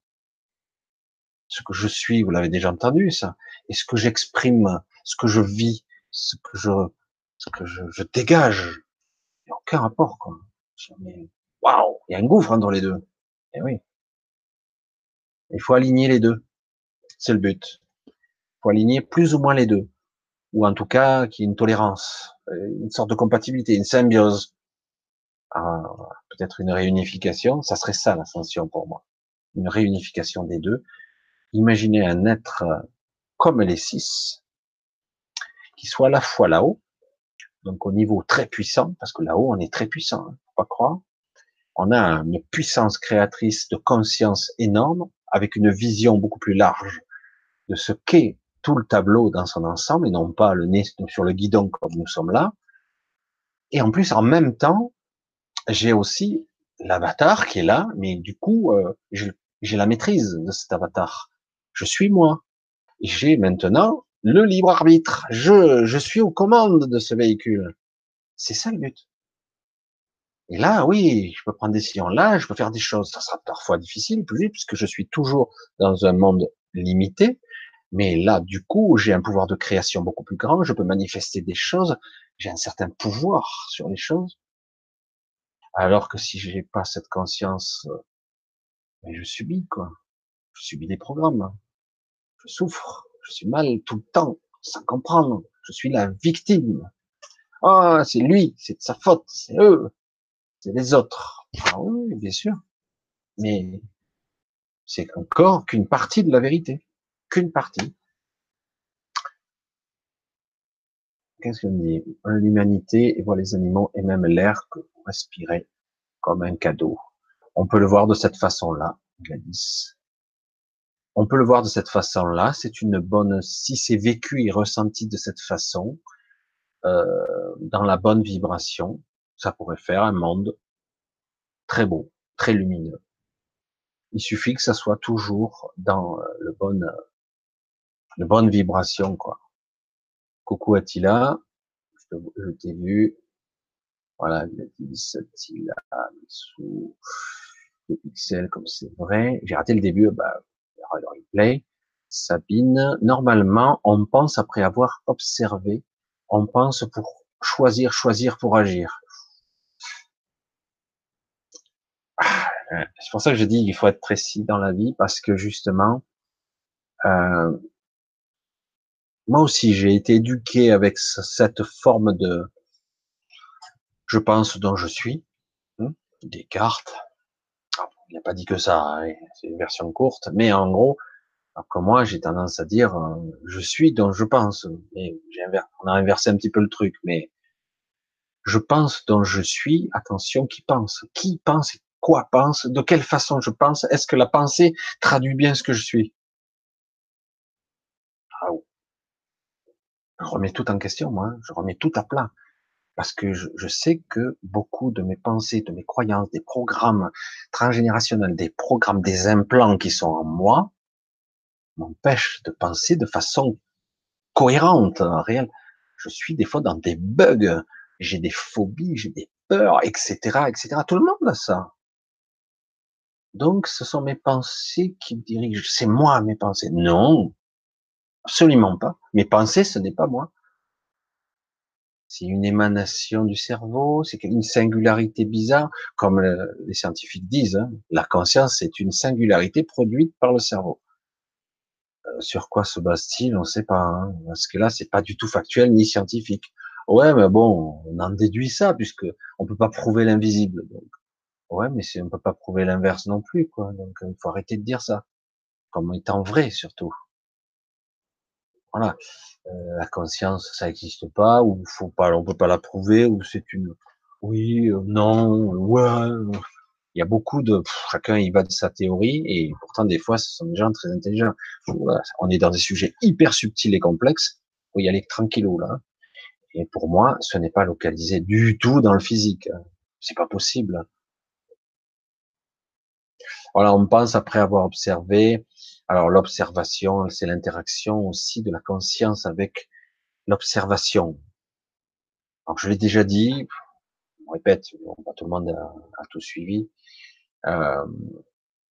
ce que je suis, vous l'avez déjà entendu ça, et ce que j'exprime, ce que je vis, ce que je, ce que je, je dégage. Il n'y a aucun rapport, quoi. Waouh, il y a un gouffre entre les deux. Eh oui. Il faut aligner les deux. C'est le but. Il faut aligner plus ou moins les deux. Ou en tout cas, qu'il y ait une tolérance, euh, une sorte de compatibilité, une symbiose. Ah, peut-être une réunification. Ça serait ça l'ascension pour moi. Une réunification des deux. Imaginez un être comme les six, qui soit à la fois là-haut, donc au niveau très puissant, parce que là-haut on est très puissant, hein, faut pas croire. On a une puissance créatrice de conscience énorme, avec une vision beaucoup plus large de ce qu'est tout le tableau dans son ensemble, et non pas le nez sur le guidon comme nous sommes là. Et en plus, en même temps, j'ai aussi l'avatar qui est là, mais du coup, euh, j'ai la maîtrise de cet avatar. Je suis moi. J'ai maintenant le libre arbitre. Je, je suis aux commandes de ce véhicule. C'est ça le but. Et là, oui, je peux prendre des décisions. Là, je peux faire des choses. Ça sera parfois difficile, plus vite, puisque je suis toujours dans un monde limité. Mais là, du coup, j'ai un pouvoir de création beaucoup plus grand. Je peux manifester des choses. J'ai un certain pouvoir sur les choses. Alors que si j'ai pas cette conscience, euh, je subis, quoi. Je subis des programmes. Je souffre je suis mal tout le temps, sans comprendre. Je suis la victime. Ah, c'est lui, c'est de sa faute, c'est eux, c'est les autres. Ah oui, bien sûr. Mais c'est encore qu'une partie de la vérité. Qu'une partie. Qu'est-ce qu'on dit? L'humanité voit les animaux et même l'air que vous respirez comme un cadeau. On peut le voir de cette façon-là, Gladys. On peut le voir de cette façon-là. C'est une bonne, si c'est vécu et ressenti de cette façon, euh, dans la bonne vibration, ça pourrait faire un monde très beau, très lumineux. Il suffit que ça soit toujours dans le bon, le bonne vibration, quoi. Coucou Attila, je t'ai vu. Voilà, il a dit Attila sous les pixels comme c'est vrai. J'ai raté le début, bah, le replay. Sabine, normalement, on pense après avoir observé, on pense pour choisir, choisir pour agir. Ah, c'est pour ça que je dis qu'il faut être précis dans la vie parce que justement, euh, moi aussi j'ai été éduqué avec cette forme de, je pense dont je suis, hein, des cartes, il n'a pas dit que ça, hein, c'est une version courte, mais en gros, comme moi, j'ai tendance à dire, euh, je suis dont je pense. On a inversé un petit peu le truc, mais je pense dont je suis, attention, qui pense, qui pense, quoi pense, de quelle façon je pense, est-ce que la pensée traduit bien ce que je suis? Je remets tout en question, moi, hein. je remets tout à plat. Parce que je, sais que beaucoup de mes pensées, de mes croyances, des programmes transgénérationnels, des programmes, des implants qui sont en moi, m'empêchent de penser de façon cohérente, réelle. Je suis des fois dans des bugs, j'ai des phobies, j'ai des peurs, etc., etc. Tout le monde a ça. Donc, ce sont mes pensées qui me dirigent. C'est moi mes pensées. Non, absolument pas. Mes pensées, ce n'est pas moi. C'est une émanation du cerveau, c'est une singularité bizarre, comme les scientifiques disent. Hein. La conscience, c'est une singularité produite par le cerveau. Euh, sur quoi se base-t-il? On ne sait pas. Hein, parce que là, c'est pas du tout factuel ni scientifique. Ouais, mais bon, on en déduit ça puisque on peut pas prouver l'invisible. Ouais, mais on peut pas prouver l'inverse non plus, quoi. Donc, il faut arrêter de dire ça, comme étant vrai surtout. Voilà, euh, la conscience, ça n'existe pas, ou faut pas, on peut pas la prouver, ou c'est une, oui, euh, non, ouais. Il y a beaucoup de, chacun y va de sa théorie, et pourtant des fois, ce sont des gens très intelligents. on est dans des sujets hyper subtils et complexes. Faut y aller tranquillou là. Et pour moi, ce n'est pas localisé du tout dans le physique. C'est pas possible. On pense après avoir observé. Alors l'observation, c'est l'interaction aussi de la conscience avec l'observation. Je l'ai déjà dit, on répète, tout le monde a, tout suivi. Euh,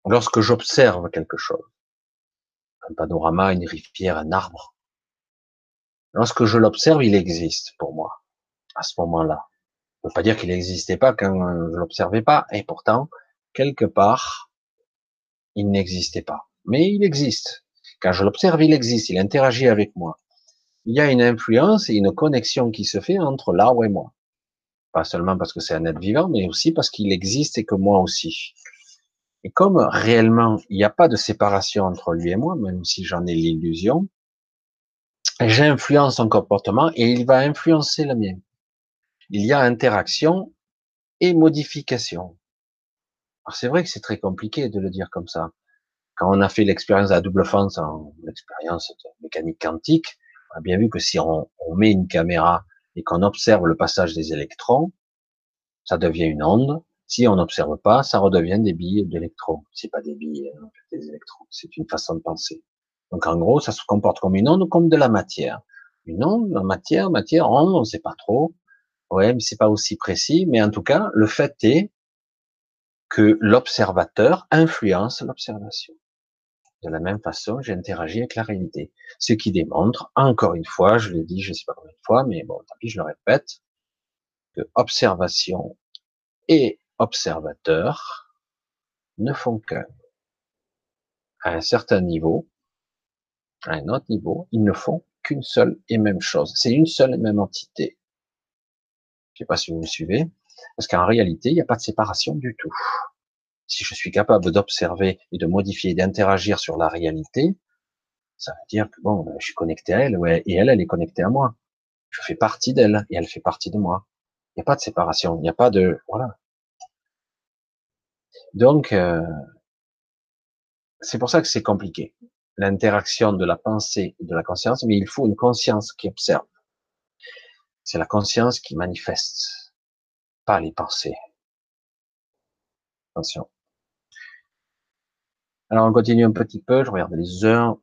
lorsque j'observe quelque chose, un panorama, une rivière, un arbre, Lorsque je l'observe, il existe pour moi, à ce moment-là. On peut pas dire qu'il n'existait pas quand je l'observais pas, et pourtant, quelque part, il n'existait pas. Mais il existe. Quand je l'observe, il existe, il interagit avec moi. Il y a une influence et une connexion qui se fait entre l'arbre et moi. Pas seulement parce que c'est un être vivant, mais aussi parce qu'il existe et que moi aussi. Et comme réellement, il n'y a pas de séparation entre lui et moi, même si j'en ai l'illusion, j'influence son comportement et il va influencer le mien. Il y a interaction et modification. Alors c'est vrai que c'est très compliqué de le dire comme ça. Quand on a fait l'expérience à double fente en l'expérience de mécanique quantique, on a bien vu que si on, on met une caméra et qu'on observe le passage des électrons, ça devient une onde. Si on n'observe pas, ça redevient des billes d'électrons. C'est pas des billes, hein, des électrons. C'est une façon de penser. Donc en gros, ça se comporte comme une onde, comme de la matière. Une onde, la matière, matière, onde, on ne sait pas trop. Ouais, mais c'est pas aussi précis. Mais en tout cas, le fait est que l'observateur influence l'observation. De la même façon, j'interagis avec la réalité. Ce qui démontre, encore une fois, je l'ai dit, je ne sais pas combien de fois, mais bon, tant pis, je le répète, que observation et observateur ne font qu'un. À un certain niveau, à un autre niveau, ils ne font qu'une seule et même chose. C'est une seule et même entité. Je ne sais pas si vous me suivez, parce qu'en réalité, il n'y a pas de séparation du tout. Si je suis capable d'observer et de modifier, d'interagir sur la réalité, ça veut dire que bon, je suis connecté à elle, et elle, elle est connectée à moi. Je fais partie d'elle et elle fait partie de moi. Il n'y a pas de séparation, il n'y a pas de voilà. Donc, euh, c'est pour ça que c'est compliqué l'interaction de la pensée et de la conscience, mais il faut une conscience qui observe. C'est la conscience qui manifeste, les pensées. Attention. Alors on continue un petit peu, je regarde les heures,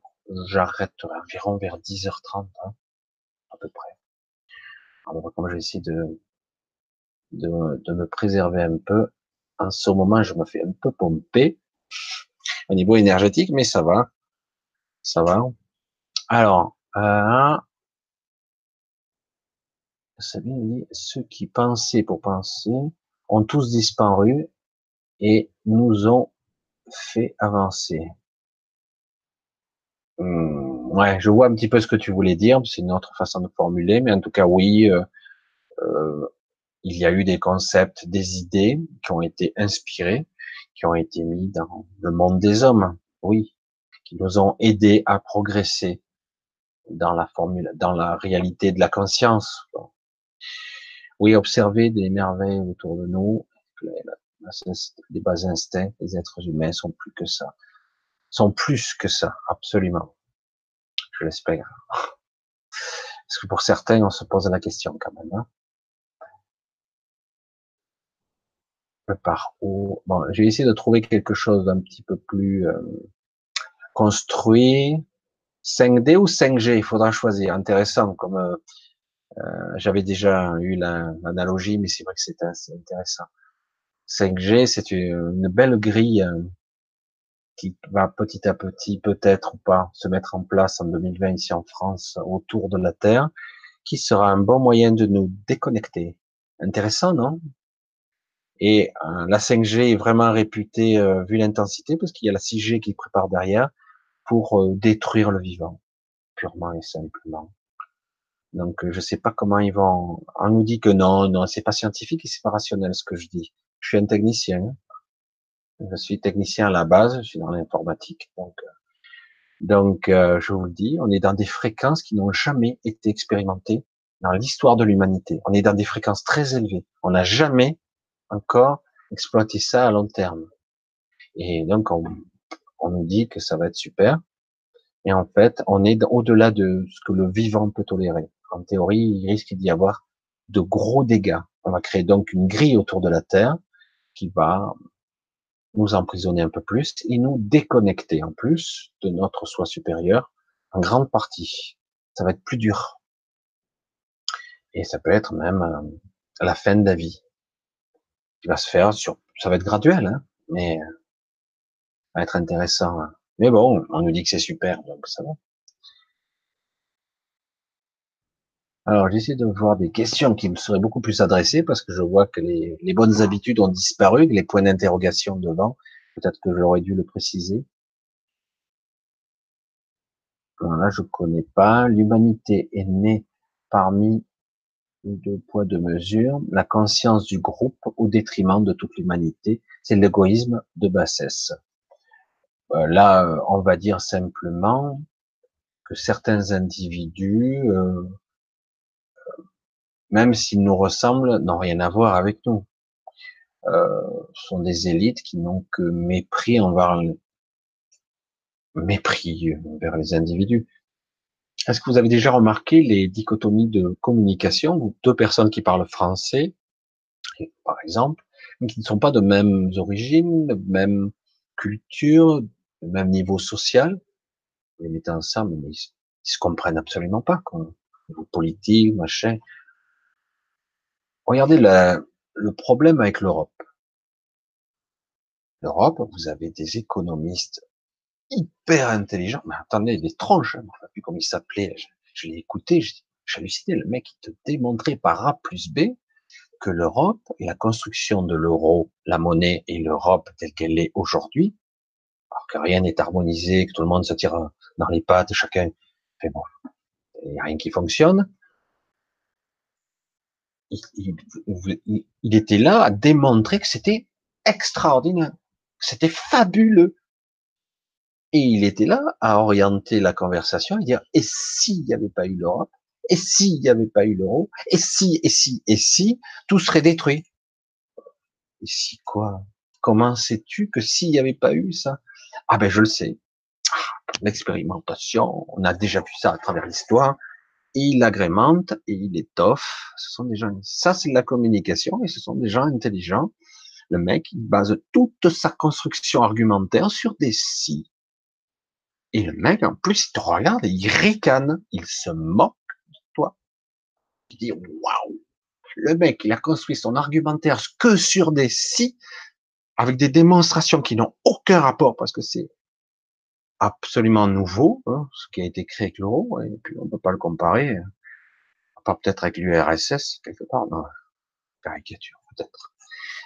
j'arrête environ vers 10h30, hein, à peu près. Alors comme j'essaie de, de, de me préserver un peu, en ce moment je me fais un peu pomper au niveau énergétique, mais ça va. Ça va Alors, euh, Sabine ceux qui pensaient pour penser ont tous disparu et nous ont fait avancer. Hmm, ouais, je vois un petit peu ce que tu voulais dire, c'est une autre façon de formuler, mais en tout cas, oui, euh, euh, il y a eu des concepts, des idées qui ont été inspirés, qui ont été mis dans le monde des hommes, oui, qui nous ont aidés à progresser dans la formule, dans la réalité de la conscience. Oui, observer des merveilles autour de nous, les bas instincts, les êtres humains sont plus que ça, sont plus que ça, absolument. Je l'espère. Parce que pour certains, on se pose la question quand même. Hein. par où? Bon, j'ai essayé de trouver quelque chose d'un petit peu plus euh, construit. 5D ou 5G, il faudra choisir. Intéressant, comme euh, euh j'avais déjà eu l'analogie, mais c'est vrai que c'est assez intéressant. 5G, c'est une, belle grille euh, qui va petit à petit, peut-être ou pas, se mettre en place en 2020 ici en France, autour de la Terre, qui sera un bon moyen de nous déconnecter. Intéressant, non? Et euh, la 5G est vraiment réputée, vu l'intensité, parce qu'il y a la 6G qui prépare derrière, pour détruire le vivant, purement et simplement. Donc, je sais pas comment ils vont. On nous dit que non, non, c'est pas scientifique et c'est pas rationnel ce que je dis. Je suis un technicien. Je suis technicien à la base, je suis dans l'informatique. Donc, euh, euh, je vous le dis, on est dans des fréquences qui n'ont jamais été expérimentées dans l'histoire de l'humanité. On est dans des fréquences très élevées. On n'a jamais encore exploité ça à long terme. Et donc, on, on nous dit que ça va être super. Et en fait, on est au-delà de ce que le vivant peut tolérer. En théorie, il risque d'y avoir de gros dégâts. On va créer donc une grille autour de la Terre qui va nous emprisonner un peu plus et nous déconnecter en plus de notre soi supérieur en grande partie. Ça va être plus dur. Et ça peut être même euh, la fin de la vie qui va se faire sur, ça va être graduel, hein, mais euh, ça va être intéressant. Mais bon, on nous dit que c'est super, donc ça va. Alors, j'essaie de voir des questions qui me seraient beaucoup plus adressées parce que je vois que les, bonnes habitudes ont disparu, les points d'interrogation devant. Peut-être que j'aurais dû le préciser. là, je connais pas. L'humanité est née parmi deux poids, deux mesures. La conscience du groupe au détriment de toute l'humanité. C'est l'égoïsme de bassesse. Euh, là, on va dire simplement que certains individus euh, même s'ils nous ressemblent, n'ont rien à voir avec nous. Euh, sont des élites qui n'ont que mépris envers mépris vers les individus. Est-ce que vous avez déjà remarqué les dichotomies de communication Deux personnes qui parlent français, par exemple, mais qui ne sont pas de mêmes origines, de même culture, de même niveau social, vous les mettez ensemble, mais ils, se comprennent absolument pas, quoi. Politique, machin. Regardez le problème avec l'Europe. L'Europe, vous avez des économistes hyper intelligents. Mais attendez, des tronches, je ne sais plus comment il s'appelait. Je, l'ai écouté, j'ai halluciné. Le mec, il te démontrait par A plus B que l'Europe et la construction de l'euro, la monnaie et l'Europe telle qu'elle est aujourd'hui, alors que rien n'est harmonisé, que tout le monde se tire dans les pattes, chacun fait bon, il n'y a rien qui fonctionne. Il, était là à démontrer que c'était extraordinaire, que c'était fabuleux. Et il était là à orienter la conversation et dire, et s'il n'y avait pas eu l'Europe, et s'il n'y avait pas eu l'euro, et si, et si, et si, tout serait détruit? Et si quoi? Comment sais-tu que s'il n'y avait pas eu ça? Ah ben je le sais. Ah, l'expérimentation, on a déjà vu ça à travers l'histoire il agrémente et il étoffe. Ce sont des gens, ça c'est de la communication et ce sont des gens intelligents. Le mec, il base toute sa construction argumentaire sur des si. Et le mec, en plus, il te regarde et il ricane, il se moque de toi. Il dit, waouh! Le mec, il a construit son argumentaire que sur des si, avec des démonstrations qui n'ont aucun rapport parce que c'est absolument nouveau, hein, ce qui a été créé avec l'euro, et puis on ne peut pas le comparer, part peut-être avec l'URSS, quelque part, non, caricature peut-être.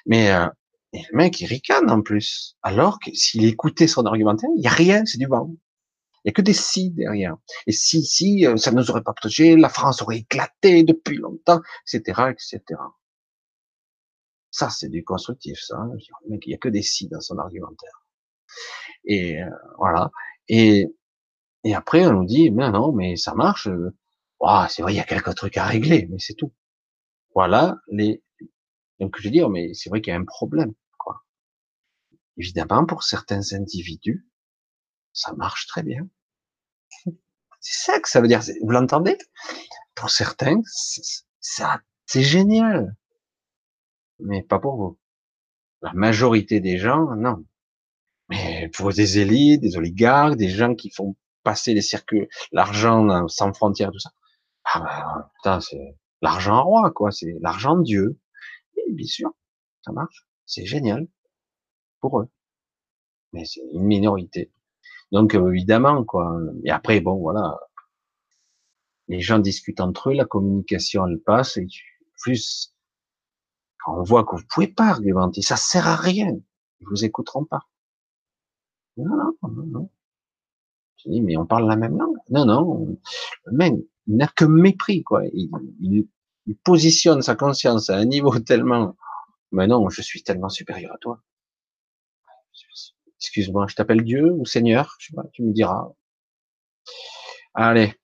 Mais euh, le mec, il ricane en plus, alors que s'il écoutait son argumentaire, il n'y a rien, c'est du vent. Il n'y a que des si derrière. Et si, si, euh, ça ne nous aurait pas protégé, la France aurait éclaté depuis longtemps, etc., etc. Ça, c'est du constructif, ça. Hein. Il n'y a que des si dans son argumentaire. Et euh, voilà. Et, et après, on nous dit, mais non, mais ça marche. Euh, c'est vrai, il y a quelques trucs à régler, mais c'est tout. Voilà les. Donc je veux dire, mais c'est vrai qu'il y a un problème, quoi. Évidemment, pour certains individus, ça marche très bien. C'est ça que ça veut dire. Vous l'entendez? Pour certains, c'est génial, mais pas pour vous. La majorité des gens, non. Mais pour des élites, des oligarques, des gens qui font passer les circuits, l'argent sans frontières, tout ça. Ah ben, putain, c'est l'argent roi, quoi. C'est l'argent de Dieu. Et bien sûr, ça marche. C'est génial pour eux. Mais c'est une minorité. Donc euh, évidemment, quoi. Et après, bon, voilà. Les gens discutent entre eux, la communication elle passe, et plus on voit que vous pouvez pas argumenter, ça sert à rien. Ils vous écouteront pas. Non, non, non, non. Je dis, mais on parle la même langue. Non, non. Même, il n'a que mépris, quoi. Il, il, positionne sa conscience à un niveau [laughs] tellement, mais non, je suis tellement supérieur à toi. Excuse-moi, je t'appelle Dieu ou Seigneur, je sais pas, tu me diras. Allez.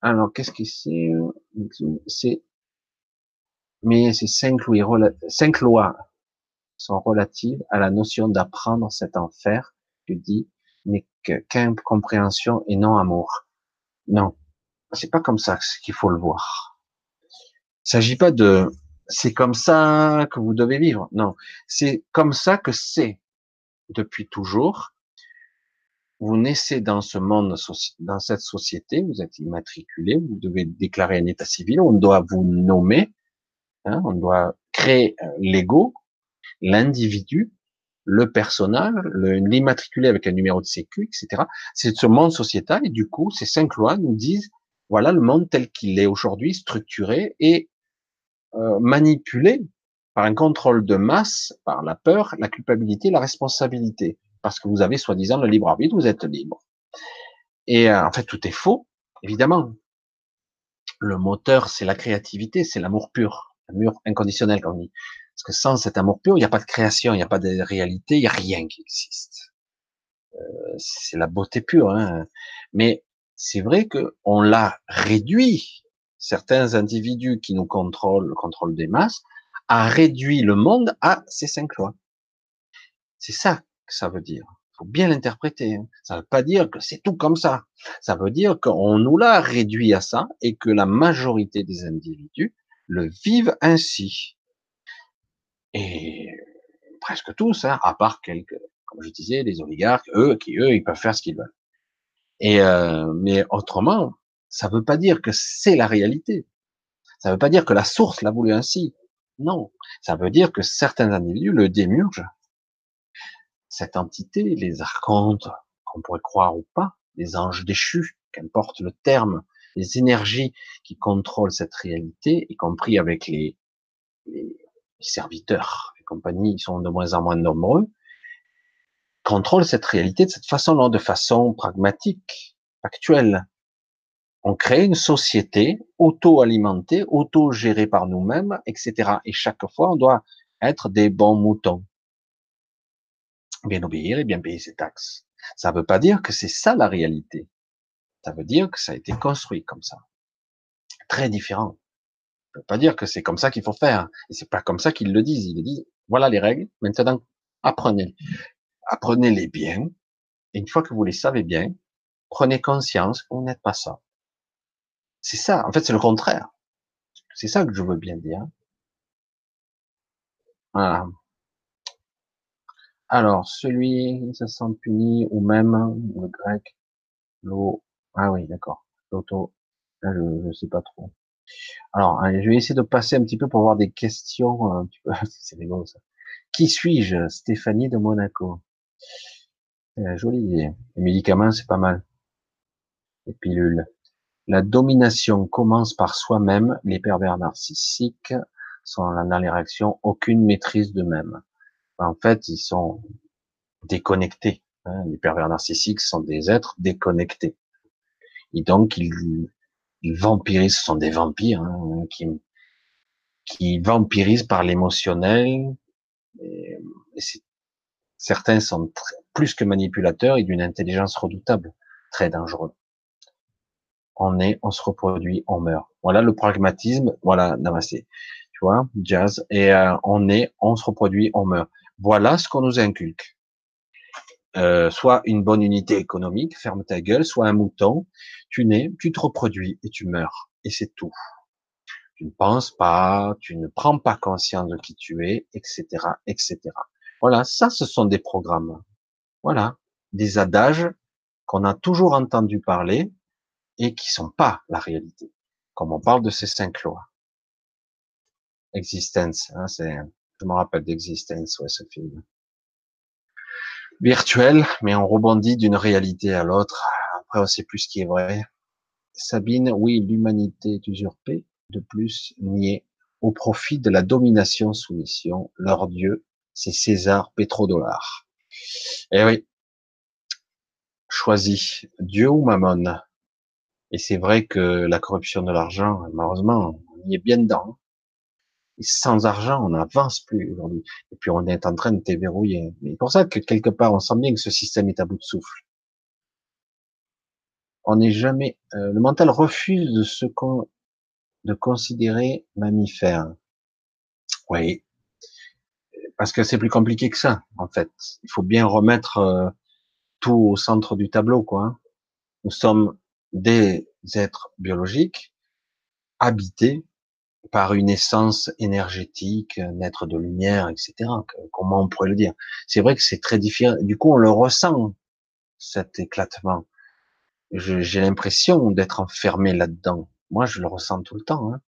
Alors, qu'est-ce que C'est, mais ces cinq lois, sont relatives à la notion d'apprendre cet enfer, tu dis, n'est qu'incompréhension et non amour. Non, c'est pas comme ça qu'il faut le voir. Il s'agit pas de c'est comme ça que vous devez vivre. Non, c'est comme ça que c'est depuis toujours. Vous naissez dans ce monde, dans cette société, vous êtes immatriculé, vous devez déclarer un état civil, on doit vous nommer, hein, on doit créer euh, l'ego, l'individu, le personnage, l'immatriculé avec un numéro de sécu, etc. C'est ce monde sociétal et du coup, ces cinq lois nous disent voilà le monde tel qu'il est aujourd'hui, structuré et euh, manipulé par un contrôle de masse, par la peur, la culpabilité, la responsabilité, parce que vous avez soi-disant le libre arbitre, vous êtes libre. Et euh, en fait, tout est faux, évidemment. Le moteur, c'est la créativité, c'est l'amour pur, l'amour inconditionnel, comme on dit. Parce que sans cet amour pur, il n'y a pas de création, il n'y a pas de réalité, il n'y a rien qui existe. Euh, c'est la beauté pure. Hein. Mais c'est vrai que on l'a réduit. Certains individus qui nous contrôlent, le contrôle des masses, a réduit le monde à ces cinq lois. C'est ça que ça veut dire. Il faut bien l'interpréter. Hein. Ça ne veut pas dire que c'est tout comme ça. Ça veut dire qu'on nous l'a réduit à ça et que la majorité des individus le vivent ainsi et presque tous, hein, à part quelques, comme je disais, les oligarques, eux, qui eux, ils peuvent faire ce qu'ils veulent. Et euh, mais autrement, ça veut pas dire que c'est la réalité. Ça veut pas dire que la source l'a voulu ainsi. Non, ça veut dire que certains individus le démurgent. Cette entité, les archontes, qu'on pourrait croire ou pas, les anges déchus, qu'importe le terme, les énergies qui contrôlent cette réalité, y compris avec les, les serviteurs et compagnie, ils sont de moins en moins nombreux, contrôlent cette réalité de cette façon-là, de façon pragmatique, actuelle. On crée une société auto-alimentée, auto-gérée par nous-mêmes, etc. Et chaque fois, on doit être des bons moutons. Bien obéir et bien payer ses taxes. Ça ne veut pas dire que c'est ça la réalité. Ça veut dire que ça a été construit comme ça. Très différent. Je ne pas dire que c'est comme ça qu'il faut faire. Et c'est pas comme ça qu'ils le disent. Ils disent, voilà les règles, maintenant, apprenez. Apprenez-les bien. Et une fois que vous les savez bien, prenez conscience que vous n'êtes pas ça. C'est ça. En fait, c'est le contraire. C'est ça que je veux bien dire. Voilà. Alors, celui qui se sent puni, ou même le grec, l'eau, ah oui, d'accord, l'auto, là, je ne sais pas trop. Alors, je vais essayer de passer un petit peu pour voir des questions. Un petit peu, [laughs] c'est rigolo. Qui suis-je? Stéphanie de Monaco. Euh, idée. Les médicaments, c'est pas mal. Les pilules. La domination commence par soi-même. Les pervers narcissiques sont dans les réactions aucune maîtrise d'eux-mêmes. En fait, ils sont déconnectés. Hein. Les pervers narcissiques sont des êtres déconnectés. Et donc, ils, ils vampirisent, ce sont des vampires hein, qui, qui vampirisent par l'émotionnel. certains sont plus que manipulateurs et d'une intelligence redoutable, très dangereux. on est, on se reproduit, on meurt. Voilà le pragmatisme. Voilà, namaste. Tu vois, jazz. Et euh, on est, on se reproduit, on meurt. Voilà ce qu'on nous inculque. Euh, soit une bonne unité économique, ferme ta gueule, soit un mouton, tu nais, tu te reproduis et tu meurs. Et c'est tout. Tu ne penses pas, tu ne prends pas conscience de qui tu es, etc., etc. Voilà, ça, ce sont des programmes. Voilà, des adages qu'on a toujours entendu parler et qui sont pas la réalité. Comme on parle de ces cinq lois. Existence, hein, je me rappelle d'Existence, ouais, ce film virtuel, mais on rebondit d'une réalité à l'autre. Après, on sait plus ce qui est vrai. Sabine, oui, l'humanité est usurpée, de plus niée au profit de la domination-soumission. Leur dieu, c'est César Pétrodollar. Eh oui, choisis Dieu ou Mammon. Et c'est vrai que la corruption de l'argent, malheureusement, on y est bien dedans sans argent, on n'avance plus aujourd'hui. Et puis on est en train de déverrouiller. Mais pour ça que quelque part, on sent bien que ce système est à bout de souffle. On n'est jamais. Euh, le mental refuse de se de considérer mammifère. Oui, parce que c'est plus compliqué que ça, en fait. Il faut bien remettre euh, tout au centre du tableau, quoi. Nous sommes des êtres biologiques habités par une essence énergétique, un être de lumière, etc. Comment on pourrait le dire C'est vrai que c'est très différent. Du coup, on le ressent cet éclatement. J'ai l'impression d'être enfermé là-dedans. Moi, je le ressens tout le temps. Hein.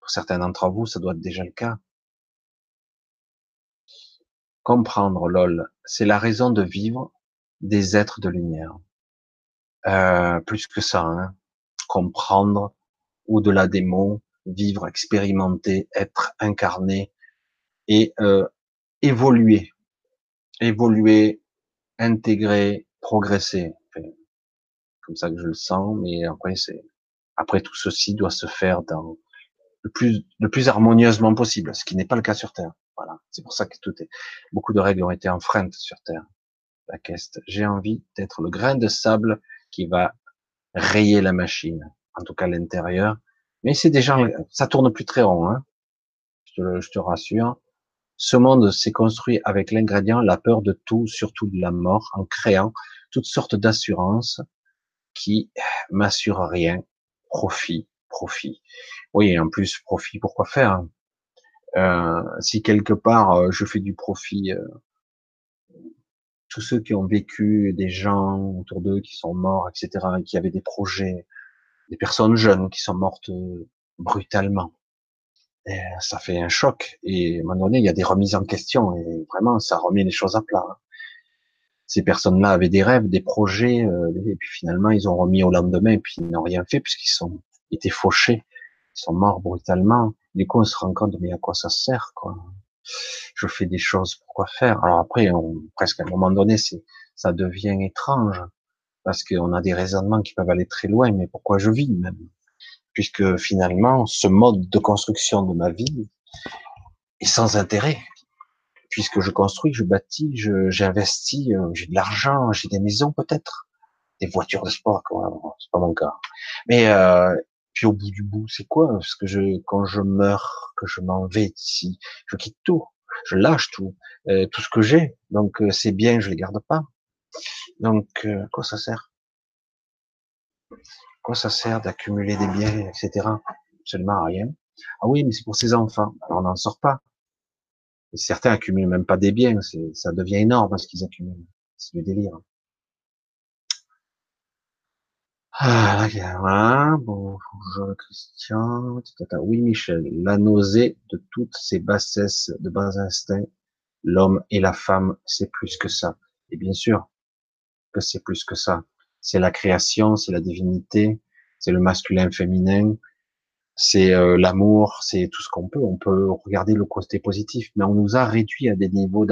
Pour certains d'entre vous, ça doit être déjà le cas. Comprendre, lol, c'est la raison de vivre des êtres de lumière. Euh, plus que ça, hein. comprendre au-delà des mots, vivre, expérimenter, être incarné et euh, évoluer, évoluer, intégrer, progresser. Comme ça que je le sens, mais après c'est après tout ceci doit se faire dans le plus le plus harmonieusement possible, ce qui n'est pas le cas sur Terre. Voilà, c'est pour ça que tout est beaucoup de règles ont été enfreintes sur Terre. La quête, j'ai envie d'être le grain de sable qui va rayer la machine, en tout cas l'intérieur, mais c'est déjà, ça tourne plus très rond, hein. Je, te, je te rassure. Ce monde s'est construit avec l'ingrédient, la peur de tout, surtout de la mort, en créant toutes sortes d'assurances qui m'assurent rien. Profit, profit. Oui, en plus, profit, pourquoi faire hein? euh, Si quelque part euh, je fais du profit, euh, tous ceux qui ont vécu, des gens autour d'eux qui sont morts, etc., qui avaient des projets, des personnes jeunes qui sont mortes brutalement. Et ça fait un choc. Et à un moment donné, il y a des remises en question. Et vraiment, ça remet les choses à plat. Hein. Ces personnes-là avaient des rêves, des projets, euh, et puis finalement, ils ont remis au lendemain, et puis ils n'ont rien fait puisqu'ils sont été fauchés. Ils sont morts brutalement. Du coup, on se rend compte, mais à quoi ça sert, quoi Je fais des choses, pourquoi faire Alors après, on, presque à un moment donné, c'est, ça devient étrange parce qu'on a des raisonnements qui peuvent aller très loin, mais pourquoi je vis même? Puisque finalement, ce mode de construction de ma vie est sans intérêt. Puisque je construis, je bâtis, j'investis, euh, j'ai de l'argent, j'ai des maisons peut-être, des voitures de sport, c'est pas mon cas. Mais euh, puis au bout du bout, c'est quoi? Parce que je, quand je meurs, que je m'en vais d'ici, je quitte tout, je lâche tout, euh, tout ce que j'ai. Donc c'est bien, je les garde pas. Donc, euh, quoi ça sert? Quoi ça sert d'accumuler des biens, etc. Absolument rien. Ah oui, mais c'est pour ses enfants. Alors, on n'en sort pas. Et certains accumulent même pas des biens. Ça devient énorme ce qu'ils accumulent. C'est du délire. Ah, voilà. Bonjour Christian. Oui, Michel. La nausée de toutes ces bassesses de bas instincts. L'homme et la femme, c'est plus que ça. Et bien sûr, que c'est plus que ça. C'est la création, c'est la divinité, c'est le masculin féminin, c'est euh, l'amour, c'est tout ce qu'on peut. On peut regarder le côté positif, mais on nous a réduit à des niveaux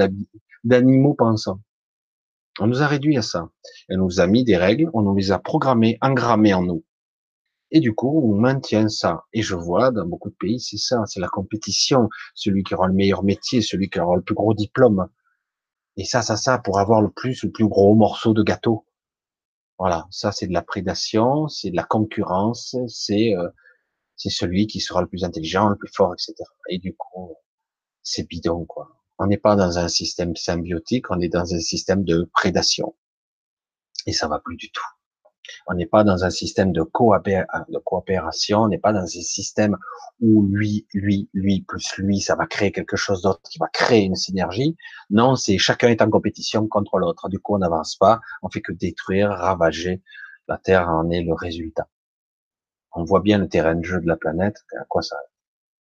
d'animaux pensants. On nous a réduit à ça. On nous a mis des règles, on nous les a programmées, engrammées en nous. Et du coup, on maintient ça. Et je vois dans beaucoup de pays, c'est ça, c'est la compétition. Celui qui aura le meilleur métier, celui qui aura le plus gros diplôme, et ça, ça, ça, pour avoir le plus, le plus gros morceau de gâteau. Voilà, ça c'est de la prédation, c'est de la concurrence, c'est euh, c'est celui qui sera le plus intelligent, le plus fort, etc. Et du coup, c'est bidon quoi. On n'est pas dans un système symbiotique, on est dans un système de prédation. Et ça va plus du tout. On n'est pas dans un système de, coopération, on n'est pas dans un système où lui, lui, lui, plus lui, ça va créer quelque chose d'autre qui va créer une synergie. Non, c'est chacun est en compétition contre l'autre. Du coup, on n'avance pas, on fait que détruire, ravager. La Terre en est le résultat. On voit bien le terrain de jeu de la planète, à quoi ça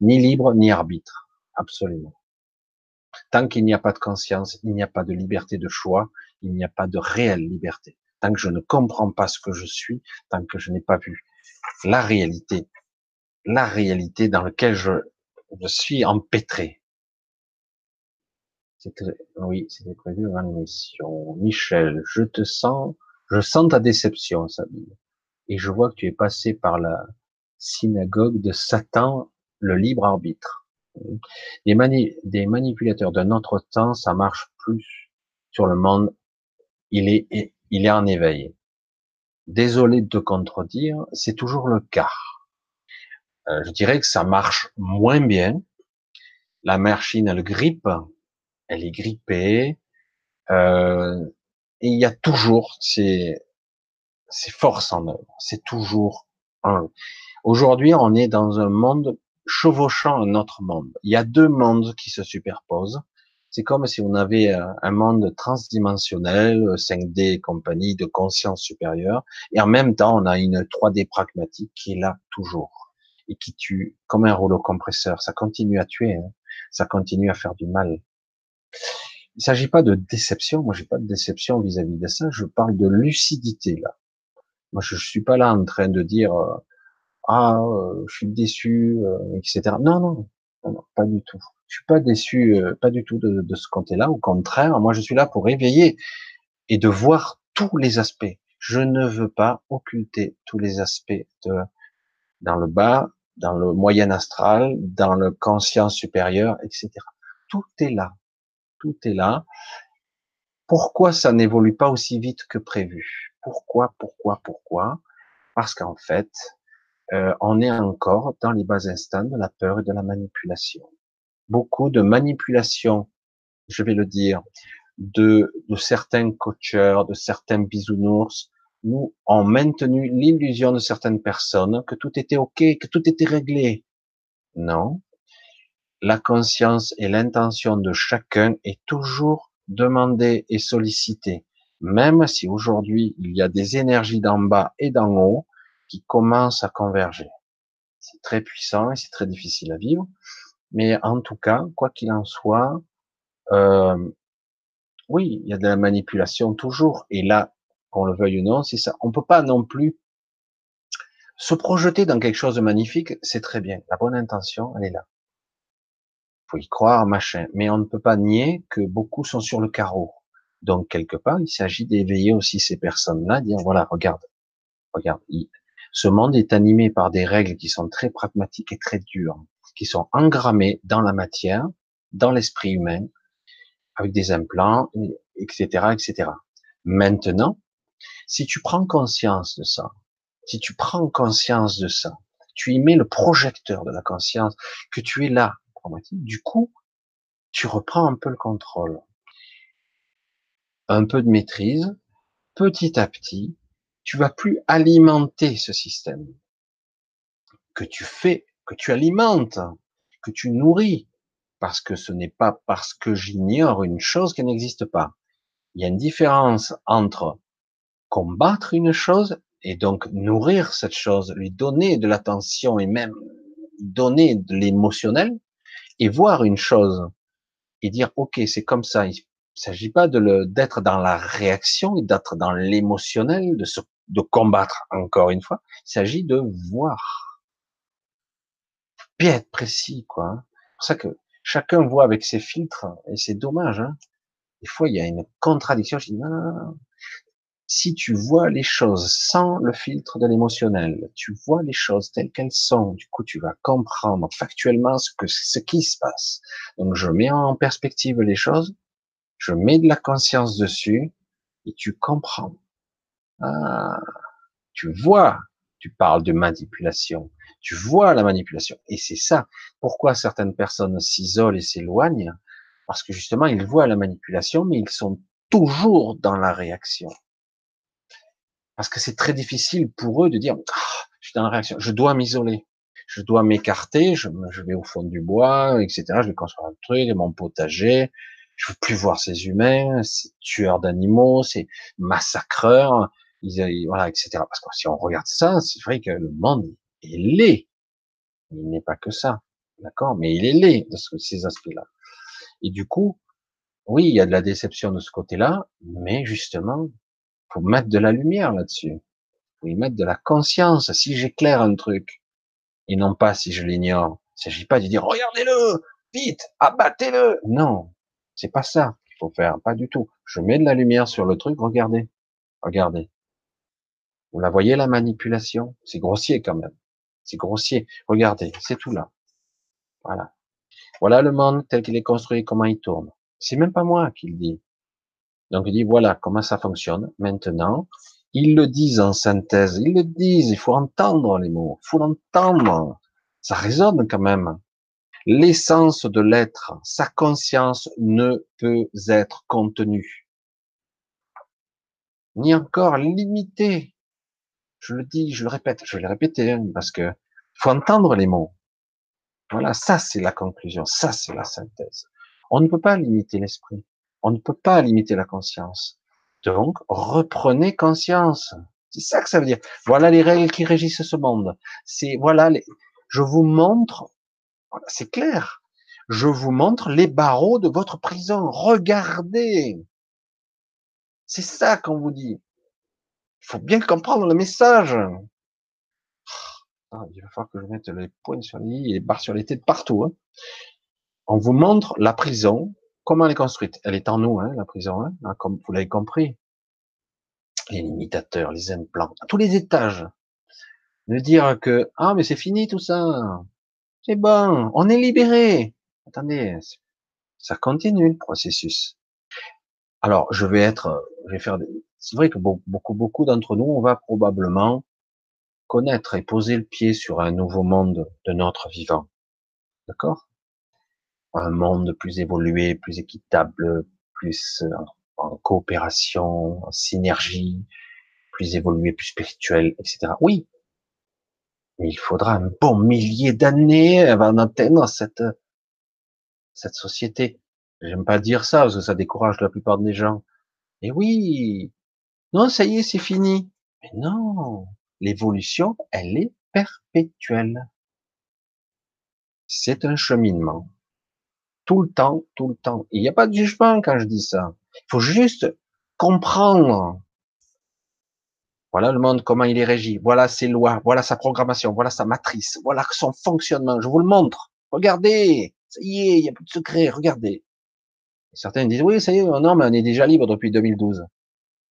Ni libre, ni arbitre. Absolument. Tant qu'il n'y a pas de conscience, il n'y a pas de liberté de choix, il n'y a pas de réelle liberté tant que je ne comprends pas ce que je suis, tant que je n'ai pas vu la réalité, la réalité dans laquelle je, je suis empêtré. Oui, c'était prévu dans l'émission. Michel, je te sens, je sens ta déception, Sabine. Et je vois que tu es passé par la synagogue de Satan, le libre arbitre. Des, manipulateurs de notre temps, ça marche plus sur le monde. Il est il est en éveil. Désolé de te contredire, c'est toujours le cas. Euh, je dirais que ça marche moins bien. La machine, elle grippe, elle est grippée, euh, il y a toujours ces, ces forces en œuvre. C'est toujours un. Aujourd'hui, on est dans un monde chevauchant un autre monde. Il y a deux mondes qui se superposent. C'est comme si on avait euh, un monde transdimensionnel, 5D euh, compagnie, de conscience supérieure, et en même temps, on a une 3D pragmatique qui est là toujours, et qui tue comme un rouleau compresseur. Ça continue à tuer, hein. ça continue à faire du mal. Il s'agit pas de déception, moi j'ai pas de déception vis-à-vis de ça, je parle de lucidité là. Moi je, suis pas là en train de dire euh, ah je suis déçu, etc. Non, non, non, pas du tout. Je suis pas déçu, euh, pas du tout de, de ce côté-là. Au contraire, moi, je suis là pour éveiller et de voir tous les aspects. Je ne veux pas occulter tous les aspects de, dans le bas, dans le moyen astral, dans le conscience supérieur, etc. Tout est là. Tout est là. Pourquoi ça n'évolue pas aussi vite que prévu? Pourquoi, pourquoi, pourquoi? Parce qu'en fait, euh, on est encore dans les bas instants de la peur et de la manipulation beaucoup de manipulation, je vais le dire, de, de certains coacheurs, de certains bisounours, nous ont maintenu l'illusion de certaines personnes que tout était ok, que tout était réglé. Non. La conscience et l'intention de chacun est toujours demandée et sollicitée, même si aujourd'hui il y a des énergies d'en bas et d'en haut qui commencent à converger. C'est très puissant et c'est très difficile à vivre. Mais en tout cas, quoi qu'il en soit, euh, oui, il y a de la manipulation toujours. Et là, qu'on le veuille ou non, c'est ça. On peut pas non plus se projeter dans quelque chose de magnifique. C'est très bien. La bonne intention, elle est là. Faut y croire, machin. Mais on ne peut pas nier que beaucoup sont sur le carreau. Donc quelque part, il s'agit d'éveiller aussi ces personnes-là, dire voilà, regarde, regarde. Ce monde est animé par des règles qui sont très pragmatiques et très dures qui sont engrammés dans la matière, dans l'esprit humain, avec des implants, etc., etc. Maintenant, si tu prends conscience de ça, si tu prends conscience de ça, tu y mets le projecteur de la conscience, que tu es là, du coup, tu reprends un peu le contrôle. Un peu de maîtrise, petit à petit, tu vas plus alimenter ce système que tu fais que tu alimentes, que tu nourris, parce que ce n'est pas parce que j'ignore une chose qui n'existe pas. Il y a une différence entre combattre une chose et donc nourrir cette chose, lui donner de l'attention et même donner de l'émotionnel et voir une chose et dire ok c'est comme ça. S'agit pas d'être dans la réaction et d'être dans l'émotionnel, de de combattre encore une fois. Il s'agit de voir bien être précis, quoi. C'est pour ça que chacun voit avec ses filtres, et c'est dommage, hein. Des fois, il y a une contradiction. Si tu vois les choses sans le filtre de l'émotionnel, tu vois les choses telles qu'elles sont, du coup, tu vas comprendre factuellement ce que, ce qui se passe. Donc, je mets en perspective les choses, je mets de la conscience dessus, et tu comprends. Ah, tu vois, tu parles de manipulation, tu vois la manipulation. Et c'est ça. Pourquoi certaines personnes s'isolent et s'éloignent Parce que justement, ils voient la manipulation, mais ils sont toujours dans la réaction. Parce que c'est très difficile pour eux de dire, ah, je suis dans la réaction, je dois m'isoler, je dois m'écarter, je, vais au fond du bois, etc. Je vais construire un truc, mon potager, je veux plus voir ces humains, ces tueurs d'animaux, ces massacreurs, voilà, etc. Parce que si on regarde ça, c'est vrai que le monde est laid. Il n'est pas que ça, d'accord, mais il est laid de ces aspects-là. Et du coup, oui, il y a de la déception de ce côté-là, mais justement, faut mettre de la lumière là-dessus. Faut y mettre de la conscience. Si j'éclaire un truc, et non pas si je l'ignore, il s'agit pas de dire regardez-le, vite, abattez-le. Non, c'est pas ça qu'il faut faire, pas du tout. Je mets de la lumière sur le truc, regardez, regardez. Vous la voyez la manipulation? C'est grossier quand même. C'est grossier. Regardez, c'est tout là. Voilà. Voilà le monde tel qu'il est construit, comment il tourne. C'est même pas moi qui le dis. Donc il dit voilà comment ça fonctionne. Maintenant, ils le disent en synthèse, ils le disent, il faut entendre les mots, il faut l'entendre. Ça résonne quand même. L'essence de l'être, sa conscience ne peut être contenue, ni encore limitée. Je le dis, je le répète, je vais le répéter, hein, parce que faut entendre les mots. Voilà, ça c'est la conclusion, ça c'est la synthèse. On ne peut pas limiter l'esprit. On ne peut pas limiter la conscience. Donc, reprenez conscience. C'est ça que ça veut dire. Voilà les règles qui régissent ce monde. C'est, voilà, les, je vous montre, c'est clair. Je vous montre les barreaux de votre prison. Regardez. C'est ça qu'on vous dit. Il faut bien comprendre le message. Ah, il va falloir que je mette les points sur les i et les barres sur les têtes partout. Hein on vous montre la prison, comment elle est construite. Elle est en nous, hein, la prison, hein, comme vous l'avez compris. Les limitateurs, les implants, à tous les étages. De dire que, ah, mais c'est fini tout ça. C'est bon, on est libéré. Attendez, ça continue le processus. Alors, je vais être, je vais faire c'est vrai que beaucoup, beaucoup d'entre nous, on va probablement connaître et poser le pied sur un nouveau monde de notre vivant. D'accord? un monde plus évolué, plus équitable, plus en coopération, en synergie, plus évolué, plus spirituel, etc. Oui, mais il faudra un bon millier d'années avant d'atteindre cette cette société. J'aime pas dire ça parce que ça décourage la plupart des gens. Et oui, non, ça y est, c'est fini. Mais non, l'évolution, elle est perpétuelle. C'est un cheminement tout le temps, tout le temps. Il n'y a pas de jugement quand je dis ça. Il faut juste comprendre. Voilà le monde, comment il est régi. Voilà ses lois, voilà sa programmation, voilà sa matrice, voilà son fonctionnement. Je vous le montre. Regardez, ça y est, il n'y a plus de secret, regardez. certains disent, oui, ça y est, non, mais on est déjà libre depuis 2012.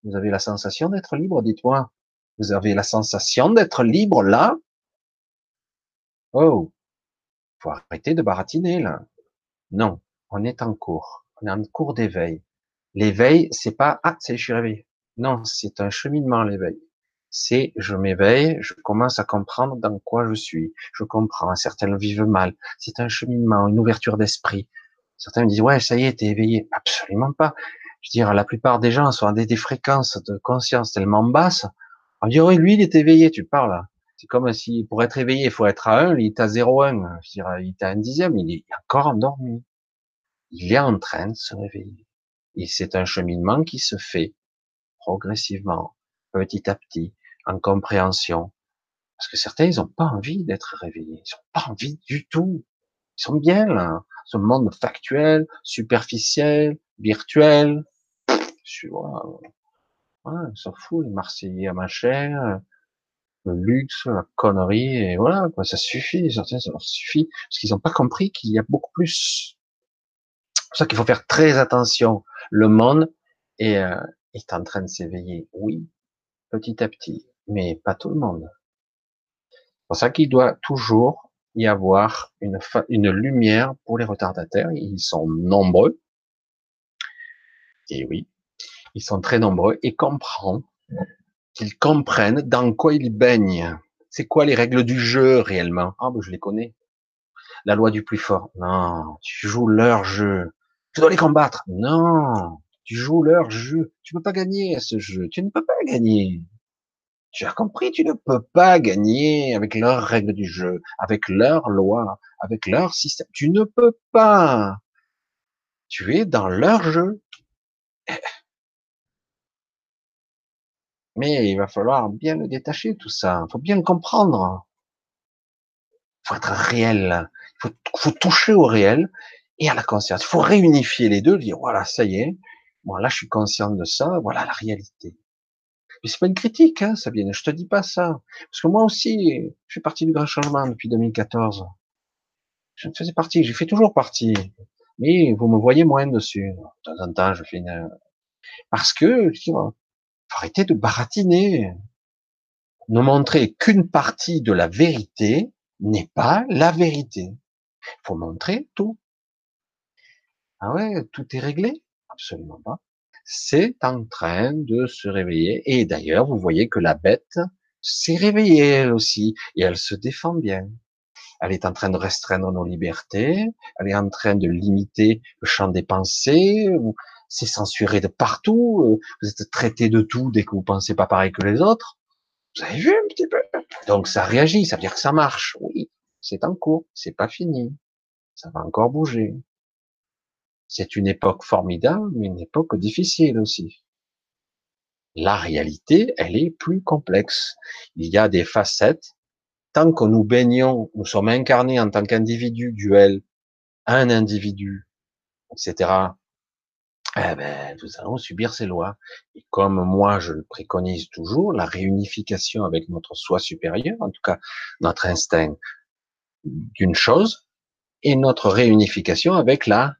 Vous avez la sensation d'être libre, dites-moi. Vous avez la sensation d'être libre là? Oh, faut arrêter de baratiner là. Non, on est en cours. On est en cours d'éveil. L'éveil, c'est pas ah, c'est je suis réveillé. Non, c'est un cheminement l'éveil. C'est je m'éveille, je commence à comprendre dans quoi je suis. Je comprends. Certains le vivent mal. C'est un cheminement, une ouverture d'esprit. Certains me disent ouais, ça y est, t'es éveillé. Absolument pas. Je veux dire, la plupart des gens sont à des, fréquences de conscience tellement basses. On dit oui, lui, il est éveillé. Tu parles. C'est comme si, pour être éveillé, il faut être à 1, il est à 0,1. Je dirais, il est à un dixième, il est encore endormi. Il est en train de se réveiller. Et c'est un cheminement qui se fait progressivement, petit à petit, en compréhension. Parce que certains, ils n'ont pas envie d'être réveillés. Ils n'ont pas envie du tout. Ils sont bien là. Ce monde factuel, superficiel, virtuel. Je vois. Ouais, ils s'en foutent, les Marseillais à ma chair le luxe, la connerie, et voilà, quoi, ça suffit, certains, ça leur suffit, parce qu'ils n'ont pas compris qu'il y a beaucoup plus. C'est pour ça qu'il faut faire très attention. Le monde est, euh, est en train de s'éveiller, oui, petit à petit, mais pas tout le monde. C'est pour ça qu'il doit toujours y avoir une, lumière pour les retardataires. Ils sont nombreux. Et oui, ils sont très nombreux et comprend qu'ils comprennent dans quoi ils baignent. C'est quoi les règles du jeu réellement? Ah, ben je les connais. La loi du plus fort. Non, tu joues leur jeu. Tu dois les combattre. Non, tu joues leur jeu. Tu peux pas gagner à ce jeu. Tu ne peux pas gagner. Tu as compris, tu ne peux pas gagner avec leurs règles du jeu, avec leurs lois, avec leur système. Tu ne peux pas. Tu es dans leur jeu. Mais il va falloir bien le détacher, tout ça. Il faut bien le comprendre. Il faut être réel. Il faut, toucher au réel et à la conscience. Il faut réunifier les deux, dire, voilà, ça y est. Bon, là, je suis conscient de ça. Voilà la réalité. Mais c'est pas une critique, hein, Sabine. Je te dis pas ça. Parce que moi aussi, je suis parti du grand changement depuis 2014. Je faisais partie. J'ai fait toujours partie. Mais vous me voyez moins dessus. De temps en temps, je fais une... Parce que, faut arrêter de baratiner. Ne montrer qu'une partie de la vérité n'est pas la vérité. Il faut montrer tout. Ah ouais, tout est réglé Absolument pas. C'est en train de se réveiller. Et d'ailleurs, vous voyez que la bête s'est réveillée elle aussi. Et elle se défend bien. Elle est en train de restreindre nos libertés. Elle est en train de limiter le champ des pensées c'est censuré de partout, euh, vous êtes traité de tout dès que vous pensez pas pareil que les autres. Vous avez vu un petit peu? Donc ça réagit, ça veut dire que ça marche. Oui, c'est en cours, c'est pas fini. Ça va encore bouger. C'est une époque formidable, mais une époque difficile aussi. La réalité, elle est plus complexe. Il y a des facettes. Tant que nous baignons, nous sommes incarnés en tant qu'individu duel, un individu, etc eh ben, nous allons subir ces lois. Et comme moi, je le préconise toujours, la réunification avec notre soi supérieur, en tout cas notre instinct d'une chose, et notre réunification avec la,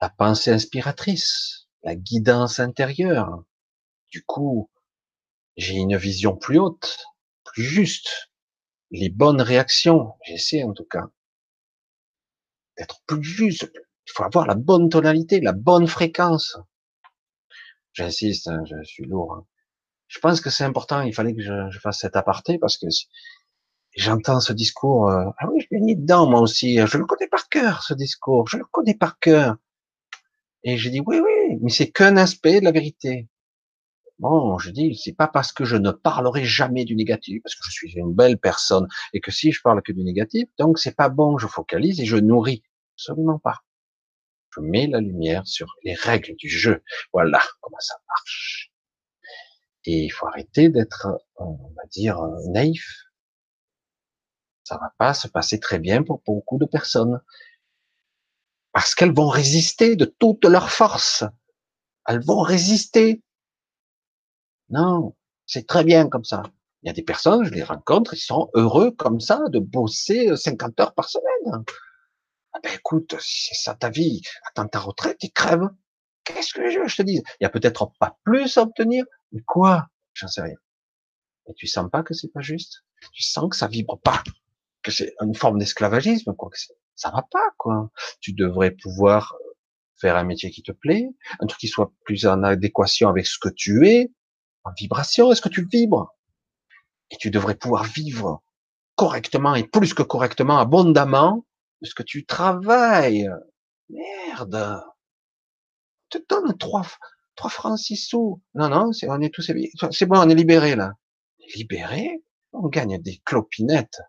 la pensée inspiratrice, la guidance intérieure. Du coup, j'ai une vision plus haute, plus juste, les bonnes réactions, j'essaie en tout cas, d'être plus juste, il faut avoir la bonne tonalité, la bonne fréquence. J'insiste, hein, je suis lourd. Hein. Je pense que c'est important, il fallait que je, fasse cet aparté parce que j'entends ce discours. Euh, ah oui, je l'ai mis dedans moi aussi. Je le connais par cœur, ce discours. Je le connais par cœur. Et j'ai dit oui, oui, mais c'est qu'un aspect de la vérité. Bon, je dis, c'est pas parce que je ne parlerai jamais du négatif, parce que je suis une belle personne, et que si je parle que du négatif, donc c'est pas bon, je focalise et je nourris. Absolument pas je mets la lumière sur les règles du jeu. Voilà comment ça marche. Et il faut arrêter d'être, on va dire, naïf. Ça va pas se passer très bien pour beaucoup de personnes. Parce qu'elles vont résister de toute leur force. Elles vont résister. Non, c'est très bien comme ça. Il y a des personnes, je les rencontre, ils sont heureux comme ça de bosser 50 heures par semaine. Ah ben écoute, si c'est ça ta vie, attends ta retraite et crève. Qu'est-ce que je, je te dis Il y a peut-être pas plus à obtenir, mais quoi? J'en sais rien. Et tu sens pas que c'est pas juste? Tu sens que ça vibre pas, que c'est une forme d'esclavagisme, quoi. Que ça va pas, quoi. Tu devrais pouvoir faire un métier qui te plaît, un truc qui soit plus en adéquation avec ce que tu es, en vibration. Est-ce que tu vibres Et tu devrais pouvoir vivre correctement et plus que correctement, abondamment, parce que tu travailles. Merde. Te donne trois, trois francs, six sous. Non, non, c'est, on est tous, c'est bon, on est libéré, là. Libéré? On gagne des clopinettes.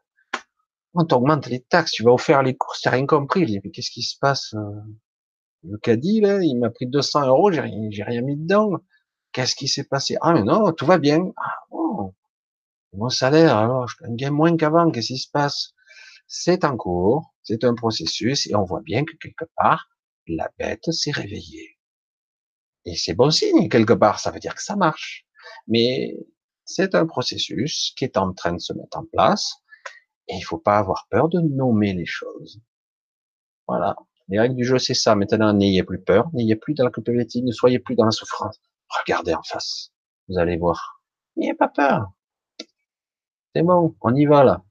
On t'augmente les taxes, tu vas offrir les courses, t'as rien compris. Mais qu'est-ce qui se passe? Euh? Le caddie, là, il m'a pris 200 euros, j'ai rien, j'ai rien mis dedans. Qu'est-ce qui s'est passé? Ah, mais non, tout va bien. Ah. Mon salaire, alors, je gagne moins qu'avant, qu'est-ce qui se passe? C'est en cours, c'est un processus et on voit bien que quelque part, la bête s'est réveillée. Et c'est bon signe, quelque part, ça veut dire que ça marche. Mais c'est un processus qui est en train de se mettre en place et il faut pas avoir peur de nommer les choses. Voilà. Les règles du jeu, c'est ça. Maintenant, n'ayez plus peur, n'ayez plus dans la culpabilité, ne soyez plus dans la souffrance. Regardez en face. Vous allez voir. N'ayez pas peur. C'est bon, on y va là.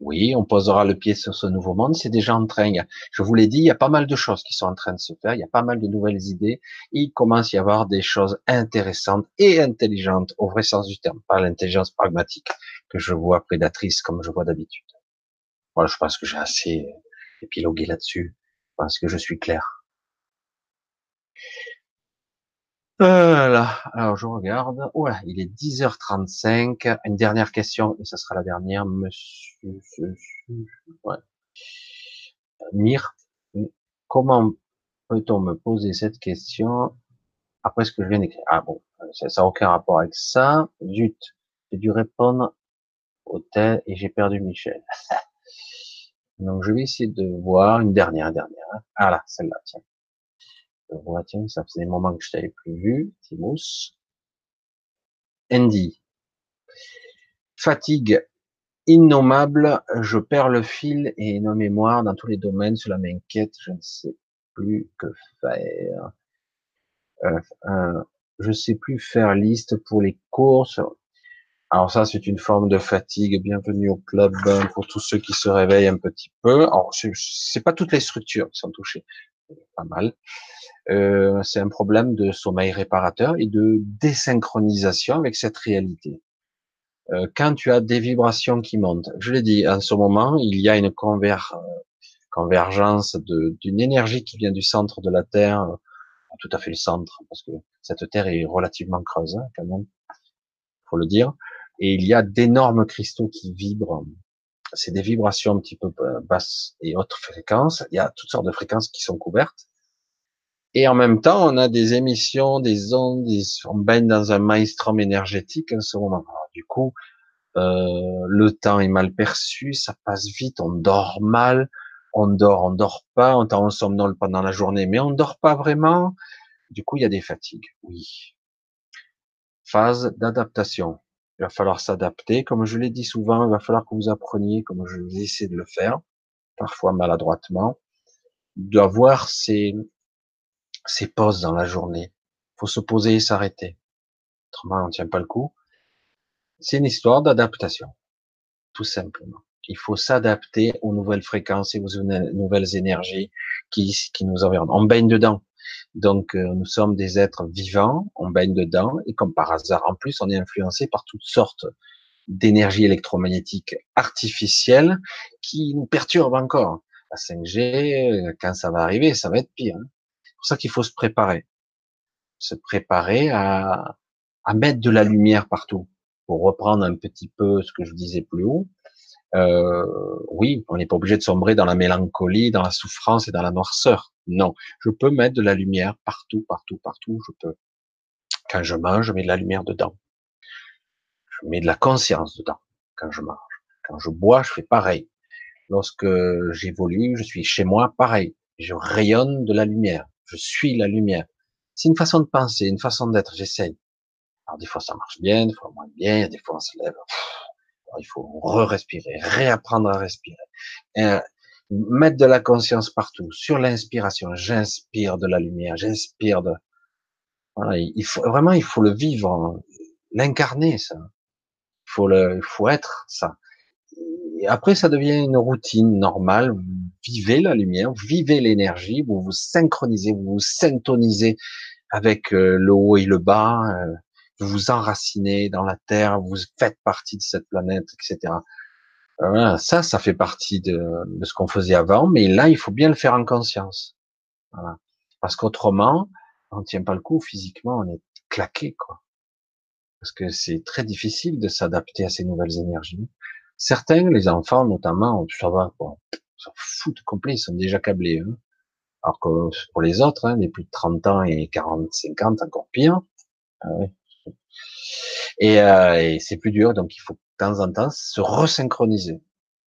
Oui, on posera le pied sur ce nouveau monde, c'est déjà en train. Je vous l'ai dit, il y a pas mal de choses qui sont en train de se faire, il y a pas mal de nouvelles idées, il commence à y avoir des choses intéressantes et intelligentes au vrai sens du terme, pas l'intelligence pragmatique que je vois prédatrice comme je vois d'habitude. Voilà, je pense que j'ai assez épilogué là-dessus, je pense que je suis clair. Voilà. Alors, je regarde. Ouais, il est 10h35. Une dernière question, et ce sera la dernière, monsieur, ouais. Mire, comment peut-on me poser cette question après ce que je viens d'écrire? Ah bon, ça n'a aucun rapport avec ça. Zut, j'ai dû répondre au tel et j'ai perdu Michel. [laughs] Donc, je vais essayer de voir une dernière, dernière. Ah là, celle-là, tiens tiens, ça faisait des moments que je t'avais plus vu, Timos. Andy. Fatigue innommable, je perds le fil et nos mémoires dans tous les domaines, cela m'inquiète, je ne sais plus que faire. Euh, euh, je sais plus faire liste pour les courses. Alors ça, c'est une forme de fatigue. Bienvenue au club pour tous ceux qui se réveillent un petit peu. Alors, c'est pas toutes les structures qui sont touchées, pas mal. Euh, c'est un problème de sommeil réparateur et de désynchronisation avec cette réalité. Euh, quand tu as des vibrations qui montent, je l'ai dit, en ce moment, il y a une convergence d'une énergie qui vient du centre de la Terre, tout à fait le centre, parce que cette Terre est relativement creuse, hein, quand même, faut le dire, et il y a d'énormes cristaux qui vibrent. C'est des vibrations un petit peu basses et hautes fréquences. Il y a toutes sortes de fréquences qui sont couvertes et en même temps, on a des émissions, des ondes, on baigne dans un maelstrom énergétique en ce moment. du coup, euh, le temps est mal perçu, ça passe vite, on dort mal, on dort, on dort pas, on est en somnole pendant la journée, mais on dort pas vraiment. Du coup, il y a des fatigues, oui. Phase d'adaptation. Il va falloir s'adapter. Comme je l'ai dit souvent, il va falloir que vous appreniez, comme je vais essayer de le faire, parfois maladroitement, d'avoir ces, ces pauses dans la journée. Faut se poser et s'arrêter. Autrement, on tient pas le coup. C'est une histoire d'adaptation. Tout simplement. Il faut s'adapter aux nouvelles fréquences et aux nouvelles énergies qui, qui nous environnent. On baigne dedans. Donc, euh, nous sommes des êtres vivants, on baigne dedans, et comme par hasard, en plus, on est influencé par toutes sortes d'énergies électromagnétiques artificielles qui nous perturbent encore. La 5G, euh, quand ça va arriver, ça va être pire. Hein pour ça qu'il faut se préparer. Se préparer à, à mettre de la lumière partout. Pour reprendre un petit peu ce que je disais plus haut, euh, oui, on n'est pas obligé de sombrer dans la mélancolie, dans la souffrance et dans la noirceur. Non, je peux mettre de la lumière partout, partout, partout. Je peux. Quand je mange, je mets de la lumière dedans. Je mets de la conscience dedans quand je mange. Quand je bois, je fais pareil. Lorsque j'évolue, je suis chez moi, pareil. Je rayonne de la lumière je suis la lumière. C'est une façon de penser, une façon d'être, j'essaye. Alors des fois ça marche bien, des fois moins bien, des fois on se lève. Il faut re-respirer, réapprendre à respirer. Euh, mettre de la conscience partout, sur l'inspiration. J'inspire de la lumière, j'inspire de... Voilà, il faut vraiment, il faut le vivre, l'incarner ça. Il faut le, il faut être ça après, ça devient une routine normale. Vous vivez la lumière, vous vivez l'énergie, vous vous synchronisez, vous vous syntonisez avec euh, le haut et le bas, euh, vous vous enracinez dans la terre, vous faites partie de cette planète, etc. Voilà, ça, ça fait partie de, de ce qu'on faisait avant, mais là, il faut bien le faire en conscience. Voilà. Parce qu'autrement, on ne tient pas le coup physiquement, on est claqué, quoi. Parce que c'est très difficile de s'adapter à ces nouvelles énergies. Certains, les enfants notamment, ça va, bon, s'en foutent complet, ils sont déjà câblés. Hein. Alors que pour les autres, hein, les plus de 30 ans et 40, 50, encore pire. Ah et, euh, et c'est plus dur, donc il faut de temps en temps se resynchroniser.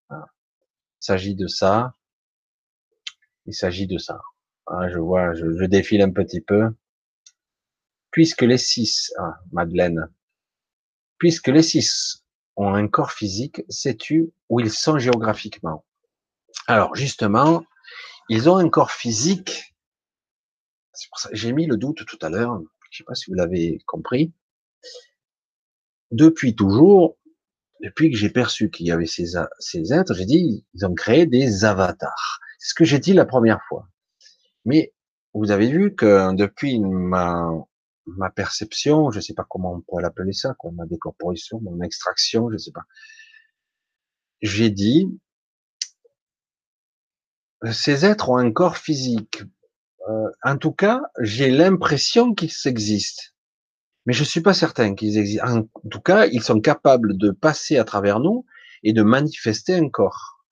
Il s'agit de ça. Il s'agit de ça. Ah, je vois, je, je, défile un petit peu. Puisque les six, ah, Madeleine, puisque les six ont un corps physique, sais-tu où ils sont géographiquement? Alors justement, ils ont un corps physique. C'est pour ça j'ai mis le doute tout à l'heure. Je ne sais pas si vous l'avez compris. Depuis toujours, depuis que j'ai perçu qu'il y avait ces, ces êtres, j'ai dit, ils ont créé des avatars. C'est ce que j'ai dit la première fois. Mais vous avez vu que depuis ma, ma perception, je ne sais pas comment on pourrait l'appeler ça, ma décorporation, mon extraction, je ne sais pas. J'ai dit, ces êtres ont un corps physique. Euh, en tout cas, j'ai l'impression qu'ils existent. Mais je suis pas certain qu'ils existent. En tout cas, ils sont capables de passer à travers nous et de manifester un corps.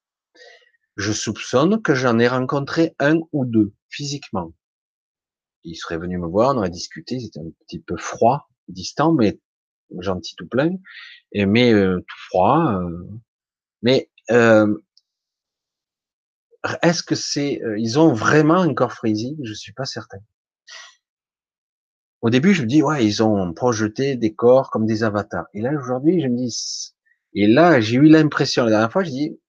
Je soupçonne que j'en ai rencontré un ou deux physiquement. Ils seraient venus me voir, on aurait discuté, c'était un petit peu froid, distant, mais gentil tout plein, mais euh, tout froid. Euh, mais euh, est-ce que c'est, ils ont vraiment un corps physique Je suis pas certain. Au début, je me dis ouais, ils ont projeté des corps comme des avatars. Et là aujourd'hui, je me dis, et là j'ai eu l'impression la dernière fois, je dis,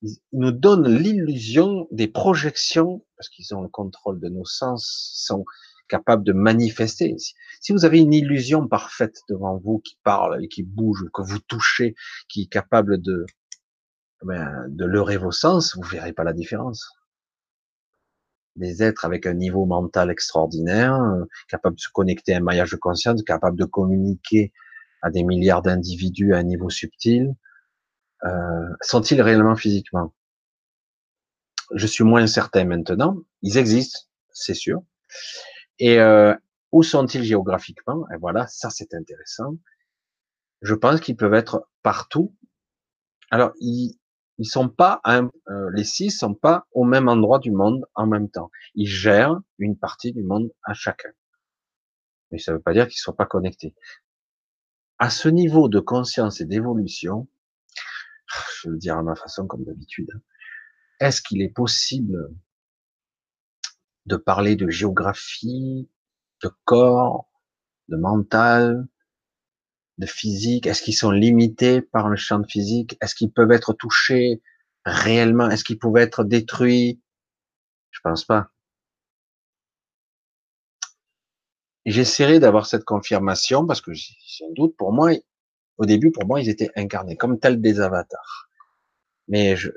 ils nous donnent l'illusion des projections parce qu'ils ont le contrôle de nos sens, sont capables de manifester. Si vous avez une illusion parfaite devant vous qui parle et qui bouge, que vous touchez, qui est capable de ben, de leurrer vos sens, vous verrez pas la différence. Des êtres avec un niveau mental extraordinaire, euh, capables de se connecter à un maillage de conscience, capables de communiquer à des milliards d'individus à un niveau subtil, euh, sont-ils réellement physiquement? Je suis moins certain maintenant. Ils existent, c'est sûr. Et euh, où sont-ils géographiquement? Et voilà, ça c'est intéressant. Je pense qu'ils peuvent être partout. Alors, ils, ils sont pas, euh, les six sont pas au même endroit du monde en même temps. Ils gèrent une partie du monde à chacun. Mais ça ne veut pas dire qu'ils soient pas connectés. À ce niveau de conscience et d'évolution, [sighs] je vais le dire à ma façon comme d'habitude, est-ce qu'il est possible de parler de géographie, de corps, de mental, de physique? Est-ce qu'ils sont limités par le champ de physique? Est-ce qu'ils peuvent être touchés réellement? Est-ce qu'ils pouvaient être détruits? Je pense pas. J'essaierai d'avoir cette confirmation parce que j'ai un doute. Pour moi, au début, pour moi, ils étaient incarnés comme tels des avatars. Mais je,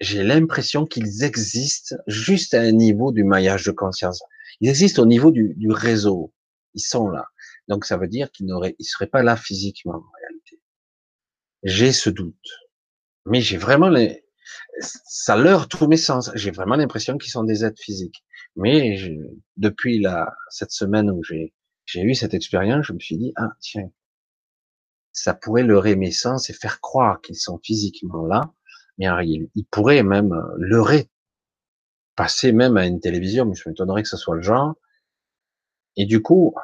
j'ai l'impression qu'ils existent juste à un niveau du maillage de conscience. Ils existent au niveau du, du réseau. Ils sont là. Donc ça veut dire qu'ils n'auraient, ils seraient pas là physiquement en réalité. J'ai ce doute, mais j'ai vraiment les, ça leurre tous mes sens. J'ai vraiment l'impression qu'ils sont des êtres physiques. Mais depuis la cette semaine où j'ai j'ai eu cette expérience, je me suis dit ah tiens, ça pourrait leurrer mes sens et faire croire qu'ils sont physiquement là, mais ils, ils pourraient même leurrer, passer même à une télévision. Mais je m'étonnerais que ce soit le genre. Et du coup,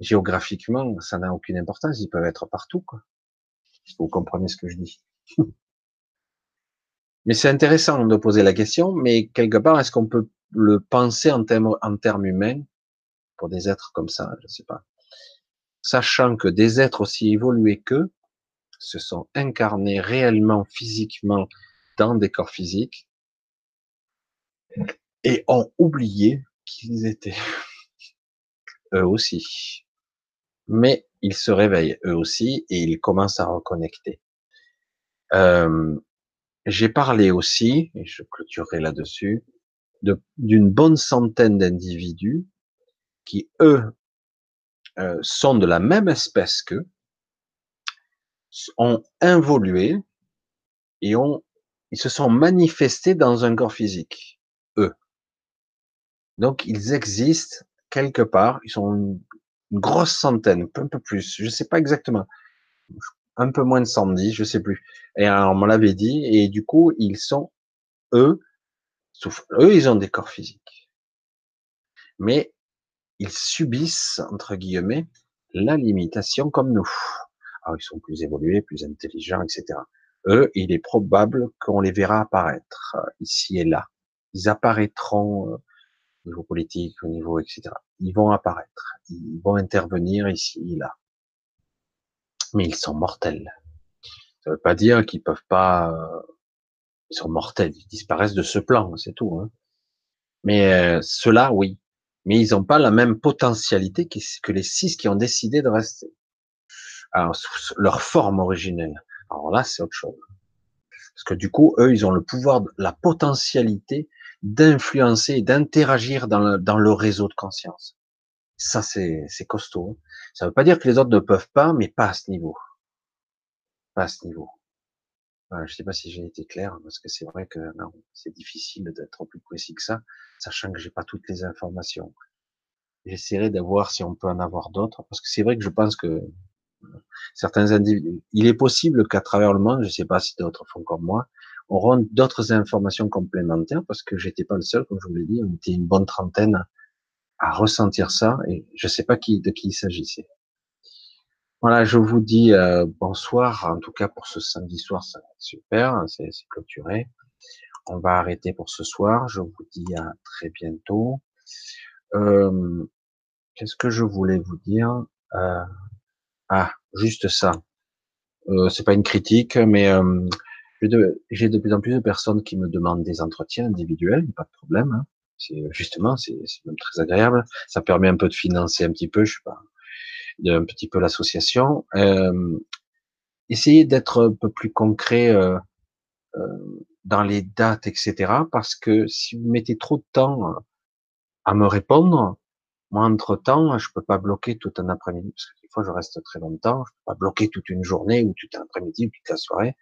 géographiquement, ça n'a aucune importance, ils peuvent être partout, quoi. Vous comprenez ce que je dis? [laughs] mais c'est intéressant de poser la question, mais quelque part, est-ce qu'on peut le penser en termes, en termes humains pour des êtres comme ça, je sais pas. Sachant que des êtres aussi évolués qu'eux se sont incarnés réellement, physiquement, dans des corps physiques et ont oublié qu'ils étaient [laughs] eux aussi mais ils se réveillent eux aussi et ils commencent à reconnecter. Euh, J'ai parlé aussi, et je clôturerai là-dessus, d'une bonne centaine d'individus qui, eux, euh, sont de la même espèce qu'eux, ont évolué et ont, ils se sont manifestés dans un corps physique, eux. Donc, ils existent quelque part, ils sont une grosse centaine, un peu plus, je sais pas exactement, un peu moins de 110, je sais plus. Et on me l'avait dit, et du coup, ils sont, eux, eux, ils ont des corps physiques. Mais ils subissent, entre guillemets, la limitation comme nous. Alors, ils sont plus évolués, plus intelligents, etc. Eux, il est probable qu'on les verra apparaître ici et là. Ils apparaîtront euh, au niveau politique, au niveau, etc. Ils vont apparaître, ils vont intervenir ici là. Mais ils sont mortels. Ça veut pas dire qu'ils peuvent pas, euh, ils sont mortels, ils disparaissent de ce plan, c'est tout. Hein. Mais euh, ceux-là, oui. Mais ils n'ont pas la même potentialité que les six qui ont décidé de rester. Alors, leur forme originelle. Alors là, c'est autre chose. Parce que du coup, eux, ils ont le pouvoir, la potentialité d'influencer, d'interagir dans le, dans le réseau de conscience. Ça, c'est costaud. Ça veut pas dire que les autres ne peuvent pas, mais pas à ce niveau. Pas à ce niveau. Voilà, je sais pas si j'ai été clair, parce que c'est vrai que c'est difficile d'être plus précis que ça, sachant que j'ai pas toutes les informations. J'essaierai de voir si on peut en avoir d'autres, parce que c'est vrai que je pense que certains individus, il est possible qu'à travers le monde, je sais pas si d'autres font comme moi, auront d'autres informations complémentaires, parce que j'étais pas le seul, comme je vous l'ai dit, on était une bonne trentaine à ressentir ça, et je sais pas qui, de qui il s'agissait. Voilà, je vous dis euh, bonsoir, en tout cas pour ce samedi soir, ça va être super, c'est clôturé. On va arrêter pour ce soir, je vous dis à très bientôt. Euh, Qu'est-ce que je voulais vous dire? Euh, Ah, juste ça. Euh, c'est pas une critique, mais euh, j'ai de, plus en plus de personnes qui me demandent des entretiens individuels, pas de problème. Hein. C'est justement, c'est même très agréable. Ça permet un peu de financer un petit peu. Je sais pas un petit peu l'association. Euh, essayez d'être un peu plus concret euh, euh, dans les dates, etc. Parce que si vous mettez trop de temps à me répondre, moi entre temps, je peux pas bloquer tout un après-midi parce que des fois je reste très longtemps. Je peux pas bloquer toute une journée ou tout un après-midi ou toute la soirée.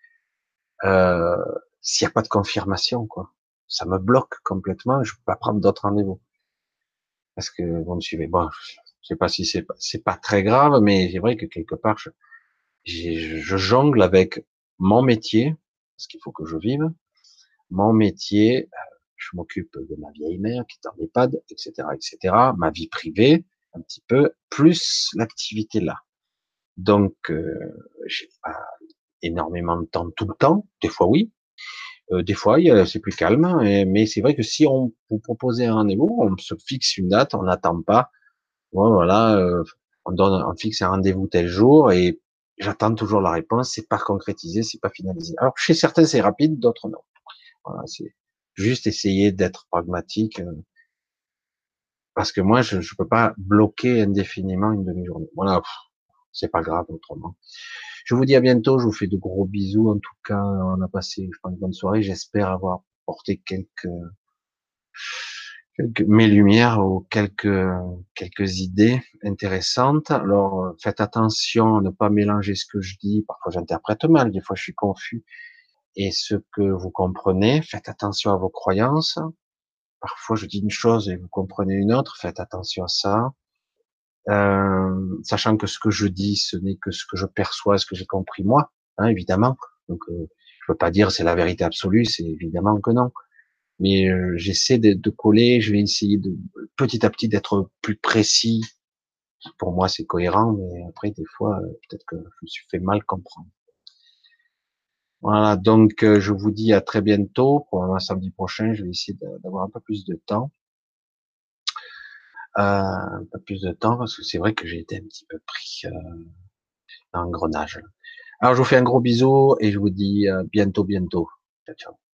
Euh, S'il n'y a pas de confirmation, quoi, ça me bloque complètement. Je peux pas prendre d'autres rendez-vous parce que vous me suivez. Bon, je sais pas si c'est c'est pas très grave, mais c'est vrai que quelque part, je, je jongle avec mon métier, parce qu'il faut que je vive, mon métier, euh, je m'occupe de ma vieille mère qui est en EHPAD, etc., etc., ma vie privée, un petit peu, plus l'activité là. Donc, euh, j'ai pas énormément de temps tout le temps, des fois oui, euh, des fois c'est plus calme, mais c'est vrai que si on vous propose un rendez-vous, on se fixe une date, on n'attend pas, voilà, euh, on donne, on fixe un rendez-vous tel jour et j'attends toujours la réponse. C'est pas concrétisé, c'est pas finalisé. Alors chez certains c'est rapide, d'autres non. Voilà, c'est juste essayer d'être pragmatique euh, parce que moi je, je peux pas bloquer indéfiniment une demi-journée. Voilà, c'est pas grave autrement. Je vous dis à bientôt. Je vous fais de gros bisous. En tout cas, on a passé, une bonne soirée. J'espère avoir porté quelques mes lumières ou quelques quelques idées intéressantes. Alors faites attention à ne pas mélanger ce que je dis. Parfois j'interprète mal, des fois je suis confus. Et ce que vous comprenez, faites attention à vos croyances. Parfois je dis une chose et vous comprenez une autre. Faites attention à ça. Euh, sachant que ce que je dis, ce n'est que ce que je perçois, ce que j'ai compris moi, hein, évidemment. Donc euh, je peux pas dire c'est la vérité absolue, c'est évidemment que non mais euh, j'essaie de, de, coller, je vais essayer de petit à petit d'être plus précis. Pour moi, c'est cohérent, mais après, des fois, euh, peut-être que je me suis fait mal comprendre. Voilà, donc euh, je vous dis à très bientôt. Pour un samedi prochain, je vais essayer d'avoir un peu plus de temps. Euh, un peu plus de temps, parce que c'est vrai que j'ai été un petit peu pris euh, dans l'engrenage. Alors, je vous fais un gros bisou et je vous dis bientôt, bientôt. Ciao, ciao.